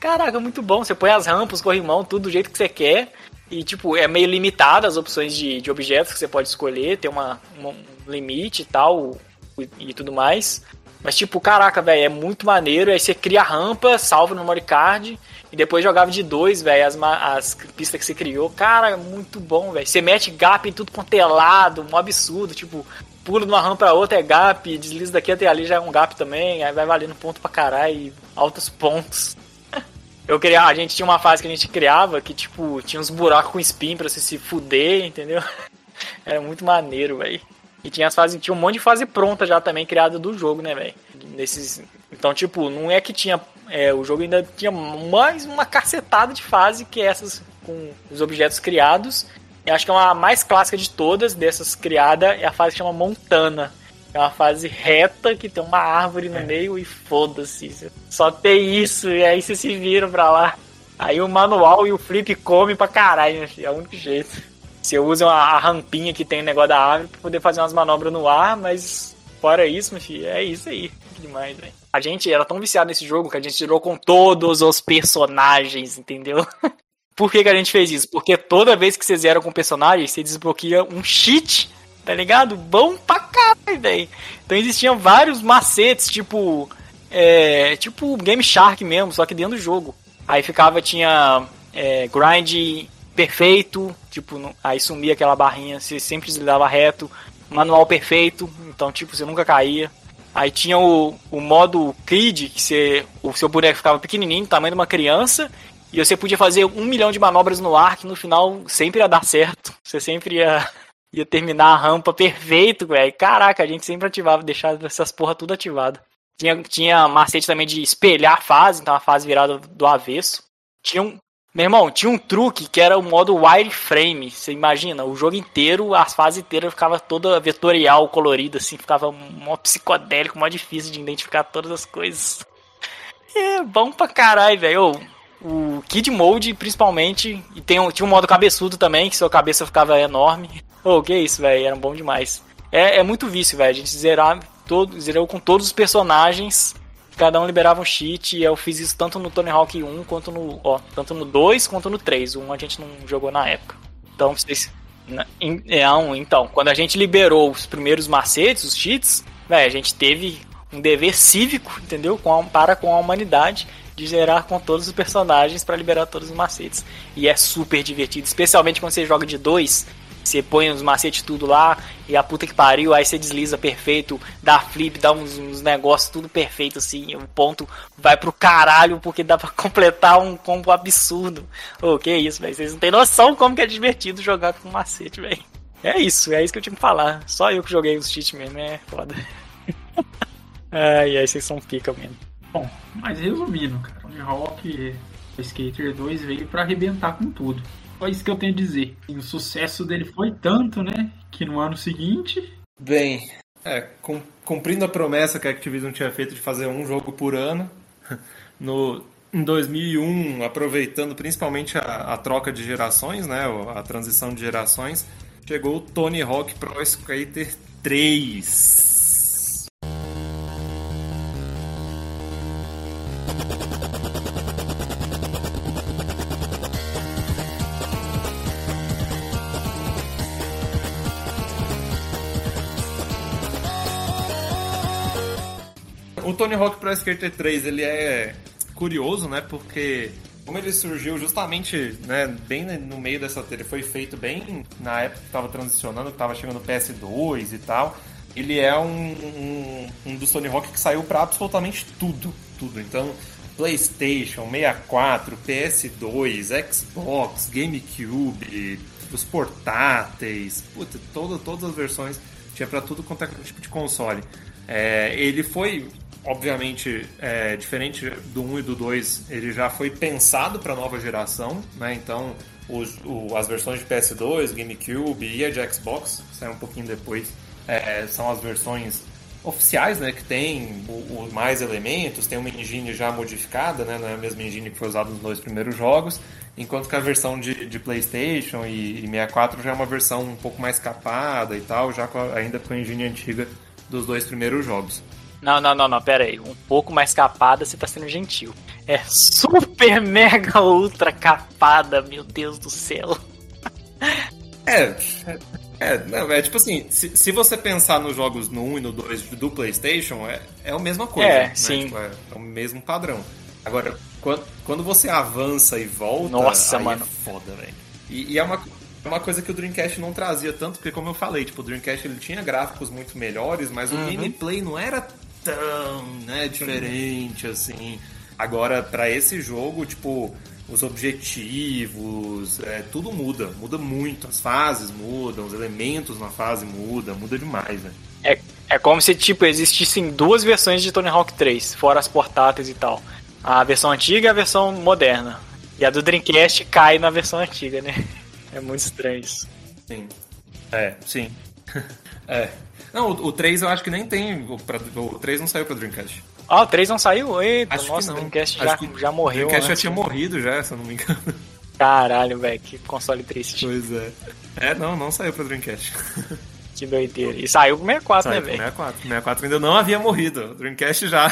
Caraca, muito bom. Você põe as rampas, corrimão, tudo do jeito que você quer. E, tipo, é meio limitado as opções de, de objetos que você pode escolher. Tem uma, uma- um limite e tal, e, e tudo mais. Mas, tipo, caraca, velho, é muito maneiro. Aí você cria a rampa, salva no memory card. E depois jogava de dois, velho, as, as pistas que você criou. Cara, muito bom, velho. Você mete gap em tudo quanto é lado, um absurdo. Tipo, pula de uma rampa pra outra é gap, desliza daqui até ali já é um gap também. Aí vai valendo ponto pra caralho, altos pontos. Eu criava, a gente tinha uma fase que a gente criava que, tipo, tinha uns buracos com spin pra você se fuder, entendeu? Era muito maneiro, velho. E tinha as fases, tinha um monte de fase pronta já também criada do jogo, né, velho? Nesses, então, tipo, não é que tinha, é, o jogo ainda tinha mais uma cacetada de fase que essas com os objetos criados. Eu acho que é uma mais clássica de todas dessas criadas é a fase que chama Montana. É uma fase reta que tem uma árvore no meio e foda-se. Só tem isso, e aí vocês se viram pra lá. Aí o manual e o flip come pra caralho? É o único jeito. Você usa a, rampinha que tem o negócio da árvore pra poder fazer umas manobras no ar, mas fora isso, meu filho, é isso aí. Que demais, velho. A gente era tão viciado nesse jogo que a gente tirou com todos os personagens, entendeu? por que, que a gente fez isso? Porque toda vez que você zera com personagem, você desbloqueia um cheat, tá ligado? Bom pra caralho, velho. Então existiam vários macetes, tipo. É, tipo Game Shark mesmo, só que dentro do jogo. Aí ficava, tinha é, grind perfeito, tipo, aí sumia aquela barrinha, você sempre deslizava reto, manual perfeito, então tipo, você nunca caía. Aí tinha o, o modo Creed, que você, o seu boneco ficava pequenininho, tamanho de uma criança, e você podia fazer um milhão de manobras no ar, que no final sempre ia dar certo. Você sempre ia, ia terminar a rampa perfeito, velho. Caraca, a gente sempre ativava, deixava essas porra tudo ativado. Tinha, tinha macete também de espelhar a fase, então a fase virada do avesso. Tinha um, meu irmão, tinha um truque que era o modo wireframe. Você imagina, o jogo inteiro, as fases inteiras ficava toda vetorial, colorida, assim, ficava mó psicodélico, mó difícil de identificar todas as coisas. É bom pra caralho, velho. O Kid Mode, principalmente, e tem um, tinha um modo cabeçudo também, que sua cabeça ficava enorme. Ô, que isso, velho, era bom demais. É, é muito vício, velho, a gente zerar todo, zerou com todos os personagens cada um liberava um cheat e eu fiz isso tanto no Tony Hawk 1 quanto no, ó, tanto no 2 quanto no 3. O 1 a gente não jogou na época. Então, vocês é, um, então, quando a gente liberou os primeiros macetes, os cheats, véio, a gente teve um dever cívico, entendeu? Com a, para com a humanidade de gerar com todos os personagens para liberar todos os macetes. E é super divertido, especialmente quando você joga de dois você põe os macetes tudo lá e a puta que pariu, aí você desliza perfeito, dá flip, dá uns, uns negócios tudo perfeito assim. O ponto vai pro caralho porque dá pra completar um combo absurdo. Ô, oh, que isso, velho. Vocês não tem noção como que é divertido jogar com macete, velho. É isso, é isso que eu tinha que falar. Só eu que joguei os cheats mesmo, é foda. Ai, aí vocês são pica mesmo. Bom, mas resumindo, cara, o Rock Skater 2 veio para arrebentar com tudo. Só isso que eu tenho a dizer. E o sucesso dele foi tanto, né? Que no ano seguinte. Bem, é, cumprindo a promessa que a Activision tinha feito de fazer um jogo por ano, no, em 2001, aproveitando principalmente a, a, troca de gerações, né, a transição de gerações, chegou o Tony Hawk Pro Skater 3. Tony Hawk Pro Skater 3, ele é curioso, né? Porque como ele surgiu justamente, né, bem no meio dessa... Ele foi feito bem na época que estava transicionando, que estava chegando o PS2 e tal. Ele é um, um, um dos Tony Hawk que saiu para absolutamente tudo, tudo. Então, PlayStation, 64, PS2, Xbox, GameCube, os portáteis, puta, todo, todas as versões, tinha para tudo quanto é tipo de console. É, ele foi obviamente, é, diferente do 1 e do 2, ele já foi pensado para a nova geração, né? Então, os, o, as versões de PS2, GameCube e a de Xbox, saiu um pouquinho depois, é, são as versões oficiais, né? Que tem o, o, mais elementos, tem uma engine já modificada, né? Não é a mesma engine que foi usada nos dois primeiros jogos, enquanto que a versão de, de PlayStation e, e 64 já é uma versão um pouco mais capada e tal, já com a, ainda com a engine antiga dos dois primeiros jogos. Não, não, não, não, pera aí. Um pouco mais capada, você tá sendo gentil. É super mega ultra capada, meu Deus do céu. É, é, não, é tipo assim, se, se você pensar nos jogos no 1 e no 2 do PlayStation, é, é a mesma coisa. É, né? sim. Tipo, é, é, o mesmo padrão. Agora, quando, quando você avança e volta, Nossa, é mano. é foda, velho. E, e, é uma, uma coisa que o Dreamcast não trazia tanto, porque como eu falei, tipo, o Dreamcast ele tinha gráficos muito melhores, mas uhum. o gameplay não era tão né, diferente assim. Agora, para esse jogo, tipo, os objetivos, é, tudo muda, muda muito. As fases mudam, os elementos na fase mudam, muda demais, né? É, é como se, tipo, existissem duas versões de Tony Hawk 3, fora as portáteis e tal. A versão antiga e a versão moderna. E a do Dreamcast cai na versão antiga, né? É muito estranho isso. Sim. É, sim. é. Não, o, o 3 eu acho que nem tem. O, pra, o 3 não saiu pra Dreamcast. Ah, o 3 não saiu? Eita, acho nossa, o Dreamcast já, já morreu. O Dreamcast já tinha morrido já, se eu não me engano. Caralho, velho, que console triste. Pois é. É, não, não saiu pra Dreamcast. Que doideira. E saiu pro 64, saiu né, velho? 64. 64 ainda não havia morrido. Dreamcast já.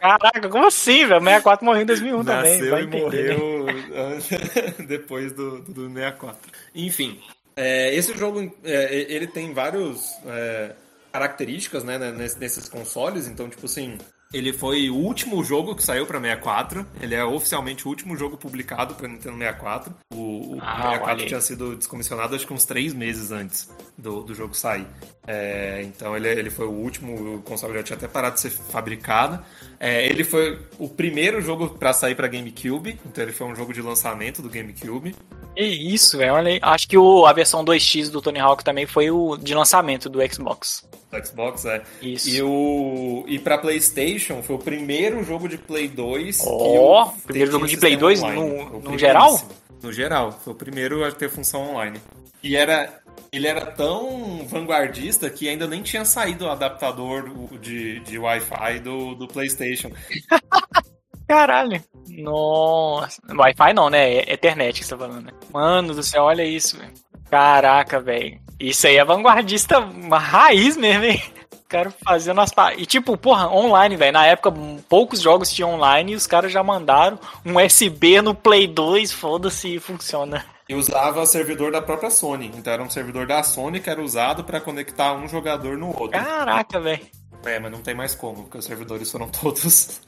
Caraca, como assim, velho? 64 morreu em 2001 Nasceu também. Vai e entender, morreu. Né? depois do, do 64. Enfim, é, esse jogo é, ele tem vários é, características né, nesses consoles, então, tipo assim, ele foi o último jogo que saiu para 64. Ele é oficialmente o último jogo publicado para Nintendo 64. O, o ah, 64 tinha sido descomissionado acho que uns três meses antes do, do jogo sair. É, então ele, ele foi o último, o console já tinha até parado de ser fabricado. É, ele foi o primeiro jogo para sair para GameCube, então ele foi um jogo de lançamento do GameCube. É isso, velho. Olha aí. Acho que o, a versão 2X do Tony Hawk também foi o de lançamento do Xbox. Do Xbox, é. Isso. E, o, e pra PlayStation foi o primeiro jogo de Play 2. Ó, oh, primeiro jogo de Play 2 no, no geral? No geral. Foi o primeiro a ter função online. E era. Ele era tão vanguardista que ainda nem tinha saído o adaptador de, de Wi-Fi do, do PlayStation. Caralho. Nossa. Wi-Fi não, né? É Ethernet que você tá falando, né? Mano do céu, olha isso, velho. Caraca, velho. Isso aí é vanguardista, uma raiz mesmo, hein? Quero fazendo as. E tipo, porra, online, velho. Na época, poucos jogos tinham online e os caras já mandaram um USB no Play 2, foda-se, funciona. E usava servidor da própria Sony. Então era um servidor da Sony que era usado para conectar um jogador no outro. Caraca, velho. É, mas não tem mais como, porque os servidores foram todos,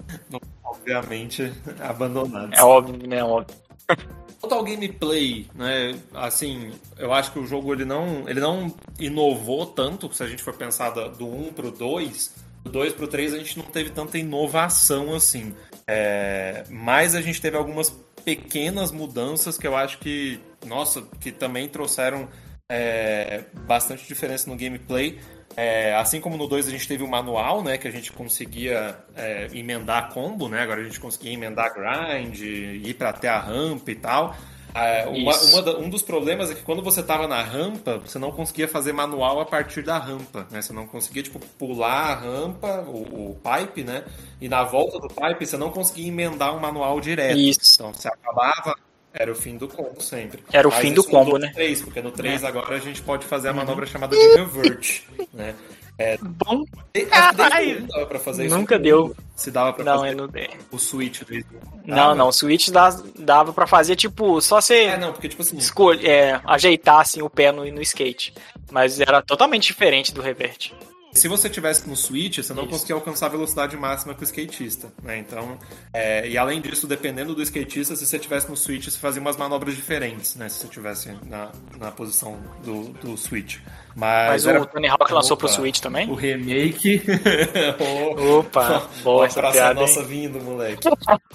obviamente, abandonados. É óbvio, né? É óbvio. Quanto ao gameplay, né, assim, eu acho que o jogo ele não, ele não inovou tanto, se a gente for pensar do 1 pro 2, do 2 pro 3 a gente não teve tanta inovação assim. É, mas a gente teve algumas pequenas mudanças que eu acho que, nossa, que também trouxeram é, bastante diferença no gameplay. É, assim como no 2 a gente teve o manual, né, que a gente conseguia é, emendar combo, né, agora a gente conseguia emendar grind, ir para até a rampa e tal. É, uma, uma um dos problemas é que quando você estava na rampa, você não conseguia fazer manual a partir da rampa, né? Você não conseguia, tipo, pular a rampa, o, o pipe, né? E na volta do pipe você não conseguia emendar um manual direto. Isso. Então você acabava era o fim do combo sempre. Era o Mas fim do combo, né? 3, porque no 3 é. agora a gente pode fazer a manobra uhum. chamada de revert, né? É, Bom, caralho. Dava pra fazer isso Nunca deu. Se dava pra não, fazer é no... o switch do Não, não, o switch dava, dava pra fazer, tipo, só você é, não, porque, tipo assim... escolher, é, ajeitar assim, o pé no, no skate. Mas era totalmente diferente do revert. Se você tivesse no Switch, você não Isso. conseguia alcançar a velocidade máxima com o skatista, né? Então, é, e além disso, dependendo do skatista, se você tivesse no Switch, você fazia umas manobras diferentes, né? Se você tivesse na, na posição do, do Switch. Mas, Mas era... o Tony Hawk lançou pro Switch também? O remake. Opa, boa essa piada, nossa vindo, moleque.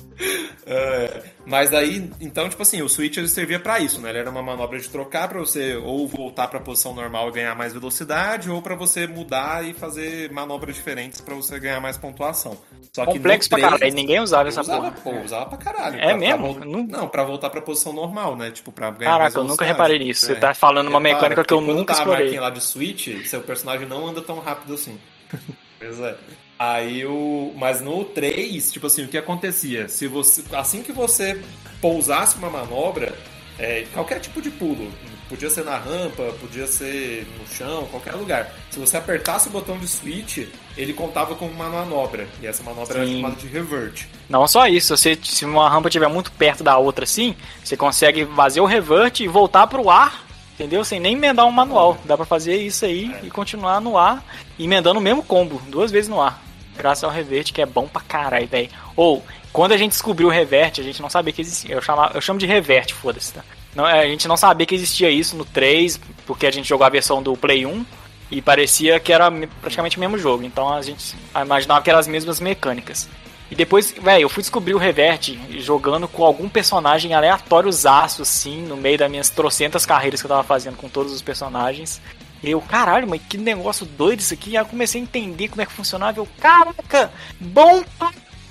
é, mas daí, então, tipo assim, o Switch ele servia para isso, né? Ele era uma manobra de trocar para você ou voltar para a posição normal e ganhar mais velocidade, ou para você mudar e fazer manobras diferentes para você ganhar mais pontuação. Só que Complexo 3, pra caralho, ninguém usava essa usava, porra. Pô, usava pra caralho. É pra, mesmo? Pra, não... não, pra voltar pra posição normal, né? Tipo, pra ganhar Caraca, eu nunca reparei nisso. Você é. tá falando uma mecânica que eu nunca explorei lá de Switch, seu personagem não anda tão rápido assim. pois é. Aí o. Mas no 3, tipo assim, o que acontecia? Se você. Assim que você pousasse uma manobra, é, qualquer tipo de pulo, podia ser na rampa, podia ser no chão, qualquer lugar. Se você apertasse o botão de switch, ele contava como uma manobra. E essa manobra Sim. era chamada de revert. Não só isso, você, se uma rampa estiver muito perto da outra assim, você consegue fazer o revert e voltar para o ar Entendeu? Sem nem emendar um manual. Dá pra fazer isso aí e continuar no ar, emendando o mesmo combo, duas vezes no ar. Graças ao reverte, que é bom pra caralho, velho. Ou, quando a gente descobriu o reverte, a gente não sabia que existia. Eu, chamo, eu chamo de reverte, foda-se, tá? Não, a gente não sabia que existia isso no 3, porque a gente jogou a versão do Play 1 e parecia que era praticamente o mesmo jogo. Então a gente imaginava que eram as mesmas mecânicas. E depois, velho, eu fui descobrir o Revert jogando com algum personagem aleatório zaço, assim, no meio das minhas trocentas carreiras que eu tava fazendo com todos os personagens. E eu, caralho, mas que negócio doido isso aqui. E aí eu comecei a entender como é que funcionava. Eu, caraca, bom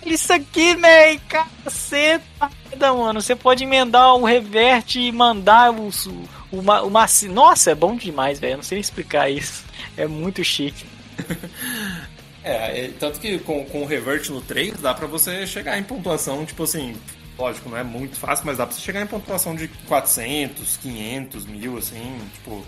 isso aqui, velho. Caceta, mano. Você pode emendar o revert e mandar o, o, o Nossa, é bom demais, velho. Não sei explicar isso. É muito chique. É, é, tanto que com, com o revert no 3 dá pra você chegar em pontuação, tipo assim, lógico, não é muito fácil, mas dá pra você chegar em pontuação de 400, 500, mil, assim, tipo...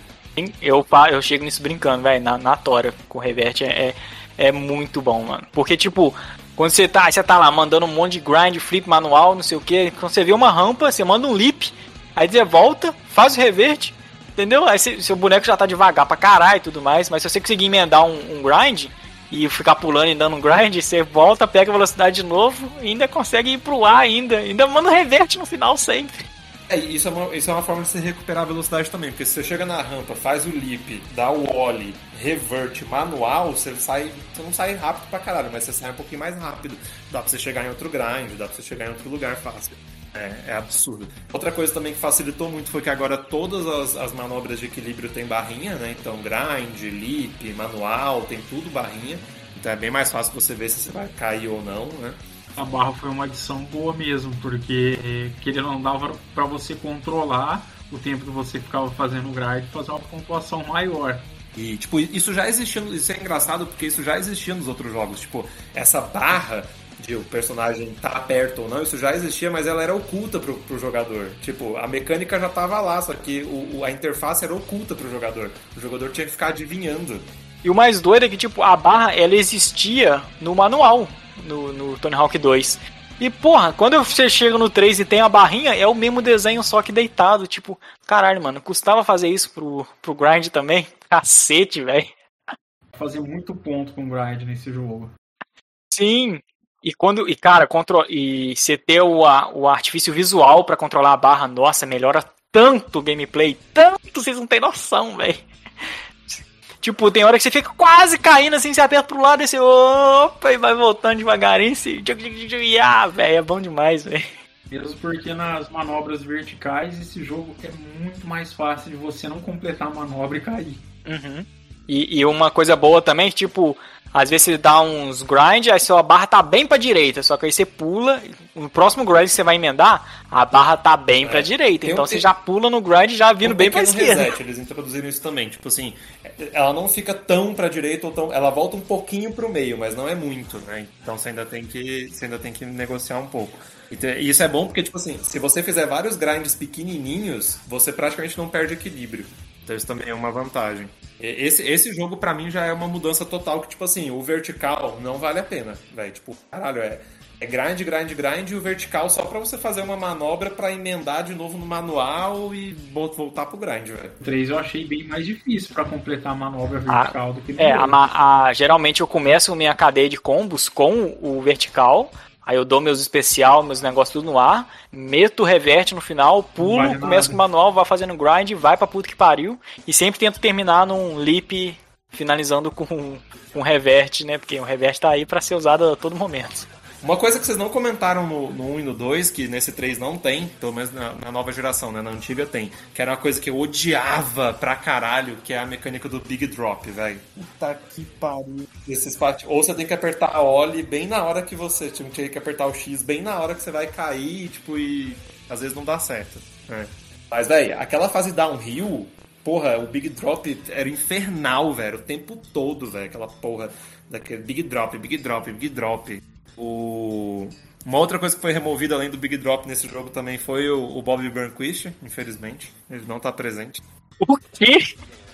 Eu, eu chego nisso brincando, velho, na, na Tora com o revert é, é, é muito bom, mano. Porque, tipo, Quando você tá, você tá lá mandando um monte de grind, flip manual, não sei o que, quando você vê uma rampa, você manda um leap, aí você volta, faz o reverte, entendeu? Aí você, seu boneco já tá devagar pra caralho e tudo mais, mas se você conseguir emendar um, um grind e ficar pulando e dando um grind, você volta, pega velocidade de novo e ainda consegue ir pro ar ainda, ainda manda reverte no final sempre. É, isso é, uma, isso é uma forma de você recuperar a velocidade também, porque se você chega na rampa, faz o leap, dá o ollie, reverte manual, você sai. Você não sai rápido pra caralho, mas você sai um pouquinho mais rápido. Dá pra você chegar em outro grind, dá pra você chegar em outro lugar fácil. É, é absurdo. Outra coisa também que facilitou muito foi que agora todas as, as manobras de equilíbrio tem barrinha, né? Então grind, leap, manual, tem tudo barrinha. Então é bem mais fácil você ver se você vai cair ou não, né? a barra foi uma adição boa mesmo, porque que ele não dava para você controlar o tempo que você ficava fazendo o grind e fazer uma pontuação maior. E, tipo, isso já existia, isso é engraçado porque isso já existia nos outros jogos. Tipo, essa barra de o personagem tá perto ou não, isso já existia, mas ela era oculta pro, pro jogador. Tipo, a mecânica já tava lá, só que o, a interface era oculta pro jogador. O jogador tinha que ficar adivinhando. E o mais doido é que, tipo, a barra, ela existia no manual no, no Tony Hawk 2. E, porra, quando você chega no 3 e tem a barrinha, é o mesmo desenho, só que deitado. Tipo, caralho, mano, custava fazer isso pro, pro grind também? Cacete, velho. Fazer muito ponto com grind nesse jogo. Sim. E quando. E, cara, contro, e você ter o, a, o artifício visual para controlar a barra, nossa, melhora tanto o gameplay. Tanto, vocês não têm noção, velho. Tipo, tem hora que você fica quase caindo assim, você aperta pro lado e você opa, e vai voltando devagarinho. Assim, e, ah, velho, é bom demais, velho. Mesmo porque nas manobras verticais esse jogo é muito mais fácil de você não completar a manobra e cair. Uhum. E, e, uma coisa boa também, tipo, às vezes você dá uns grind, aí sua barra tá bem pra direita, só que aí você pula, no próximo grind que você vai emendar, a barra tá bem é. pra direita. Tem então um, você já pula no grind já vindo um bem pra esquerda. Reset, eles introduziram isso também, tipo assim, ela não fica tão pra direita ou tão. Ela volta um pouquinho pro meio, mas não é muito, né? Então você ainda tem que. Você ainda tem que negociar um pouco. E isso é bom porque, tipo assim, se você fizer vários grinds pequenininhos, você praticamente não perde equilíbrio. Então isso também é uma vantagem. Esse, esse jogo para mim já é uma mudança total que, tipo assim, o vertical não vale a pena, velho. Tipo, caralho, é, é grind, grind, grind e o vertical só para você fazer uma manobra para emendar de novo no manual e voltar pro grind, velho. 3 eu achei bem mais difícil para completar a manobra vertical a, do que no É, a, a, geralmente eu começo minha cadeia de combos com o vertical Aí eu dou meus especial, meus negócios tudo no ar, meto o reverte no final, pulo, vale começo com o manual, vai fazendo grind, vai pra puta que pariu. E sempre tento terminar num leap, finalizando com um reverte, né? Porque o reverte tá aí para ser usado a todo momento. Uma coisa que vocês não comentaram no, no 1 e no 2, que nesse 3 não tem, pelo menos na, na, nova geração, né? Na antiga tem. Que era uma coisa que eu odiava pra caralho, que é a mecânica do Big Drop, velho. Puta que pariu. Esses pat... Ou você tem que apertar a Oli bem na hora que você. Tipo, tem que apertar o X bem na hora que você vai cair, tipo, e às vezes não dá certo. É. Mas, velho, aquela fase downhill, porra, o Big Drop era infernal, velho, o tempo todo, velho, aquela porra daquele Big Drop, Big Drop, Big Drop. O... Uma outra coisa que foi removida além do Big Drop nesse jogo também foi o, o Bob Burnquist, infelizmente. Ele não tá presente. O quê?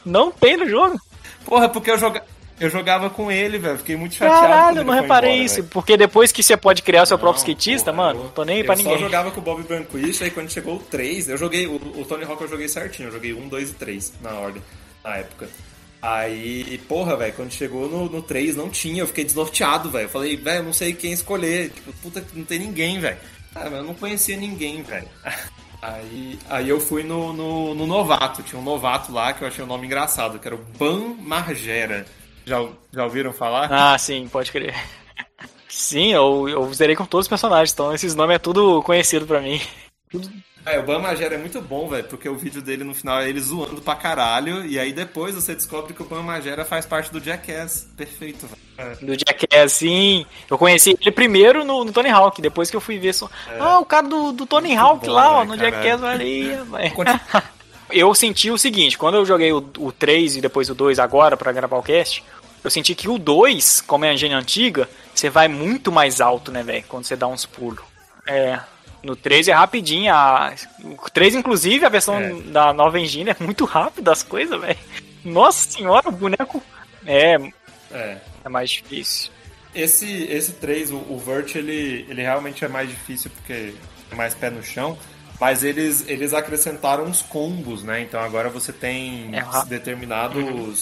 Não tem no jogo? Porra, porque eu, joga... eu jogava com ele, velho. Fiquei muito chateado. Caralho, não reparei embora, isso. Véio. Porque depois que você pode criar seu não, próprio skatista, porra, mano, eu, tô nem aí pra ninguém. Eu só jogava com o Bob Burnquist, aí quando chegou o 3, eu joguei. O, o Tony Hawk eu joguei certinho. Eu joguei 1, 2 e 3 na ordem, na época. Aí, porra, velho, quando chegou no, no 3 não tinha, eu fiquei desnorteado, velho. Eu falei, velho, não sei quem escolher. Tipo, puta, não tem ninguém, velho. Ah, eu não conhecia ninguém, velho. Aí, aí eu fui no, no, no, novato, tinha um novato lá que eu achei o um nome engraçado, que era o Ban Margera. Já, já ouviram falar? Ah, sim, pode crer. Sim, eu, eu zerei com todos os personagens, então esses nomes é tudo conhecido pra mim. Tudo, é, o Bam é muito bom, velho, porque o vídeo dele no final é ele zoando pra caralho, e aí depois você descobre que o Bam faz parte do Jackass. Perfeito, velho. É. Do Jackass, sim. Eu conheci ele primeiro no, no Tony Hawk, depois que eu fui ver só. É. Ah, o cara do, do Tony muito Hawk bom, lá, ó, no Jackass, olha velho. eu senti o seguinte, quando eu joguei o, o 3 e depois o 2 agora pra gravar o cast, eu senti que o 2, como é a engine antiga, você vai muito mais alto, né, velho, quando você dá uns pulos. É, no 3 é rapidinho. A... O 3, inclusive, a versão é. da nova engine é muito rápida as coisas, velho. Nossa senhora, o boneco. É. É. É mais difícil. esse, esse 3, o, o Vert, ele, ele realmente é mais difícil porque é mais pé no chão. Mas eles, eles acrescentaram uns combos, né? Então agora você tem É, determinados, Uhum.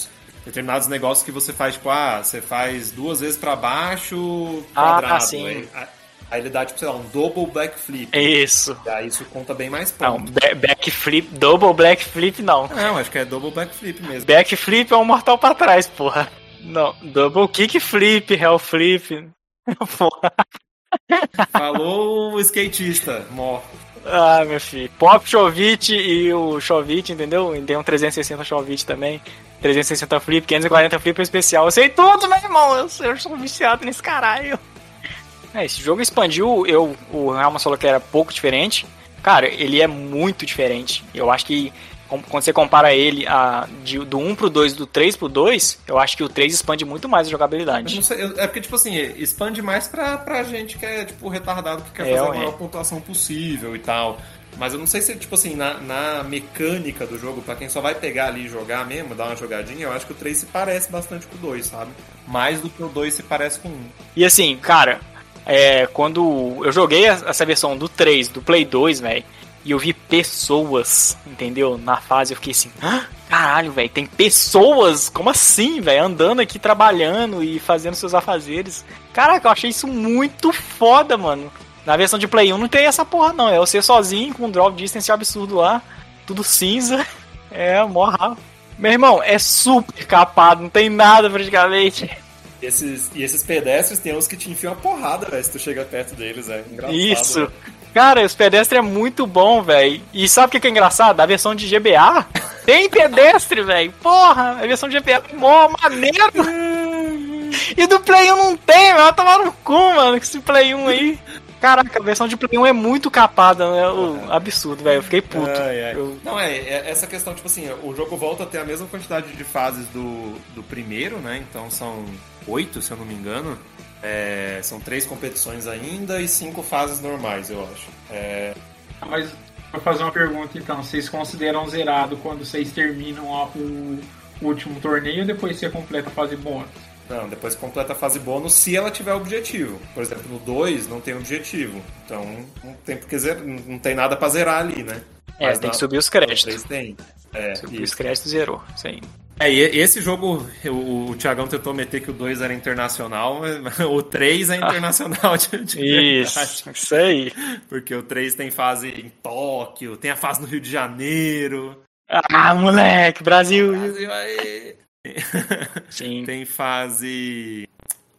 determinados negócios que você faz, tipo, ah, você faz duas vezes pra baixo, Ah, quadrado. sim. Aí, aí ele dá, tipo, sei lá, um double backflip. Isso. E aí isso conta bem mais Não, pontos. ba- backflip, double backflip não. Não, acho que é double backflip mesmo. Backflip é um mortal pra trás, porra. Não, double kickflip, hell flip. Porra. Falou o skatista, mó. Ah, meu filho. Pop Chovit e o Chovit, entendeu? E tem um 360 Chovit também. 360 flip, 540 flip é especial. Eu sei tudo, meu irmão. Eu, eu sou viciado nesse caralho. É, esse jogo expandiu. Eu, o Realma falou que era pouco diferente. Cara, ele é muito diferente. Eu acho que quando você compara ele a, de- do 1 pro 2 do 3 pro 2, eu acho que o 3 expande muito mais a Eu jogabilidade. não sei, eu- é porque, tipo assim, expande mais pra, pra gente que é, tipo, retardado, que quer É, fazer a maior pontuação possível e tal. Mas eu não sei se, tipo assim, na, na mecânica do jogo, pra quem só vai pegar ali e jogar mesmo, dar uma jogadinha, eu acho que o 3 se parece bastante com o 2, sabe? Mais do que o 2 se parece com o 1. E assim, cara, é, quando eu joguei essa versão do 3, do Play 2, velho, e eu vi pessoas, entendeu? Na fase eu fiquei assim, "Hã? caralho, velho, tem pessoas, como assim, velho, andando aqui trabalhando e fazendo seus afazeres. Caraca, eu achei isso muito foda, mano. Na versão de Play 1 não tem essa porra não, é você sozinho com um drop distance absurdo lá, tudo cinza. É, morra. Meu irmão, é super capado, não tem nada praticamente. E esses, e esses pedestres tem uns que te enfiam a porrada, velho, se tu chega perto deles, é engraçado. Isso. né? Cara, os pedestres é muito bom, velho. E sabe o que que é engraçado? A versão de GBA tem pedestre, velho. Porra, a versão de GBA é mó maneiro. E do Play 1 não tem, velho. Tomar no cu, mano, com esse Play 1 aí. Caraca, a versão de Play 1 é muito capada, né? O- absurdo, velho. Eu fiquei puto. Ai, ai. Eu- Não, é, é essa questão, tipo assim, o jogo volta a ter a mesma quantidade de fases do, do primeiro, né? Então são oito, se eu não me engano. É, são três competições ainda e cinco fases normais, eu acho. É, Mas vou fazer uma pergunta então. Vocês consideram zerado quando vocês terminam a- o último torneio ou depois você completa a fase bônus? não, depois completa a fase bônus se ela tiver objetivo. Por exemplo, no 2 não tem objetivo. Então não tem, porque zer- não tem nada pra zerar ali, né? É, Mas tem que na- subir os créditos. 3 tem. É, Subir isso. os créditos zerou. Aí. É, e esse jogo, o, o Thiagão tentou meter que o 2 era internacional, o 3 é internacional de, de Isso, isso aí. Porque o 3 tem fase em Tóquio, tem a fase no Rio de Janeiro. Ah, moleque, Brasil. Brasil aí. Sim. Tem fase.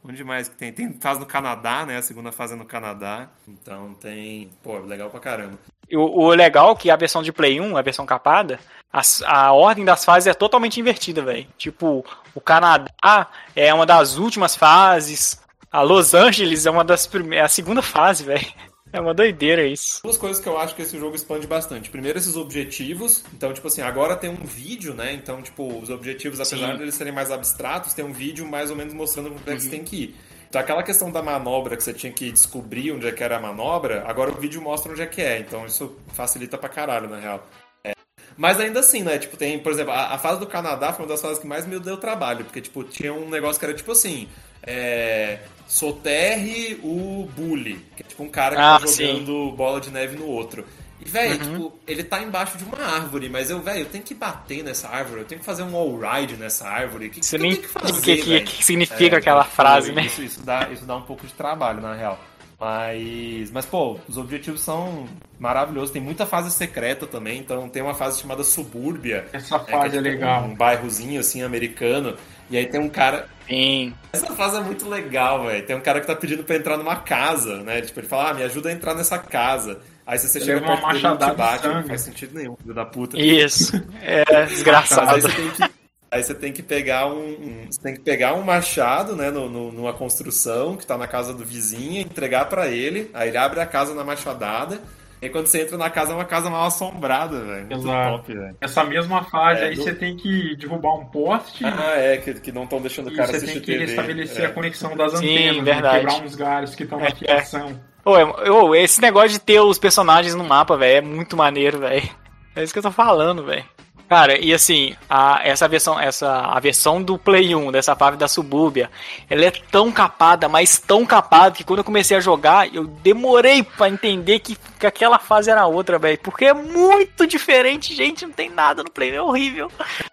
Onde mais que tem? Tem fase no Canadá, né? A segunda fase é no Canadá. Então tem. Pô, legal pra caramba. O, o legal é que a versão de Play 1, a versão capada, as- a, ordem das fases é totalmente invertida, velho. Tipo, o Canadá é uma das últimas fases, a Los Angeles é uma das primeiras, é a segunda fase, velho. É uma doideira isso. Duas coisas que eu acho que esse jogo expande bastante. Primeiro, esses objetivos. Então, tipo assim, agora tem um vídeo, né? Então, tipo, os objetivos, apesar Sim. de eles serem mais abstratos, tem um vídeo mais ou menos mostrando onde é que você tem que ir. Então, aquela questão da manobra que você tinha que descobrir onde é que era a manobra, agora o vídeo mostra onde é que é. Então, isso facilita pra caralho, na real. É. Mas ainda assim, né? Tipo, tem, por exemplo, a, a fase do Canadá foi uma das fases que mais me deu trabalho. Porque, tipo, tinha um negócio que era tipo assim. É, soterre o bully. Que é tipo um cara que Ah, tá sim. jogando bola de neve no outro. E, velho, tipo, ele tá embaixo de uma árvore, mas eu, velho, eu tenho que bater nessa árvore, eu tenho que fazer um all-ride nessa árvore. O que, que, Você eu nem tenho que fazer? o que, que, que significa É, aquela frase, né? Isso, isso, dá, isso dá um pouco de trabalho, na real. Mas, mas, pô, os objetivos são maravilhosos. Tem muita fase secreta também. Então, tem uma fase chamada Subúrbia. Essa que fase é, tipo legal. Um bairrozinho, assim, americano. E aí tem um cara... Sim. Essa fase é muito legal, velho. Tem um cara que tá pedindo pra entrar numa casa, né? Tipo, ele fala, ah, me ajuda a entrar nessa casa. Aí se você Ele chega uma perto dele, ele te machadada de bate. Não faz sentido nenhum, filho da puta. Isso. É Mas aí desgraçado. você tem que, aí você tem que pegar um, um- você tem que pegar um machado, né, no, no- numa construção que tá na casa do vizinho, entregar pra ele, aí ele abre a casa na machadada. E quando você entra na casa, é uma casa mal assombrada, velho. Exato. top. Essa mesma fase É, aí do- você tem que derrubar um poste Ah, é, que, que não estão deixando o cara você tem que TV. restabelecer é. a conexão das Sim, antenas, né? verdade. quebrar uns galhos que estão É, na é. fiação. É- ô, esse negócio de ter os personagens no mapa, velho, é muito maneiro, velho. É isso que eu tô falando, velho. Cara, e assim, a, essa versão, essa a versão do Play 1 dessa fase da Subúrbia, ela é tão capada, mas tão capada que quando eu comecei a jogar, eu demorei para entender que, que aquela fase era outra, velho, porque é muito diferente, gente, não tem nada no Play 1, é horrível.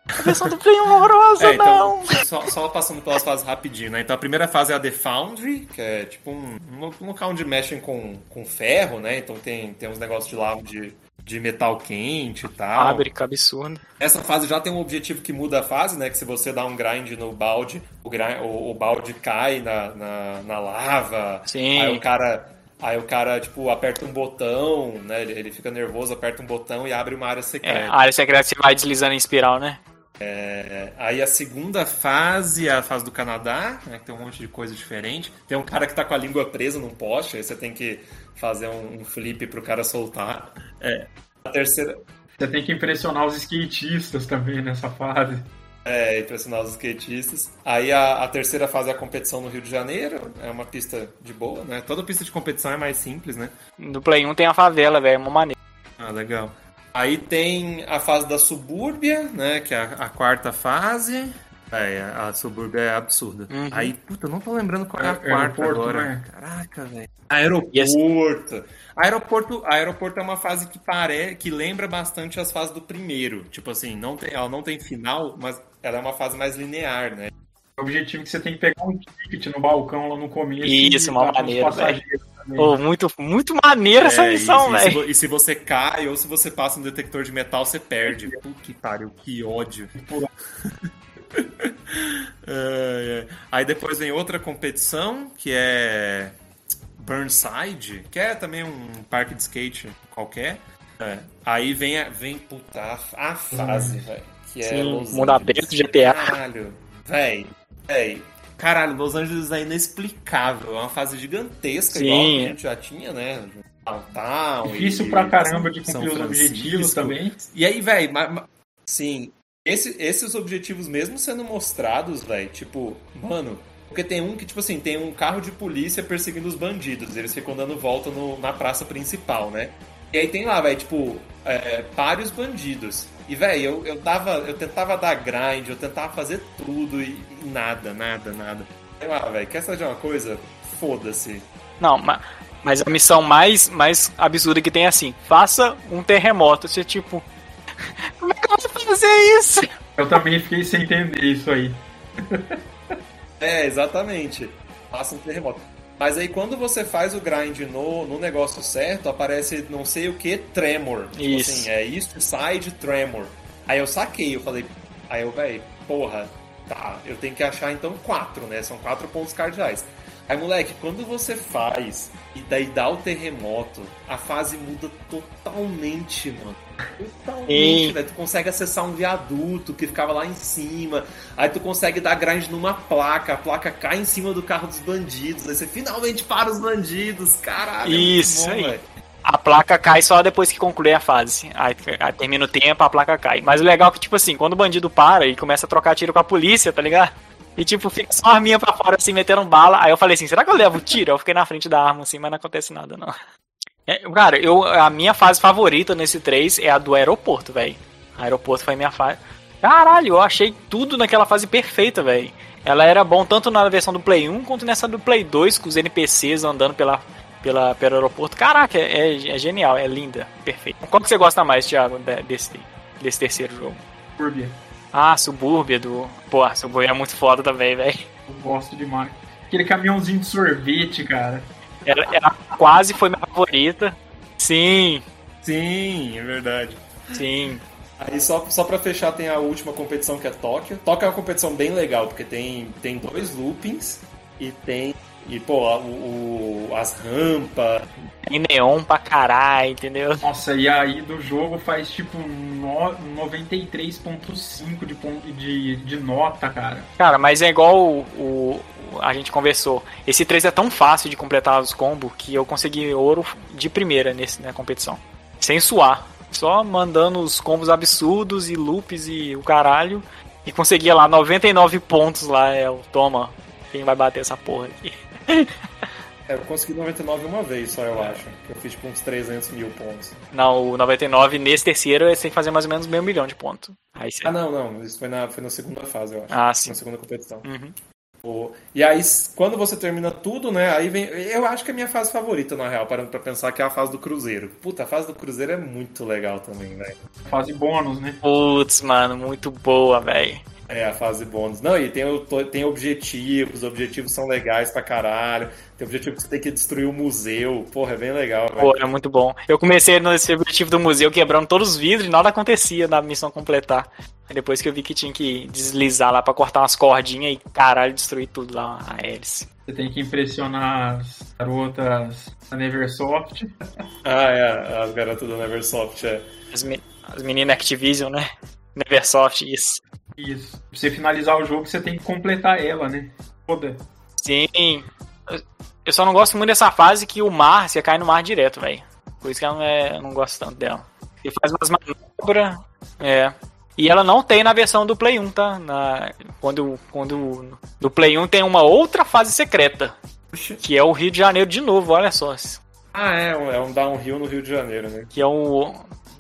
A versão do Play 1 é horrorosa, É, então, não. só, só passando pelas fases rapidinho, né? Então a primeira fase é a The Foundry, que é tipo um, um local onde mexem com, com ferro, né? Então tem, tem uns negócios de lava de, de metal quente e tal. Fábrica absurda. Essa fase já tem um objetivo que muda a fase, né? Que se você dá um grind no balde, o, grind, o, o balde cai na, na, na lava. Sim. Aí o cara. Aí o cara, tipo, aperta um botão, né? Ele, ele fica nervoso, aperta um botão e abre uma área É, secreta. a área secreta você vai deslizando em espiral, né? É, aí a segunda fase é a fase do Canadá, né, que tem um monte de coisa diferente. Tem um cara que tá com a língua presa num poste, aí você tem que fazer um, um flip pro cara soltar. É. A terceira Você tem que impressionar os skatistas também nessa fase. é impressionar os skatistas. Aí a, a terceira fase é a competição no Rio de Janeiro, é uma pista de boa, né? Toda pista de competição é mais simples, né? No Play 1 tem a favela, velho, é uma maneira. Ah, legal. Aí tem a fase da subúrbia, né? Que é a, a quarta fase. É, a subúrbia é absurda. Uhum. Aí, puta, eu não tô lembrando qual é a quarta aeroporto, agora. né? Caraca, velho. Aeroporto. Aeroporto. Aeroporto é uma fase que parece que lembra bastante as fases do primeiro. Tipo assim, não tem, ela não tem final, mas ela é uma fase mais linear, né? O objetivo é que você tem que pegar um ticket no balcão lá no começo. Isso, e uma maneira, passageiros também. Pô, muito, muito maneira essa É, missão, e, e se, velho. e se você cai ou se você passa um detector de metal, você perde. Puta que pariu, que ódio. É, é. Aí depois vem outra competição, que é Burnside, que é também um parque de skate qualquer. É. Aí vem a, vem, puta, a, a fase, velho. Que é Sim, Los mundo aberto, GTA. Caralho, velho, velho. Caralho, Los Angeles é inexplicável. É uma fase gigantesca, Sim. igual que a gente já tinha, né? Downtown. Difícil e- pra caramba de São cumprir os objetivos também. E aí, velho, sim, esse- esses objetivos mesmo sendo mostrados, velho, tipo, mano, porque tem um que, tipo assim, tem um carro de polícia perseguindo os bandidos, eles ficam dando volta no- na praça principal, né? E aí tem lá, velho, tipo, é, pare os bandidos. E, velho, eu, eu dava, eu tentava dar grind, eu tentava fazer tudo e, e nada, nada, nada. Sei lá, velho, quer saber de uma coisa? Foda-se. Não, ma- mas a missão mais, mais absurda que tem é assim: faça um terremoto. Você, tipo, como é que eu vou fazer isso? Eu também fiquei sem entender isso aí. É, exatamente. Passa um terremoto. Mas aí quando você faz o grind no, no negócio certo, aparece não sei o que, tremor. Tipo Isso. assim, é East Side Tremor. Aí eu saquei, eu falei, aí eu, véi, porra, tá, eu tenho que achar então quatro, né? São quatro pontos cardeais. Aí, moleque, quando você faz e daí dá o terremoto, a fase muda totalmente, mano. Totalmente, velho. Tu consegue acessar um viaduto que ficava lá em cima. Aí tu consegue dar grind numa placa. A placa cai em cima do carro dos bandidos. Aí você finalmente para os bandidos. Caralho. é Isso bom, aí. velho. A placa cai só depois que concluir a fase. Aí, aí termina o tempo, a placa cai. Mas o legal é que, tipo assim, quando o bandido para e começa a trocar tiro com a polícia, tá ligado? E tipo, fica só a arminha pra fora, assim, metendo bala. Aí eu falei assim, será que eu levo tiro? Eu fiquei na frente da arma, assim, mas não acontece nada, não. É, cara, eu, a minha fase favorita nesse 3 é a do aeroporto, velho. Aeroporto foi minha fase. Caralho, eu achei tudo naquela fase perfeita, velho. Ela era bom tanto na versão do Play 1 quanto nessa do Play 2, com os NPCs andando pela, pela, pelo aeroporto. Caraca, é, é genial, é linda, perfeito. Qual que você gosta mais, Thiago, de- desse, desse terceiro jogo? Suburbia. Ah, Subúrbia do. Pô, Subúrbia é muito foda também, velho. Eu gosto demais. Aquele caminhãozinho de sorvete, cara. Ela, ela quase foi minha favorita. Sim, Sim, é verdade. sim. Aí só, só pra fechar tem a última competição que é Tóquio. Tóquio é uma competição bem legal, porque tem, tem dois loopings e tem. E, pô, a- o, o- as rampas. Tem neon pra caralho, entendeu? Nossa, e aí do jogo faz tipo no- 93.5 de, ponto- de, de nota, cara. Cara, mas é igual o, o- a gente conversou. Esse 3 é tão fácil de completar os combos que eu consegui ouro de primeira nesse, na competição. Sem suar. Só mandando os combos absurdos e loops e o caralho. E conseguia lá 99 pontos lá. É o toma. Quem vai bater essa porra aqui? É, eu consegui 99 uma vez só, eu acho. Que eu fiz tipo uns 300 mil pontos. Não, o 99 nesse terceiro você tem que fazer mais ou menos meio milhão de pontos. Aí você... Ah, não, não. Isso foi na, foi na segunda fase, eu acho. Ah, sim. Na segunda competição. Uhum. O- E aí, quando você termina tudo, né? Aí vem. Eu acho que é a minha fase favorita, na real, parando pra pensar, que é a fase do Cruzeiro. Puta, a fase do Cruzeiro é muito legal também, velho. Fase bônus, né? Putz, mano, muito boa, velho. É, a fase bônus. Não, e tem, tem objetivos, os objetivos são legais pra caralho. Tem objetivo que você tem que destruir o museu. Porra, é bem legal, velho. Pô, é muito bom. Eu comecei nesse objetivo do museu quebrando todos os vidros e nada acontecia na missão completar. Aí depois que eu vi que tinha que deslizar lá pra cortar umas cordinhas e caralho, destruir tudo lá, a hélice. Você tem que impressionar as garotas da Neversoft. Ah, é, as garotas do Neversoft, é. As, me- as meninas Activision, né? Neversoft, isso. Isso. Pra você finalizar o jogo, você tem que completar ela, né? Toda. Sim. Eu- só não gosto muito dessa fase que o mar, você cai no mar direto, velho. Por isso que eu não, é, eu não gosto tanto dela. Ele faz umas manobras. É. E ela não tem na versão do Play 1, tá? Na, quando, quando do Play 1 tem uma outra fase secreta. Puxa. Que é o Rio de Janeiro de novo, olha só. Ah, é, um- é um downhill no Rio de Janeiro, né? Que é o.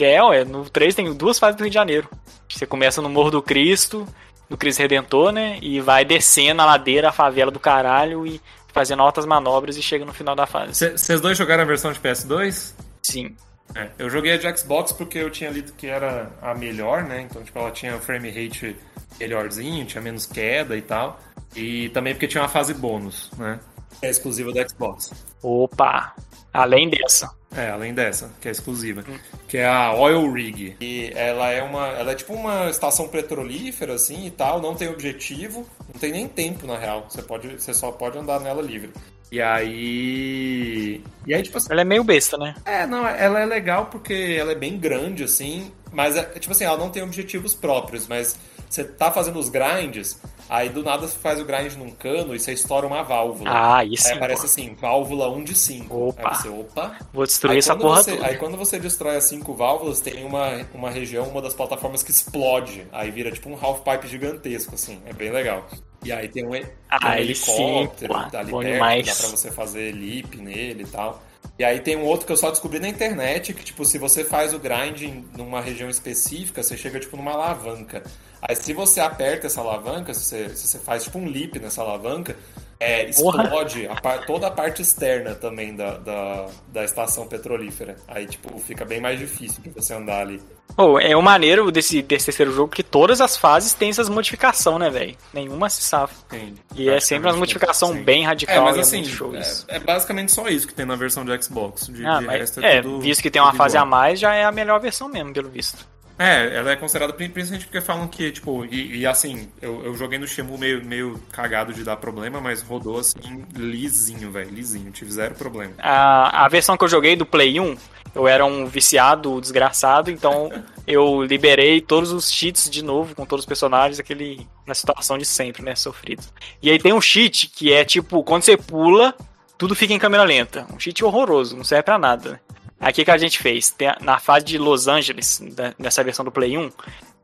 É, ué, no 3 tem duas fases do Rio de Janeiro. Você começa no Morro do Cristo, do Cristo Redentor, né? E vai descendo a ladeira, a favela do caralho e fazendo altas manobras e chega no final da fase. Vocês dois jogaram a versão de PS2? Sim. É, eu joguei a de Xbox porque eu tinha lido que era a melhor, né? Então, tipo, ela tinha frame rate melhorzinho, tinha menos queda e tal. E também porque tinha uma fase bônus, né? É exclusiva da Xbox. Opa! Além dessa. É, além dessa, que é exclusiva. Que é a Oil Rig. E ela é uma. Ela é tipo uma estação petrolífera, assim e tal, não tem objetivo, não tem nem tempo, na real. Você, pode, você só pode andar nela livre. E aí. E aí, tipo assim. Ela é meio besta, né? É, não, ela é legal porque ela é bem grande, assim, mas, é, tipo assim, ela não tem objetivos próprios, mas você tá fazendo os grinds, aí do nada você faz o grind num cano e você estoura uma válvula. Ah, isso. Aí aparece assim, válvula 1 de 5. Opa. Aí você, opa. Vou destruir Aí essa porra você- toda. Aí quando você destrói as cinco válvulas, tem uma, uma região, uma das plataformas que explode. Aí vira tipo um half-pipe gigantesco, assim. É bem legal. E aí tem um, tem um sim, helicóptero pô, ali perto, demais. dá pra você fazer lip nele e tal. E aí tem um outro que eu só descobri na internet, que tipo, se você faz o grind numa região específica, você chega tipo numa alavanca. Aí se você aperta essa alavanca, se você, se você faz tipo um lip nessa alavanca, é, explode a toda a parte externa também da, da, da estação petrolífera. Aí, tipo, fica bem mais difícil de você andar ali. Pô, é o maneiro desse, desse terceiro jogo que todas as fases têm essas modificações, né, velho? Nenhuma se safa. Sim, E é sempre uma modificação Sim. bem É, radical mas é assim, show isso. é, é basicamente só isso que tem na versão de Xbox. De, Ah, de mas, resto é, tudo- visto que tem uma fase igual. a mais, já é a melhor versão mesmo, pelo visto. É, ela é considerada pri- principalmente porque falam que, tipo, e, e assim, eu, eu joguei no Shemu meio, meio cagado de dar problema, mas rodou assim, lisinho, velho, lisinho, tive zero problema. A, a versão que eu joguei do Play 1, eu era um viciado desgraçado, então eu liberei todos os cheats de novo com todos os personagens, aquele na situação de sempre, né, sofrido. E aí tem um cheat que é tipo, quando você pula, tudo fica em câmera lenta. Um cheat horroroso, não serve pra nada. Aí o que, a gente fez? Na fase de Los Angeles, da- nessa versão do Play 1,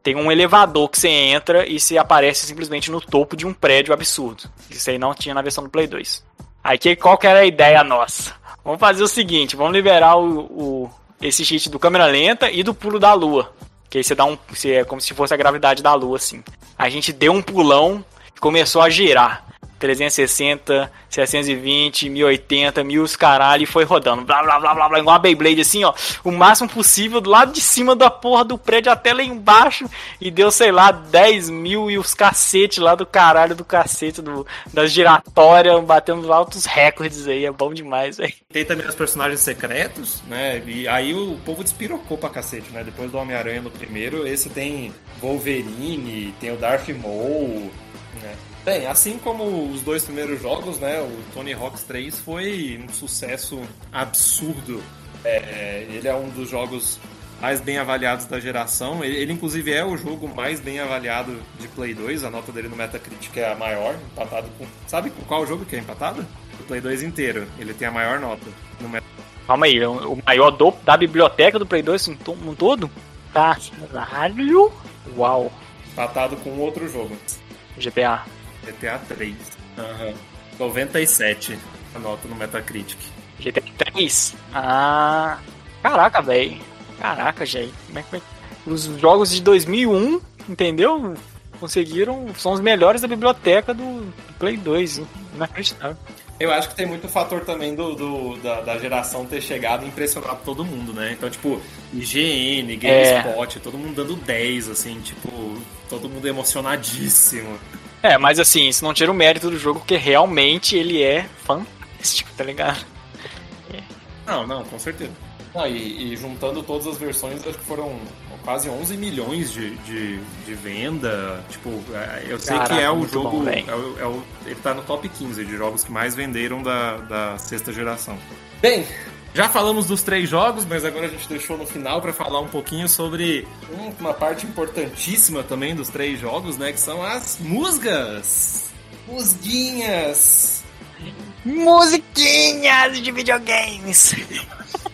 tem um elevador que você entra e você aparece simplesmente no topo de um prédio absurdo. Isso aí não tinha na versão do Play 2. Aí que, qual que era a ideia nossa? Vamos fazer o seguinte, vamos liberar o, o- esse cheat do câmera lenta e do pulo da lua. Que aí você dá um. Você, é como se fosse a gravidade da lua, assim. A gente deu um pulão e começou a girar. 360, 720, 1080, mil os caralho, e foi rodando. Blá blá blá blá blá, igual uma Beyblade, assim, ó. O máximo possível, do lado de cima da porra do prédio até lá embaixo. E deu, sei lá, 10 mil e os cacete lá do caralho do cacete do, das giratórias, batendo altos recordes aí. É bom demais, velho. Tem também os personagens secretos, né? E aí o povo despirocou pra cacete, né? Depois do Homem-Aranha no primeiro, esse tem Wolverine, tem o Darth Maul, né? Bem, assim como os dois primeiros jogos, né? O Tony Hawk's 3 foi um sucesso absurdo. É, ele é um dos jogos mais bem avaliados da geração. Ele, ele, inclusive, é o jogo mais bem avaliado de Play 2. A nota dele no Metacritic é a maior, empatado com. Sabe qual jogo que é empatado? O Play 2 inteiro. Ele tem a maior nota no Metacritic. Calma aí, o o maior do, da biblioteca do Play 2 no to- no todo? Caralho! Uau! Empatado com outro jogo. GTA. GTA 3. Aham. 97. a nota no Metacritic. GTA 3? Ah. Caraca, velho. Caraca, gente. Como é que? Os jogos de 2001, entendeu? Conseguiram. São os melhores da biblioteca do, Play 2. Inacreditável. Eu acho que tem muito fator também do, do- da, da geração ter chegado e impressionado todo mundo, né? Então, tipo, IGN, GameSpot, todo mundo dando 10, assim, tipo, todo mundo emocionadíssimo. É, mas assim, isso não tira o mérito do jogo, porque realmente ele é fantástico, tá ligado? Não, não, com certeza. Não, e, e juntando todas as versões, acho que foram quase 11 milhões de, de, de venda. Tipo, é, eu sei Caraca, que é o jogo. bom, é o- é o- ele tá no top 15 de jogos que mais venderam da, da sexta geração. Bem, já falamos dos três jogos, mas agora a gente deixou no final para falar um pouquinho sobre uma parte importantíssima também dos três jogos, né? Que são as musgas. Musguinhas. Musiquinhas de videogames!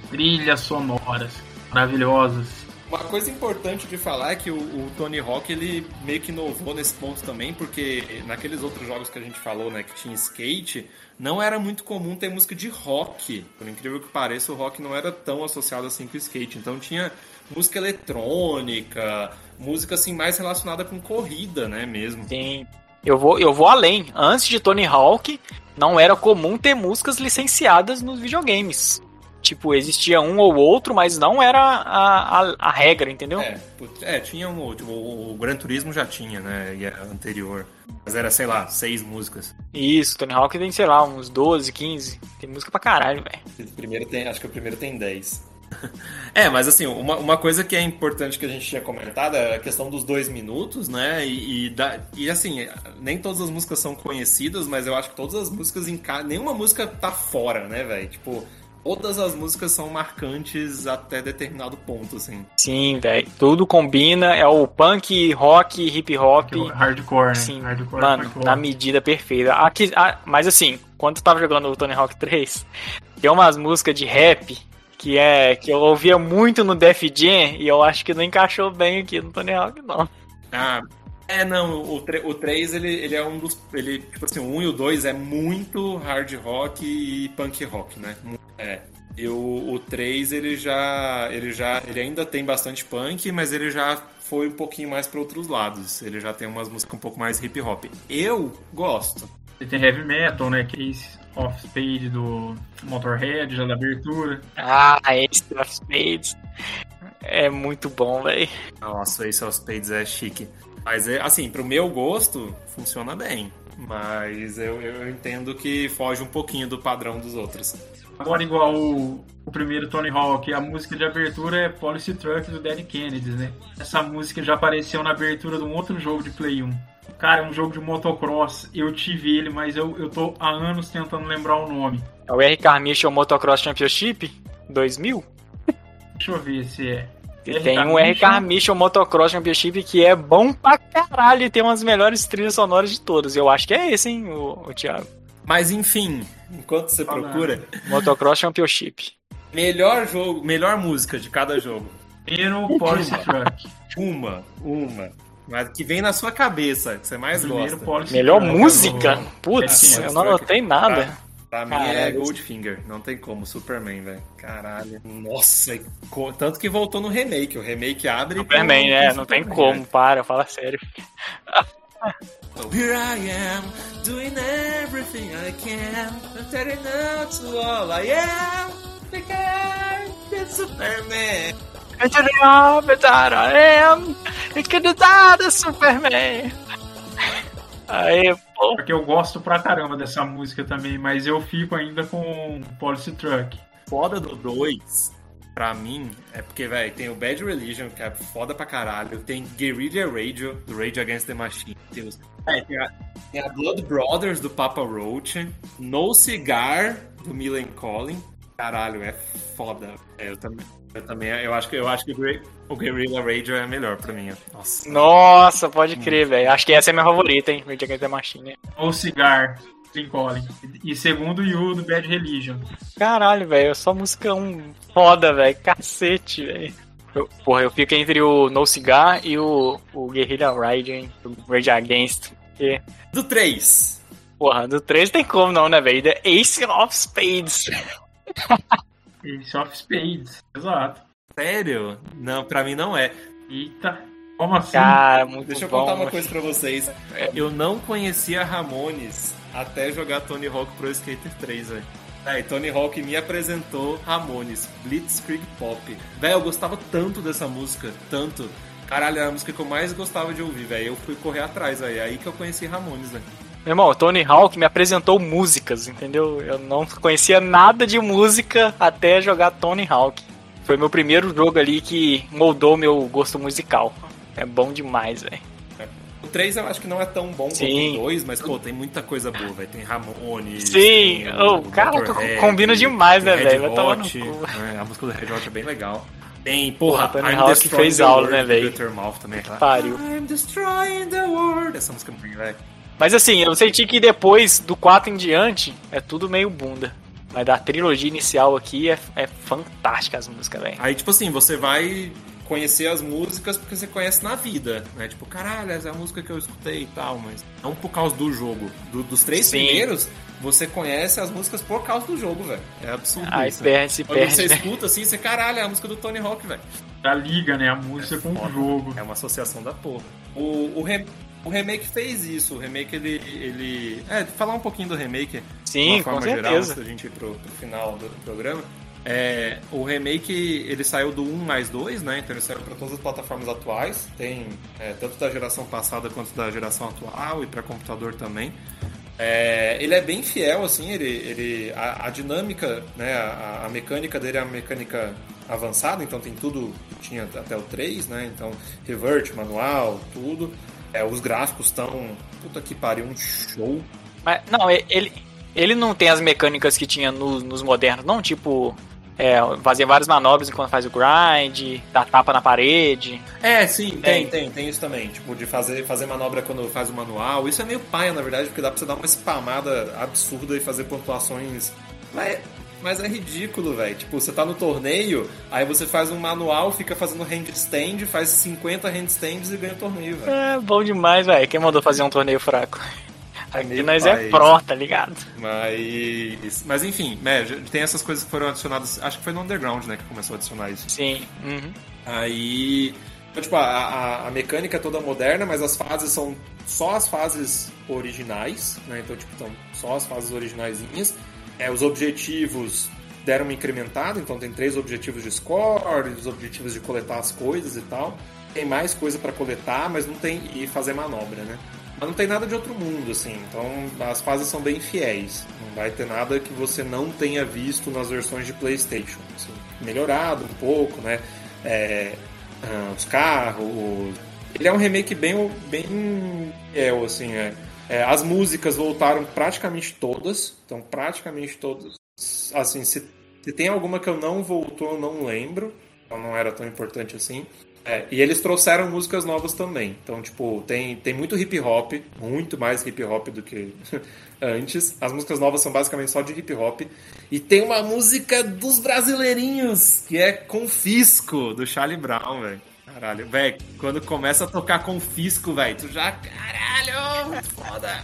Trilhas sonoras maravilhosas. Uma coisa importante de falar é que o, o Tony Hawk ele meio que inovou nesse ponto também, porque naqueles outros jogos que a gente falou, né, que tinha skate, não era muito comum ter música de rock. Por incrível que pareça, o rock não era tão associado assim com o skate. Então tinha música eletrônica, música assim mais relacionada com corrida, né, mesmo. Sim. Eu vou, eu vou além. Antes de Tony Hawk, não era comum ter músicas licenciadas nos videogames. Tipo, existia um ou outro, mas não era a, a, a regra, entendeu? É, é, tinha um, tipo, o, o Gran Turismo já tinha, né, é anterior. Mas era, sei lá, seis músicas. Isso, Tony Hawk tem, sei lá, uns 12, 15. Tem música pra caralho, velho. O primeiro tem, acho que o primeiro tem 10. É, mas assim, uma, uma coisa que é importante que a gente tinha comentado é a questão dos dois minutos, né? E, e, da- e, assim, nem todas as músicas são conhecidas, mas eu acho que todas as músicas em ca- Nenhuma música tá fora, né, velho? Tipo, todas as músicas são marcantes até determinado ponto, assim. Sim, velho. Tudo combina. É o punk, rock, hip hop. Hardcore, né? Sim, Hardcore mano, hardcore. na medida perfeita. Aqui, ah, mas assim, quando eu tava jogando o Tony Hawk 3, tem umas músicas de rap que é que eu ouvia muito no Def Jam e eu acho que não encaixou bem aqui no Tony Hawk, não. Ah. É, não, o, o 3, ele, ele é um dos. Ele, tipo assim, o 1 e o 2 é muito hard rock e punk rock, né? É. E o, o 3, ele já. Ele já. Ele ainda tem bastante punk, mas ele já foi um pouquinho mais para outros lados. Ele já tem umas músicas um pouco mais hip hop. Eu gosto. E tem heavy metal, né? Case of Spade do Motorhead, já da abertura. Ah, Ace of Spades. É muito bom, velho. Nossa, Ace of Spades é chique. Mas, é, assim, pro meu gosto, funciona bem. Mas eu, eu entendo que foge um pouquinho do padrão dos outros. Agora, igual o, o primeiro Tony Hawk, a música de abertura é Policy Truck do Dead Kennedys, né? Essa música já apareceu na abertura de um outro jogo de Play 1. Cara, é um jogo de motocross. Eu tive ele, mas eu, eu tô há anos tentando lembrar o nome. É o R. Carmichael Motocross Championship 2000. Deixa eu ver se é. E tem um R. Carmichael Motocross Championship que é bom pra caralho e tem umas melhores trilhas sonoras de todas. Eu acho que é esse, hein, o, o Thiago. Mas enfim, enquanto você Falando. procura, Motocross Championship. melhor jogo, melhor música de cada jogo. Primeiro, Policy Truck. Uma, uma. Mas que vem na sua cabeça, que você mais Primeiro, gosta. Policy Melhor Truck música? Putz, Dead eu não anotei nada. Pra mim é Caralho. Goldfinger, não tem como, Superman, velho. Caralho. Nossa, tanto que voltou no remake. O remake abre. Superman, né? com Não tem como, para, fala sério. So here I am, doing everything I can, I'm telling out to all I am, because it's Superman. It's the job that I am. Do that, Superman. Aí, pô. Porque eu gosto pra caramba dessa música também, mas eu fico ainda com Policy Truck. Foda do 2, pra mim, é porque, velho, tem o Bad Religion, que é foda pra caralho. Tem Guerrilla Radio, do Rage Against the Machine. Tem, os- é, tem, a, tem a Blood Brothers, do Papa Roach. No Cigar, do Millen Collin. Caralho, é foda. É, eu também. Eu também, eu acho que, eu acho que o Guer- o Guerrilla Radio é melhor pra mim. Nossa. Nossa, pode crer, velho. Acho que essa é a minha favorita, hein? Rage Against the Machine. Ou Cigar, Lincoln. E segundo, Yu do Bad Religion. Caralho, velho. É só música um foda, velho. Cacete, velho. Eu- Porra, eu fico entre o No Cigar e o, o Guerrilla Ride, hein? O Rage Against. Porque Do 3. Porra, do 3 tem como não, né, velho? The Ace of Spades. Ace of Spades, exato. Sério? Não, pra mim não é. Eita, como assim? Cara, muito Deixa eu bom. contar uma coisa pra vocês. Eu não conhecia Ramones até jogar Tony Hawk Pro Skater 3, velho. É, e Tony Hawk me apresentou Ramones, Blitzkrieg Pop. Velho, eu gostava tanto dessa música, tanto. Caralho, era a música que eu mais gostava de ouvir, velho. Eu fui correr atrás, velho. É aí que eu conheci Ramones, velho. Meu irmão, o Tony Hawk me apresentou músicas, entendeu? Eu não conhecia nada de música até jogar Tony Hawk. Foi meu primeiro jogo ali que moldou meu gosto musical. É bom demais, velho. O 3 eu acho que não é tão bom quanto Sim. o 2, mas, pô, tem muita coisa boa, velho. Tem Ramones. Sim, tem ô, cara, Motorhead, combina demais, né, velho? Né? A música do Red Hot é bem legal. Tem, porra, Porra, Tony Hawk fez aula, né, velho? Guttermouth também, aquela. Pariu. I'm destroying the world. Essa música é muito velho. Mas assim, eu senti que depois do 4 em diante é tudo meio bunda. Mas da trilogia inicial aqui é, é fantástica as músicas, velho. Aí, tipo assim, você vai conhecer as músicas porque você conhece na vida, né? Tipo, caralho, essa é a música que eu escutei e tal, mas não por causa do jogo. Do- dos três Sim. primeiros, você conhece as músicas por causa do jogo, velem É absurdo Aí isso. perde, se Quando perde. você né? escuta assim, você, caralho, é a música do Tony Hawk, velho. Da liga, né? A música com o foda. jogo. É uma associação da porra. O, o, re- o remake fez isso. O remake, ele. ele... É, falar um pouquinho do remake. de Sim, uma forma com geral, certeza. antes da gente ir pro, pro final do programa. É, o remake ele saiu do 1 mais 2, né? Então ele saiu para todas as plataformas atuais. Tem é, tanto da geração passada quanto da geração atual e para computador também. É, ele é bem fiel, assim, ele, ele, a, a dinâmica, né, a, a mecânica dele é uma mecânica avançada, então tem tudo que tinha até o 3, né? Então, revert, manual, tudo. É, os gráficos estão. Puta que pariu, um show. Mas, não, ele, ele não tem as mecânicas que tinha no- nos modernos, não, tipo, é, fazer várias manobras enquanto faz o grind, dar tapa na parede. É, sim, tem, Tem. tem, tem isso também. Tipo, de fazer, fazer manobra quando faz o manual. Isso é meio paia, na verdade, porque dá pra você dar uma spamada absurda e fazer pontuações. Mas, mas é ridículo, velho. Tipo, você tá no torneio, aí você faz um manual, fica fazendo handstand, faz 50 handstands e ganha o torneio, velho. É bom demais, velho. Quem mandou fazer um torneio fraco? Aqui meio nós pai é pró, tá ligado? Mas. Mas enfim, né, tem essas coisas que foram adicionadas. Acho que foi no Underground, né, que começou a adicionar isso. Sim. uhum. Aí. Então, tipo, a, a, a mecânica é toda moderna, mas as fases são só as fases originais, né? Então, tipo, são só as fases originaisinhas. É, os objetivos deram uma incrementada, então tem três objetivos de score, os objetivos de coletar as coisas e tal. Tem mais coisa pra coletar, mas não tem. e fazer manobra, né? Mas não tem nada de outro mundo, assim. Então as fases são bem fiéis. Não vai ter nada que você não tenha visto nas versões de PlayStation. assim. melhorado um pouco, né? É, ah, os carros. Ele é um remake bem, bem fiel, assim. É, É, as músicas voltaram praticamente todas. Então, praticamente todas. Assim, se, se tem alguma que eu não voltou, eu não lembro. Então não era tão importante assim. É, e eles trouxeram músicas novas também. Então, tipo, tem, tem muito hip hop, muito mais hip hop do que antes. As músicas novas são basicamente só de hip hop. E tem uma música dos brasileirinhos, que é Confisco, do Charlie Brown, velho. Caralho, velho, quando começa a tocar Confisco, velho, tu já. Caralho, muito foda.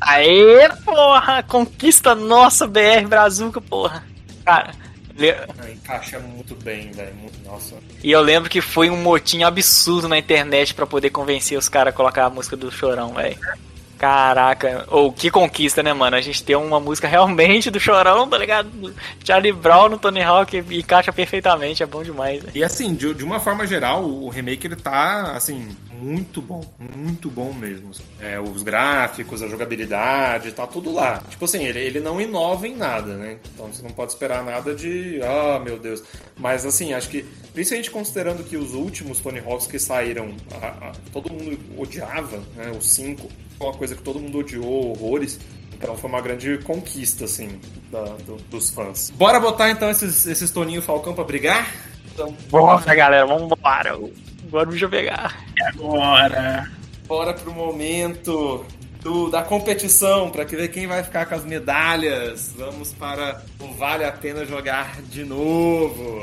Aê, porra! Conquista nossa, BR Brazuca, porra. Cara, le- Encaixa muito bem, velho. muito- Nossa. e eu lembro que foi um motim absurdo na internet pra poder convencer os caras a colocar a música do Chorão, velho. Caraca, ou que conquista, né, mano? A gente tem uma música realmente do Chorão, tá ligado? Do Charlie Brown no Tony Hawk e encaixa perfeitamente, é bom demais, velho. E assim, de, de uma forma geral, o remake ele tá, assim, muito bom. Muito bom mesmo. assim. É, os gráficos, a jogabilidade, tá tudo lá. Tipo assim, ele, ele não inova em nada, né? Então você não pode esperar nada de. Ah, meu Deus. Mas assim, acho que, principalmente considerando que os últimos Tony Hawks que saíram, a- a- todo mundo odiava, né? Os cinco. Foi uma coisa que todo mundo odiou, horrores. Então foi uma grande conquista, assim, da- do- dos fãs. Bora botar então esses, esses Toninho Falcão pra brigar? Então, Bora, galera, vambora. Agora deixa eu pegar. Agora. bora pro momento do- da competição para ver quem vai ficar com as medalhas. Vamos para o Vale a Pena Jogar de novo.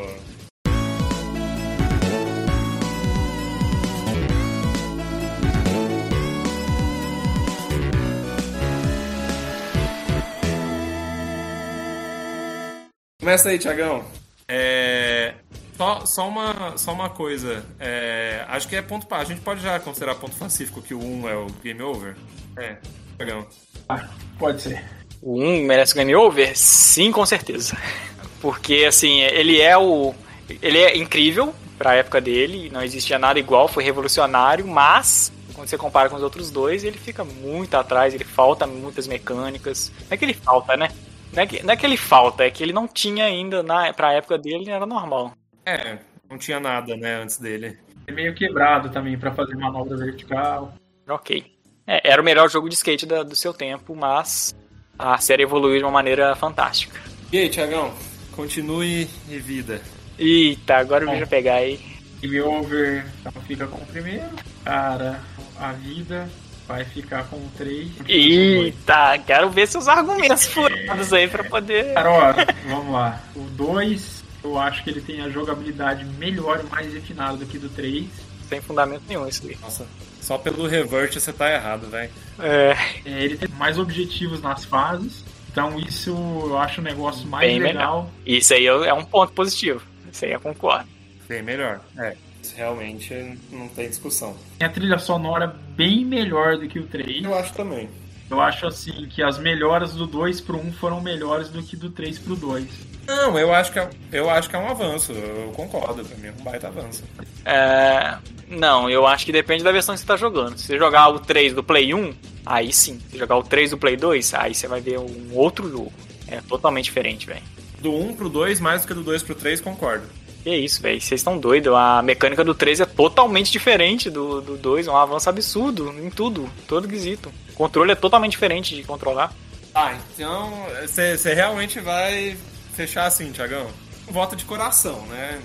Começa aí, Tiagão. É... Só, só, uma, só uma coisa. É... Acho que é ponto para. A gente pode já considerar ponto pacífico que o 1 é o game over? É, Tiagão. Ah, pode ser. O 1 merece game over? Sim, com certeza. Porque, assim, ele é o. Ele é incrível pra época dele, não existia nada igual, foi revolucionário, mas quando você compara com os outros dois, ele fica muito atrás, ele falta muitas mecânicas. Não é que ele falta, né? Não é que, não é que ele falta, é que ele não tinha ainda, na, pra época dele, era normal. É, não tinha nada, né, antes dele. É meio quebrado também pra fazer manobra vertical. Ok. É, era o melhor jogo de skate da- do seu tempo, mas a série evoluiu de uma maneira fantástica. E aí, Tiagão? Continue e vida. Eita, agora eu Bom. vejo pegar aí. Game over então fica com o primeiro. Cara, a vida vai ficar com o 3. Eita, quero ver seus argumentos furados aí pra poder. Cara, ó, vamos lá. O 2, eu acho que ele tem a jogabilidade melhor e mais refinada do que do 3. Sem fundamento nenhum isso aí. Nossa, só pelo revert você tá errado, velho. É, É, ele tem mais objetivos nas fases. Então isso eu acho o negócio mais Bem legal. isso aí é um ponto positivo. Isso aí eu concordo. Bem melhor. É. Isso realmente não tem discussão. Tem a trilha sonora bem melhor do que o 3. Eu acho também. Eu acho assim que as melhoras do 2 pro 1 foram melhores do que do 3 pro 2. Não, eu acho que é, eu acho que é um avanço. Eu concordo. Pra mim é um baita avanço. É, não, eu acho que depende da versão que você tá jogando. Se você jogar o 3 do Play 1, aí sim. Se jogar o 3 do Play 2, aí você vai ver um outro jogo. É totalmente diferente, velho. Do 1 pro 2, mais do que do 2 pro 3, concordo. Que isso, velho. Vocês estão doidos. A mecânica do 3 é totalmente diferente do, do 2. É um avanço absurdo em tudo. Todo quesito. O controle é totalmente diferente de controlar. Ah, então você realmente vai fechar assim, Tiagão? Um voto de coração, né?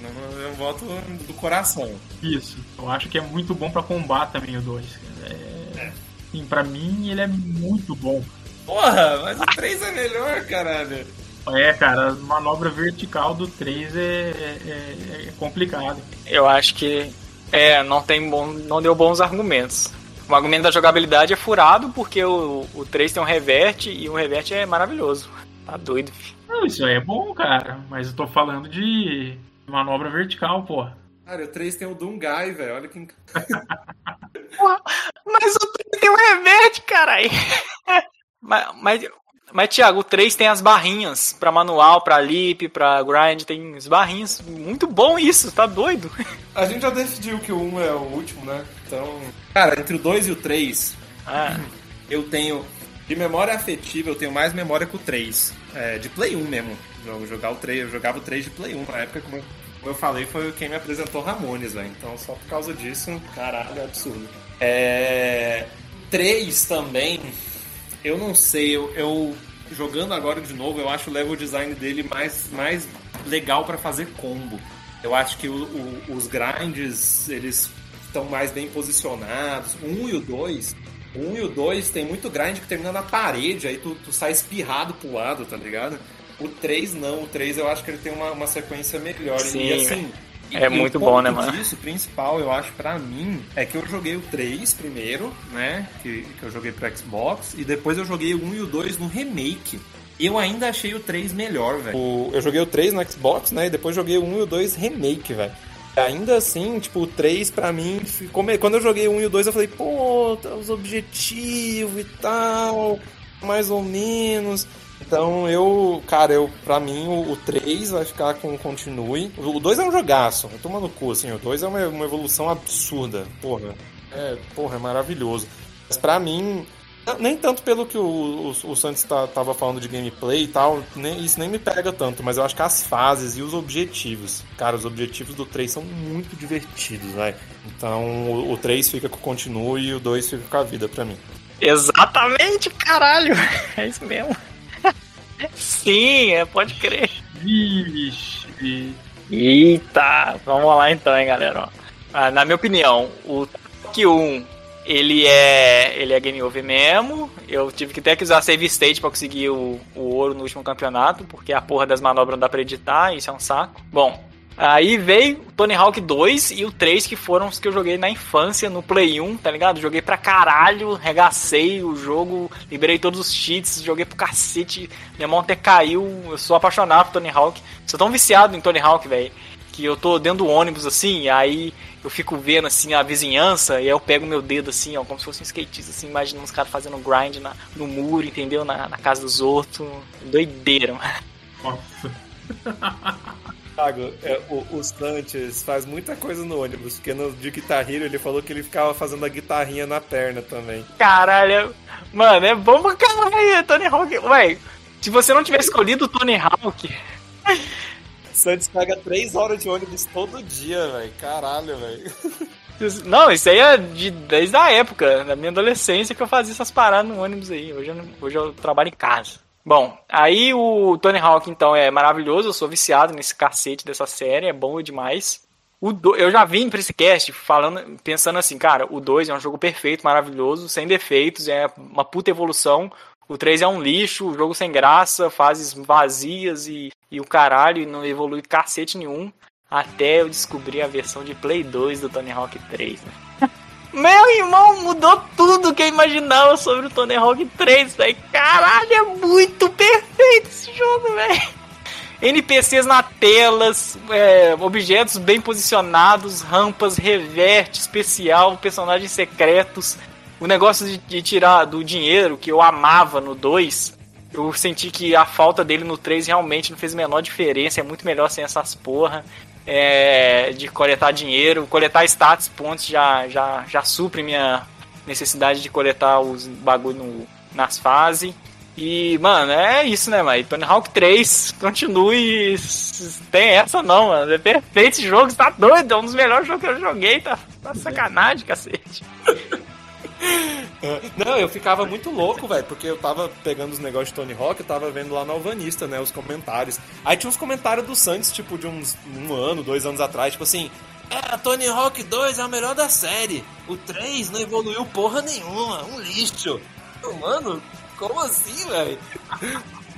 É um voto do coração. Isso. Eu acho que é muito bom pra combar também o 2. É... Sim, pra mim ele é muito bom. Porra, mas o 3 é melhor, caralho. É, cara, a manobra vertical do 3 é, é, é- é complicado. Eu acho que é, não tem bom, não deu bons argumentos. O argumento da jogabilidade é furado porque o, o 3 tem um reverte e o reverte é maravilhoso. Tá doido. Não, isso aí é bom, cara. Mas eu tô falando de manobra vertical, pô. Cara, o 3 tem o Dungai, velho. Olha que. Mas o 3 tem um reverte, caralho. mas, mas, mas, Thiago, o 3 tem as barrinhas pra manual, pra lip, pra grind, tem as barrinhas. Muito bom isso, tá doido? A gente já decidiu que o 1 é o último, né? Então. Cara, entre o 2 e o 3, Ah, eu tenho. De memória afetiva, eu tenho mais memória que o 3. É, de Play 1 mesmo. Eu, jogar o 3, eu jogava o 3 de Play 1. Na época, como eu, como eu falei, foi quem me apresentou Ramones, velho. Então, só por causa disso, caralho, é absurdo. É. 3 também. Eu não sei, eu, eu- jogando agora de novo, eu acho o level design dele mais, mais legal pra fazer combo. Eu acho que o- o- os grinds, eles estão mais bem posicionados. 1 e o 2, o 1 e o 2 tem muito grind que termina na parede, aí tu, tu sai espirrado pro lado, tá ligado? O 3 não, o 3 eu acho que ele tem uma, uma sequência melhor. Sim, e assim. é e o muito ponto bom, né, mano? disso, principal, eu acho, pra mim, é que eu joguei o 3 primeiro, né? Que, que eu joguei pro Xbox, e depois eu joguei o 1 e o 2 no remake. Eu ainda achei o 3 melhor, velho. Eu joguei o 3 no Xbox, né? E depois joguei o 1 e o 2 remake, velho. Ainda assim, tipo, o 3 pra mim ficou. Quando eu joguei o 1 e o 2, eu falei, pô, tá os objetivos e tal, mais ou menos. Então eu, cara, eu, pra mim o, o 3 vai ficar com continue. O 2 é um jogaço, eu tomando cu, assim, o 2 é uma, uma evolução absurda, porra. É, porra, é maravilhoso. Mas pra mim, nem tanto pelo que o, o, o Santos tá, tava falando de gameplay e tal, nem, isso nem me pega tanto, mas eu acho que as fases e os objetivos. Cara, os objetivos do 3 são muito divertidos, velho. Então o, o 3 fica com o continue e o 2 fica com a vida pra mim. exatamente, caralho. É isso mesmo. Sim, é, pode crer. Vixe. Eita, vamos lá então, hein, galera. Ah, na minha opinião, o Toque 1, ele é, ele é game over mesmo. Eu tive que até que usar save state pra conseguir o, o ouro no último campeonato, porque a porra das manobras não dá pra editar, isso é um saco. Bom, Aí veio Tony Hawk 2 e o 3, que foram os que eu joguei na infância, no Play 1, tá ligado? Joguei pra caralho, regacei o jogo, liberei todos os cheats, joguei pro cacete, minha mão até caiu, eu sou apaixonado por Tony Hawk. Sou tão viciado em Tony Hawk, velho, que eu tô dentro do ônibus assim, aí eu fico vendo assim a vizinhança, e aí eu pego meu dedo assim, ó, como se fosse um skatista, assim, imaginando os caras fazendo grind na, no muro, entendeu? Na, na casa dos outros. Doideira, mano. Nossa. Thiago, é, o, o Sanches faz muita coisa no ônibus, porque no de Guitar Hero ele falou que ele ficava fazendo a guitarrinha na perna também. Caralho, mano, é bom pra caralho, Tony Hawk. Ué, se você não tivesse escolhido o Tony Hawk. Santos pega três horas de ônibus todo dia, velho. Caralho, velho. Não, isso aí é de, desde a época, da minha adolescência, que eu fazia essas paradas no ônibus aí. Hoje eu, hoje eu trabalho em casa. Bom, aí o Tony Hawk, então, é maravilhoso. Eu sou viciado nesse cacete dessa série, é bom demais. O do- eu já vim pra esse cast falando, pensando assim, cara, o 2 é um jogo perfeito, maravilhoso, sem defeitos, é uma puta evolução. O 3 é um lixo, jogo sem graça, fases vazias e, e o caralho, e não evolui cacete nenhum. Até eu descobri a versão de Play 2 do Tony Hawk 3, né? Meu irmão mudou tudo que eu imaginava sobre o Tony Hawk 3, velho. Caralho, é muito perfeito esse jogo, velho. NPCs na telas, é, objetos bem posicionados, rampas, reverte especial, personagens secretos. O negócio de, de tirar do dinheiro que eu amava no 2, eu senti que a falta dele no 3 realmente não fez a menor diferença. É muito melhor sem essas porra. É, de coletar dinheiro, coletar status pontos já, já, já supre minha necessidade de coletar os bagulho no- nas fases. E, mano, é isso, né, mano? Tony Hawk 3, continue. Tem essa não, mano. É perfeito esse jogo, tá doido. É um dos melhores jogos que eu joguei, tá, tá sacanagem, cacete. Não, eu ficava muito louco, velho, porque eu tava pegando os negócios de Tony Hawk, eu tava vendo lá no Alvanista, né, os comentários. Aí tinha uns comentários do Santos, tipo, de uns um ano, dois anos atrás, tipo assim. É, Tony Hawk 2 é o melhor da série. O 3 não evoluiu porra nenhuma, um lixo. Mano, como assim, velho?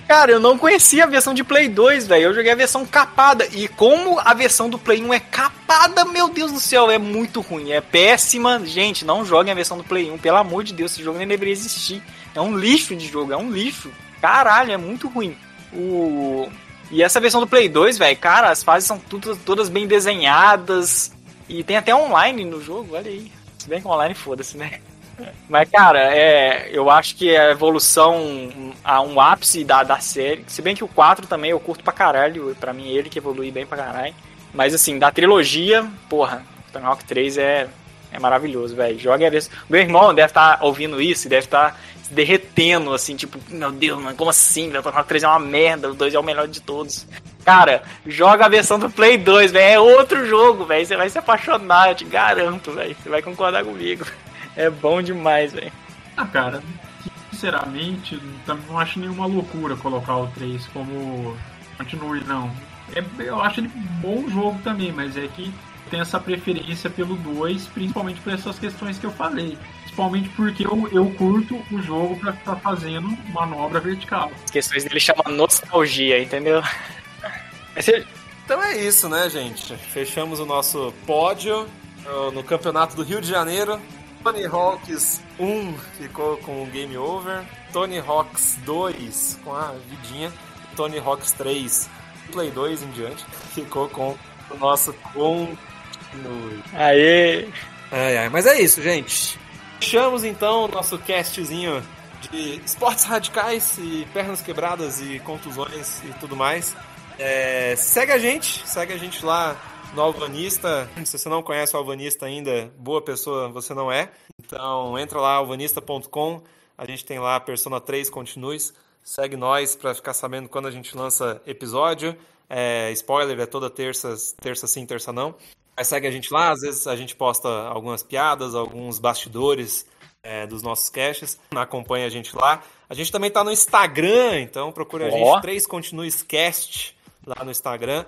Cara, eu não conhecia a versão de Play 2, velho. Eu joguei a versão capada. E como a versão do Play 1 é capada, meu Deus do céu, é muito ruim. É péssima. Gente, não joguem a versão do Play 1. Pelo amor de Deus, esse jogo nem deveria existir. É um lixo de jogo, é um lixo. Caralho, é muito ruim. O... E essa versão do Play 2, velho, cara, as fases são tudo, todas bem desenhadas. E tem até online no jogo, olha aí. Se bem que online, foda-se, né? Mas, cara, é, eu acho que a evolução a um ápice da, da série. Se bem que o 4 também eu curto pra caralho. Pra mim, ele que evolui bem pra caralho. Mas, assim, da trilogia, porra, Tony Hawk 3 é, é maravilhoso, velho. Joga a vez. Meu irmão deve estar ouvindo isso e deve estar se derretendo, assim, tipo, meu Deus, mano, como assim? velho? Tony Hawk 3 é uma merda, o 2 é o melhor de todos. Cara, joga a versão do Play 2, velho. É outro jogo, velho. Você vai se apaixonar, eu te garanto, velho. Você vai concordar comigo. É bom demais, velho. Ah, cara, sinceramente, também não acho nenhuma loucura colocar o 3 como continue, não. É, eu acho ele bom jogo também, mas é que tem essa preferência pelo 2, principalmente por essas questões que eu falei. Principalmente porque eu, eu curto o jogo pra estar fazendo manobra vertical. As questões dele chamam nostalgia, entendeu? Você- Então é isso, né, gente? Fechamos o nosso pódio no- no Campeonato do Rio de Janeiro. Tony Hawks 1 ficou com o Game Over. Tony Hawks 2 com a vidinha. Tony Hawks 3, Play 2 em diante, ficou com o nosso Continue. Aê! Ai, ai, mas é isso, gente. Fechamos então o nosso castzinho de esportes radicais e pernas quebradas e contusões e tudo mais. É, segue a gente, segue a gente lá no Alvanista. Se você não conhece o Alvanista ainda, boa pessoa você não é. Então entra lá, alvanista.com. A gente tem lá a Persona 3 Continues. Segue nós para ficar sabendo quando a gente lança episódio. É, spoiler, é toda terça, terça sim, terça não. Mas segue a gente lá, às vezes a gente posta algumas piadas, alguns bastidores é, dos nossos caches. Acompanha a gente lá. A gente também tá no Instagram, então procura a Ó. gente, 3 Continues Cast lá no Instagram.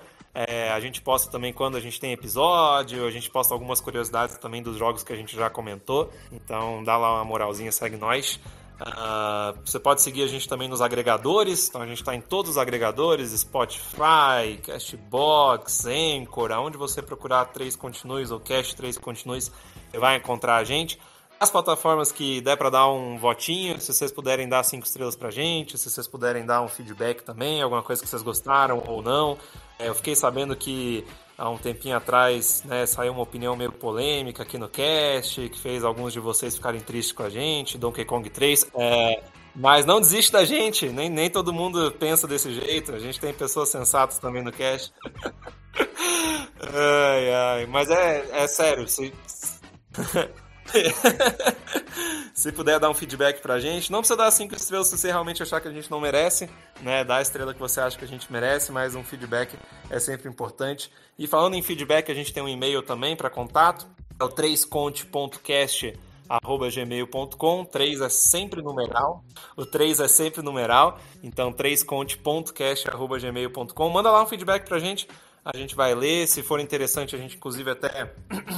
É, a gente posta também quando a gente tem episódio, a gente posta algumas curiosidades também dos jogos que a gente já comentou. Então dá lá uma moralzinha, segue nós. Uh, você pode seguir a gente também nos agregadores, então a gente está em todos os agregadores, Spotify, Castbox, Anchor, aonde você procurar 3 Continues ou Cast 3 Continues, você vai encontrar a gente. As plataformas que der para dar um votinho, se vocês puderem dar cinco estrelas pra gente, se vocês puderem dar um feedback também, alguma coisa que vocês gostaram ou não. É, eu fiquei sabendo que há um tempinho atrás né, saiu uma opinião meio polêmica aqui no cast, que fez alguns de vocês ficarem tristes com a gente, Donkey Kong 3. É, mas não desiste da gente, nem, nem todo mundo pensa desse jeito. A gente tem pessoas sensatas também no cast. ai, ai, mas é, é sério, se. se puder dar um feedback pra gente, não precisa dar cinco estrelas se você realmente achar que a gente não merece, né? Dá a estrela que você acha que a gente merece, mas um feedback é sempre importante. E falando em feedback, a gente tem um e-mail também para contato, é o 3conte.cast gmail.com, 3 é sempre numeral, o 3 é sempre numeral, então 3conte.cast.gmail.com, manda lá um feedback pra gente, a gente vai ler, se for interessante a gente inclusive até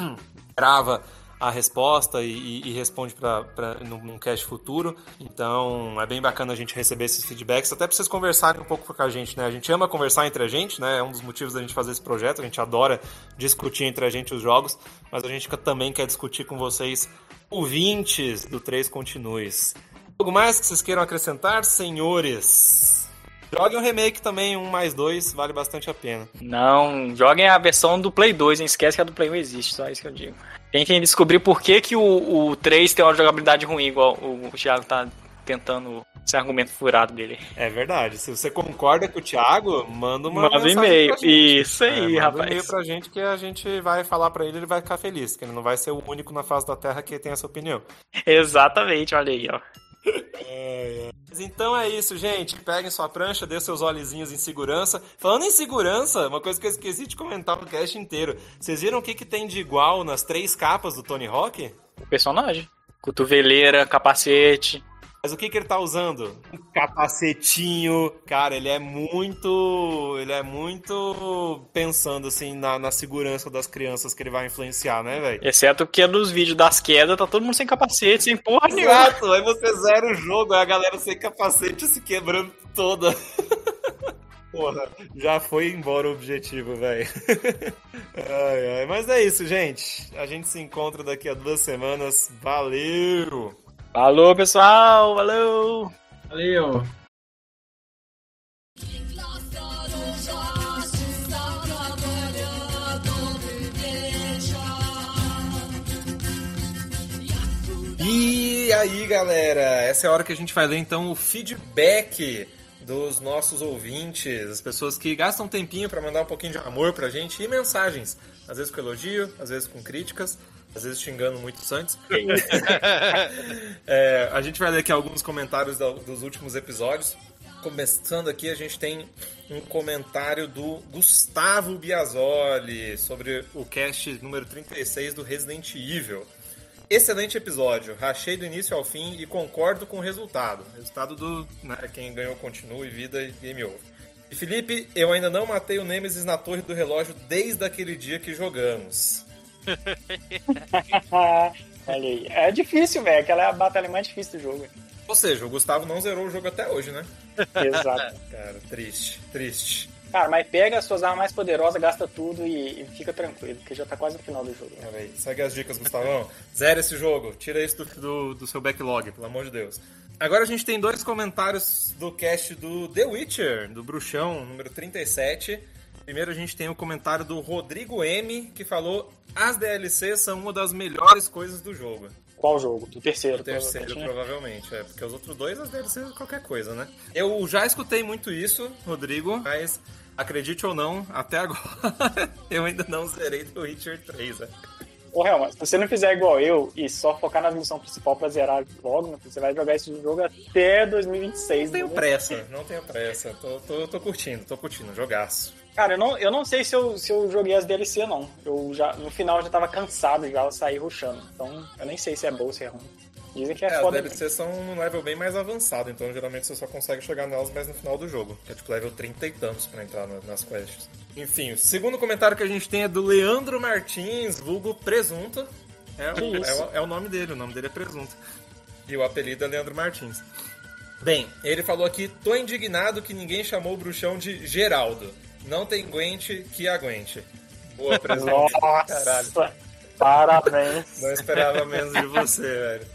grava a resposta e, e responde para num cast futuro. Então é bem bacana a gente receber esses feedbacks, até para vocês conversarem um pouco com a gente, né? A gente ama conversar entre a gente, né? É um dos motivos da gente fazer esse projeto. A gente adora discutir entre a gente os jogos, mas a gente também quer discutir com vocês, ouvintes do Três Continues. Algo mais que vocês queiram acrescentar, senhores? Joguem um remake também, um mais dois, vale bastante a pena. Não, joguem a versão do Play 2, hein? Esquece que a do Play 1 existe, só isso que eu digo. Tentem descobrir por que, que o, o 3 tem uma jogabilidade ruim, igual o, o Thiago tá tentando esse argumento furado dele. É verdade. Se você concorda com o Thiago, manda uma manda um e-mail. Isso aí, é, manda rapaz. Manda um e-mail pra gente que a gente vai falar pra ele ele vai ficar feliz, que ele não vai ser o único na face da Terra que tem essa opinião. Exatamente, olha aí, ó. É, é. Então é isso, gente. Peguem sua prancha, dê seus olhezinhos em segurança. Falando em segurança, uma coisa que eu esqueci de comentar no cast inteiro. Vocês viram o que, que tem de igual nas três capas do Tony Hawk? O personagem. Cotoveleira, capacete. Mas o que, que ele tá usando? Um capacetinho. Cara, ele é muito. Ele é muito pensando assim na, na segurança das crianças que ele vai influenciar, né, velho? Exceto que é dos vídeos das quedas, tá todo mundo sem capacete, sem porra nenhuma. Exato, aí você zera o jogo, aí a galera sem capacete se quebrando toda. Porra, já foi embora o objetivo, velho. ai, ai. Mas é isso, gente. A gente se encontra daqui a duas semanas. Valeu! Falou, pessoal. Valeu. Valeu. E aí, galera, essa é a hora que a gente vai ler então o feedback dos nossos ouvintes, as pessoas que gastam um tempinho para mandar um pouquinho de amor pra gente e mensagens, às vezes com elogio, às vezes com críticas às vezes xingando muito Santos. é, a gente vai ler aqui alguns comentários dos últimos episódios. Começando aqui, a gente tem um comentário do Gustavo Biasoli sobre o cast número 36 do Resident Evil. Excelente episódio, rachei do início ao fim e concordo com o resultado. Resultado do né, quem ganhou continue, vida e game over. E Felipe, eu ainda não matei o Nemesis na torre do relógio desde aquele dia que jogamos. Olha aí. É difícil, velho. Aquela é a batalha mais difícil do jogo. Ou seja, o Gustavo não zerou o jogo até hoje, né? Exato. Cara, triste, triste. Cara, mas pega as suas armas mais poderosas, gasta tudo e, e fica tranquilo, porque já tá quase no final do jogo. Né? Aí, segue as dicas, Gustavão. Zera esse jogo, tira isso do, do, do, seu backlog, pelo amor de Deus. Agora a gente tem dois comentários do cast do The Witcher, do Bruxão, número 37. Primeiro a gente tem o comentário do Rodrigo M, que falou: as DLCs são uma das melhores coisas do jogo. Qual jogo? Do terceiro. Do terceiro, provavelmente. provavelmente. É, porque os outros dois, as DLCs, qualquer coisa, né? Eu já escutei muito isso, Rodrigo, mas acredite ou não, até agora eu ainda não zerei do Witcher 3, né? Ô, Helma, se você não fizer igual eu e só focar na missão principal pra zerar logo, você vai jogar esse jogo até 2026. Não tenho né? pressa, não tenho pressa. Tô, tô, tô curtindo, tô curtindo, jogaço. Cara, eu não, eu não sei se eu, se eu joguei as DLC, não. Eu já, no final eu já tava cansado já, eu saí ruxando. Então, eu nem sei se é bom ou se é ruim. Dizem que é, é foda. As DLCs são num level bem mais avançado, então geralmente você só consegue chegar nelas mais no final do jogo. Que é tipo level 30 e tantos pra entrar nas quests. Enfim, o segundo comentário que a gente tem é do Leandro Martins, vulgo Presunto. É, é, é, é o nome dele, o nome dele é Presunto. E o apelido é Leandro Martins. Bem, ele falou aqui: tô indignado que ninguém chamou o bruxão de Geraldo. Não tem aguente que aguente. Boa presença. Nossa, parabéns. Não esperava menos de você, velho.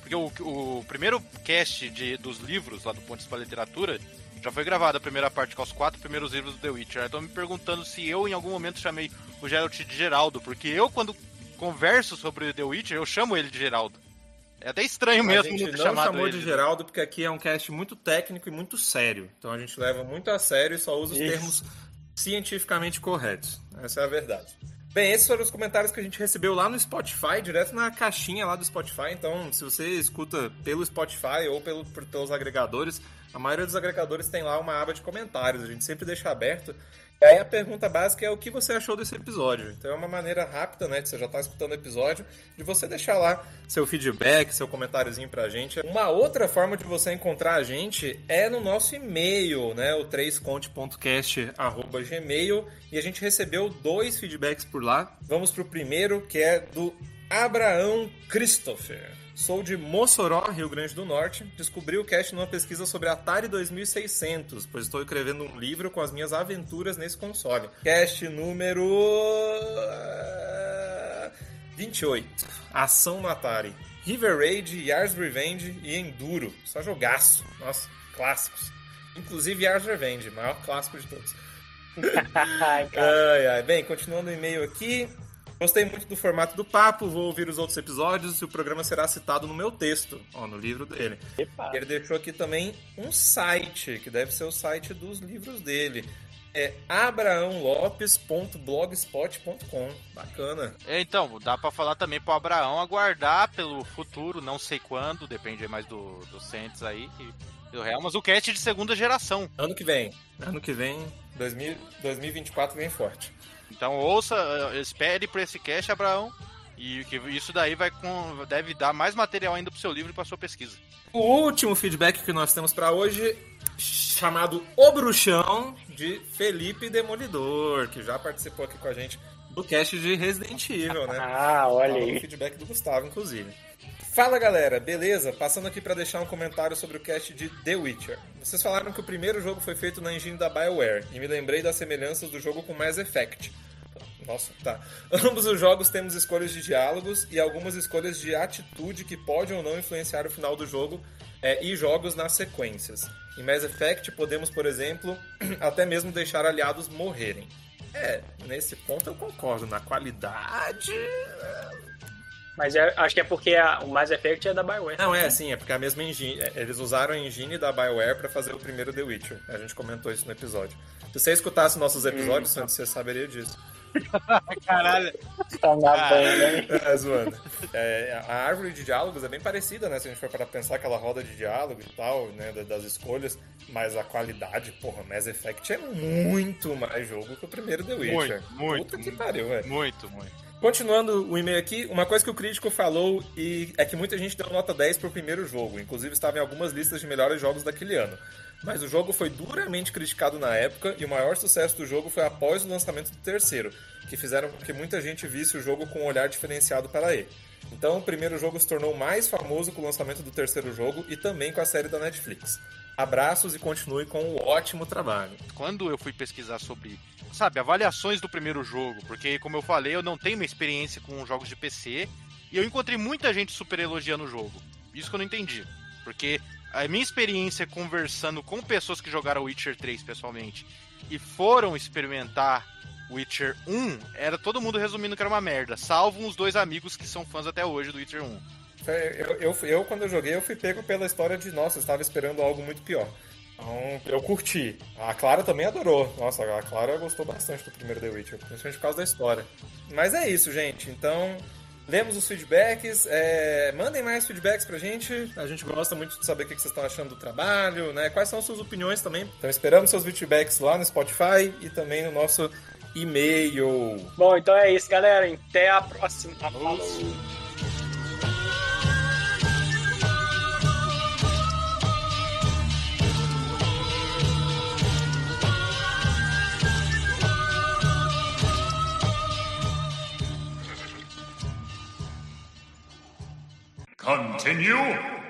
Porque o, o primeiro cast de, dos livros lá do Pontes para Literatura já foi gravado a primeira parte com os quatro primeiros livros do The Witcher. Tô me perguntando se eu em algum momento chamei o Geralt de Geraldo, porque eu quando converso sobre The Witcher, eu chamo ele de Geraldo. É até estranho A mesmo gente ter não chamado chamou ele. de Geraldo porque aqui é um cast muito técnico e muito sério. Então a gente leva muito a sério e só usa os Isso. termos cientificamente corretos. Essa é a verdade. Bem, esses foram os comentários que a gente recebeu lá no Spotify, direto na caixinha lá do Spotify. Então, se você escuta pelo Spotify ou pelo, por- pelos agregadores, a maioria dos agregadores tem lá uma aba de comentários. A gente sempre deixa aberto. Aí a pergunta básica é o que você achou desse episódio. Então é uma maneira rápida, né? Que você já está escutando o episódio, de você deixar lá seu feedback, seu comentáriozinho pra gente. Uma outra forma de você encontrar a gente é no nosso e-mail, né? O 3conte.cast.gmail. E a gente recebeu dois feedbacks por lá. Vamos pro primeiro, que é do Abraão Christopher. Sou de Mossoró, Rio Grande do Norte. Descobri o cast numa pesquisa sobre Atari 2600, pois estou escrevendo um livro com as minhas aventuras nesse console. Cast número 28. Ação no Atari. River Raid, Yars Revenge e Enduro. Só jogaço. Nossa, clássicos. Inclusive Yars Revenge, maior clássico de todos. Ai, ai. Bem, continuando o e-mail aqui. Gostei muito do formato do papo, vou ouvir os outros episódios e o programa será citado no meu texto, ó, no livro dele. Epa. Ele deixou aqui também um site, que deve ser o site dos livros dele. É abraãolopes.blogspot.com. Bacana. É, então, dá pra falar também pro Abraão aguardar pelo futuro, não sei quando, depende mais do, do aí e do Real, mas o cast de segunda geração. Ano que vem. Ano que vem, 2000, 2024 vem forte. Então ouça, eh, espere por esse cast, Abraão, e que isso daí vai com, deve dar mais material ainda pro seu livro e pra sua pesquisa. O último feedback que nós temos pra hoje, chamado O Bruxão, de Felipe Demolidor, que já participou aqui com a gente do cast de Resident Evil, né? Ah, olha aí. feedback do Gustavo, inclusive. Fala galera, beleza? Passando aqui pra deixar um comentário sobre o cast de The Witcher. Vocês falaram que o primeiro jogo foi feito na engine da BioWare e me lembrei das semelhanças do jogo com Mass Effect. Nossa, tá. Ambos os jogos temos escolhas de diálogos e algumas escolhas de atitude que podem ou não influenciar o final do jogo é, e jogos nas sequências. Em Mass Effect podemos, por exemplo, até mesmo deixar aliados morrerem. É, nesse ponto eu concordo. Na qualidade. Mas é- acho que é porque a- o Mass Effect é da Bioware. Não, é assim, é porque a mesma engine. é, Eles usaram a engine da BioWare pra fazer o primeiro The Witcher. A gente comentou isso no episódio. Se você escutasse nossos episódios, Santos, você saberia disso. Caralho. Tá na Ah. banda, hein? É, zoando. É, a árvore de diálogos é bem parecida, né? Se a gente for para pensar aquela roda de diálogo e tal, né? da- Das escolhas. Mas a qualidade, porra, Mass Effect é muito mais jogo que o primeiro The Witcher. Muito, muito, Puta que muito. pariu, velho. Muito, muito. Continuando o e-mail aqui, uma coisa que o crítico falou e é que muita gente deu nota 10 pro primeiro jogo, inclusive estava em algumas listas de melhores jogos daquele ano. Mas o jogo foi duramente criticado na época e o maior sucesso do jogo foi após o lançamento do terceiro, que fizeram com que muita gente visse o jogo com um olhar diferenciado para ele. Então, o primeiro jogo se tornou mais famoso com o lançamento do terceiro jogo e também com a série da Netflix. Abraços e continue com o ótimo trabalho. Quando eu fui pesquisar sobre, sabe, avaliações do primeiro jogo, porque como eu falei, eu não tenho uma experiência com jogos de PC, e eu encontrei muita gente super elogiando o jogo. Isso que eu não entendi. Porque a minha experiência conversando com pessoas que jogaram Witcher 3 pessoalmente e foram experimentar Witcher 1, era todo mundo resumindo que era uma merda, salvo uns dois amigos que são fãs até hoje do Witcher 1. Eu, eu, eu, quando eu joguei, eu fui pego pela história de, nossa, eu estava esperando algo muito pior. Então, eu curti. A Clara também adorou. Nossa, a Clara gostou bastante do primeiro The Witcher, principalmente por causa da história. Mas é isso, gente. Então, lemos os feedbacks. é, Mandem mais feedbacks pra gente. A gente gosta muito de saber o que vocês estão achando do trabalho, né? Quais são suas opiniões também. Então, esperamos seus feedbacks lá no Spotify e também no nosso e-mail. Bom, então é isso, galera. Até a próxima. Falou. Continue.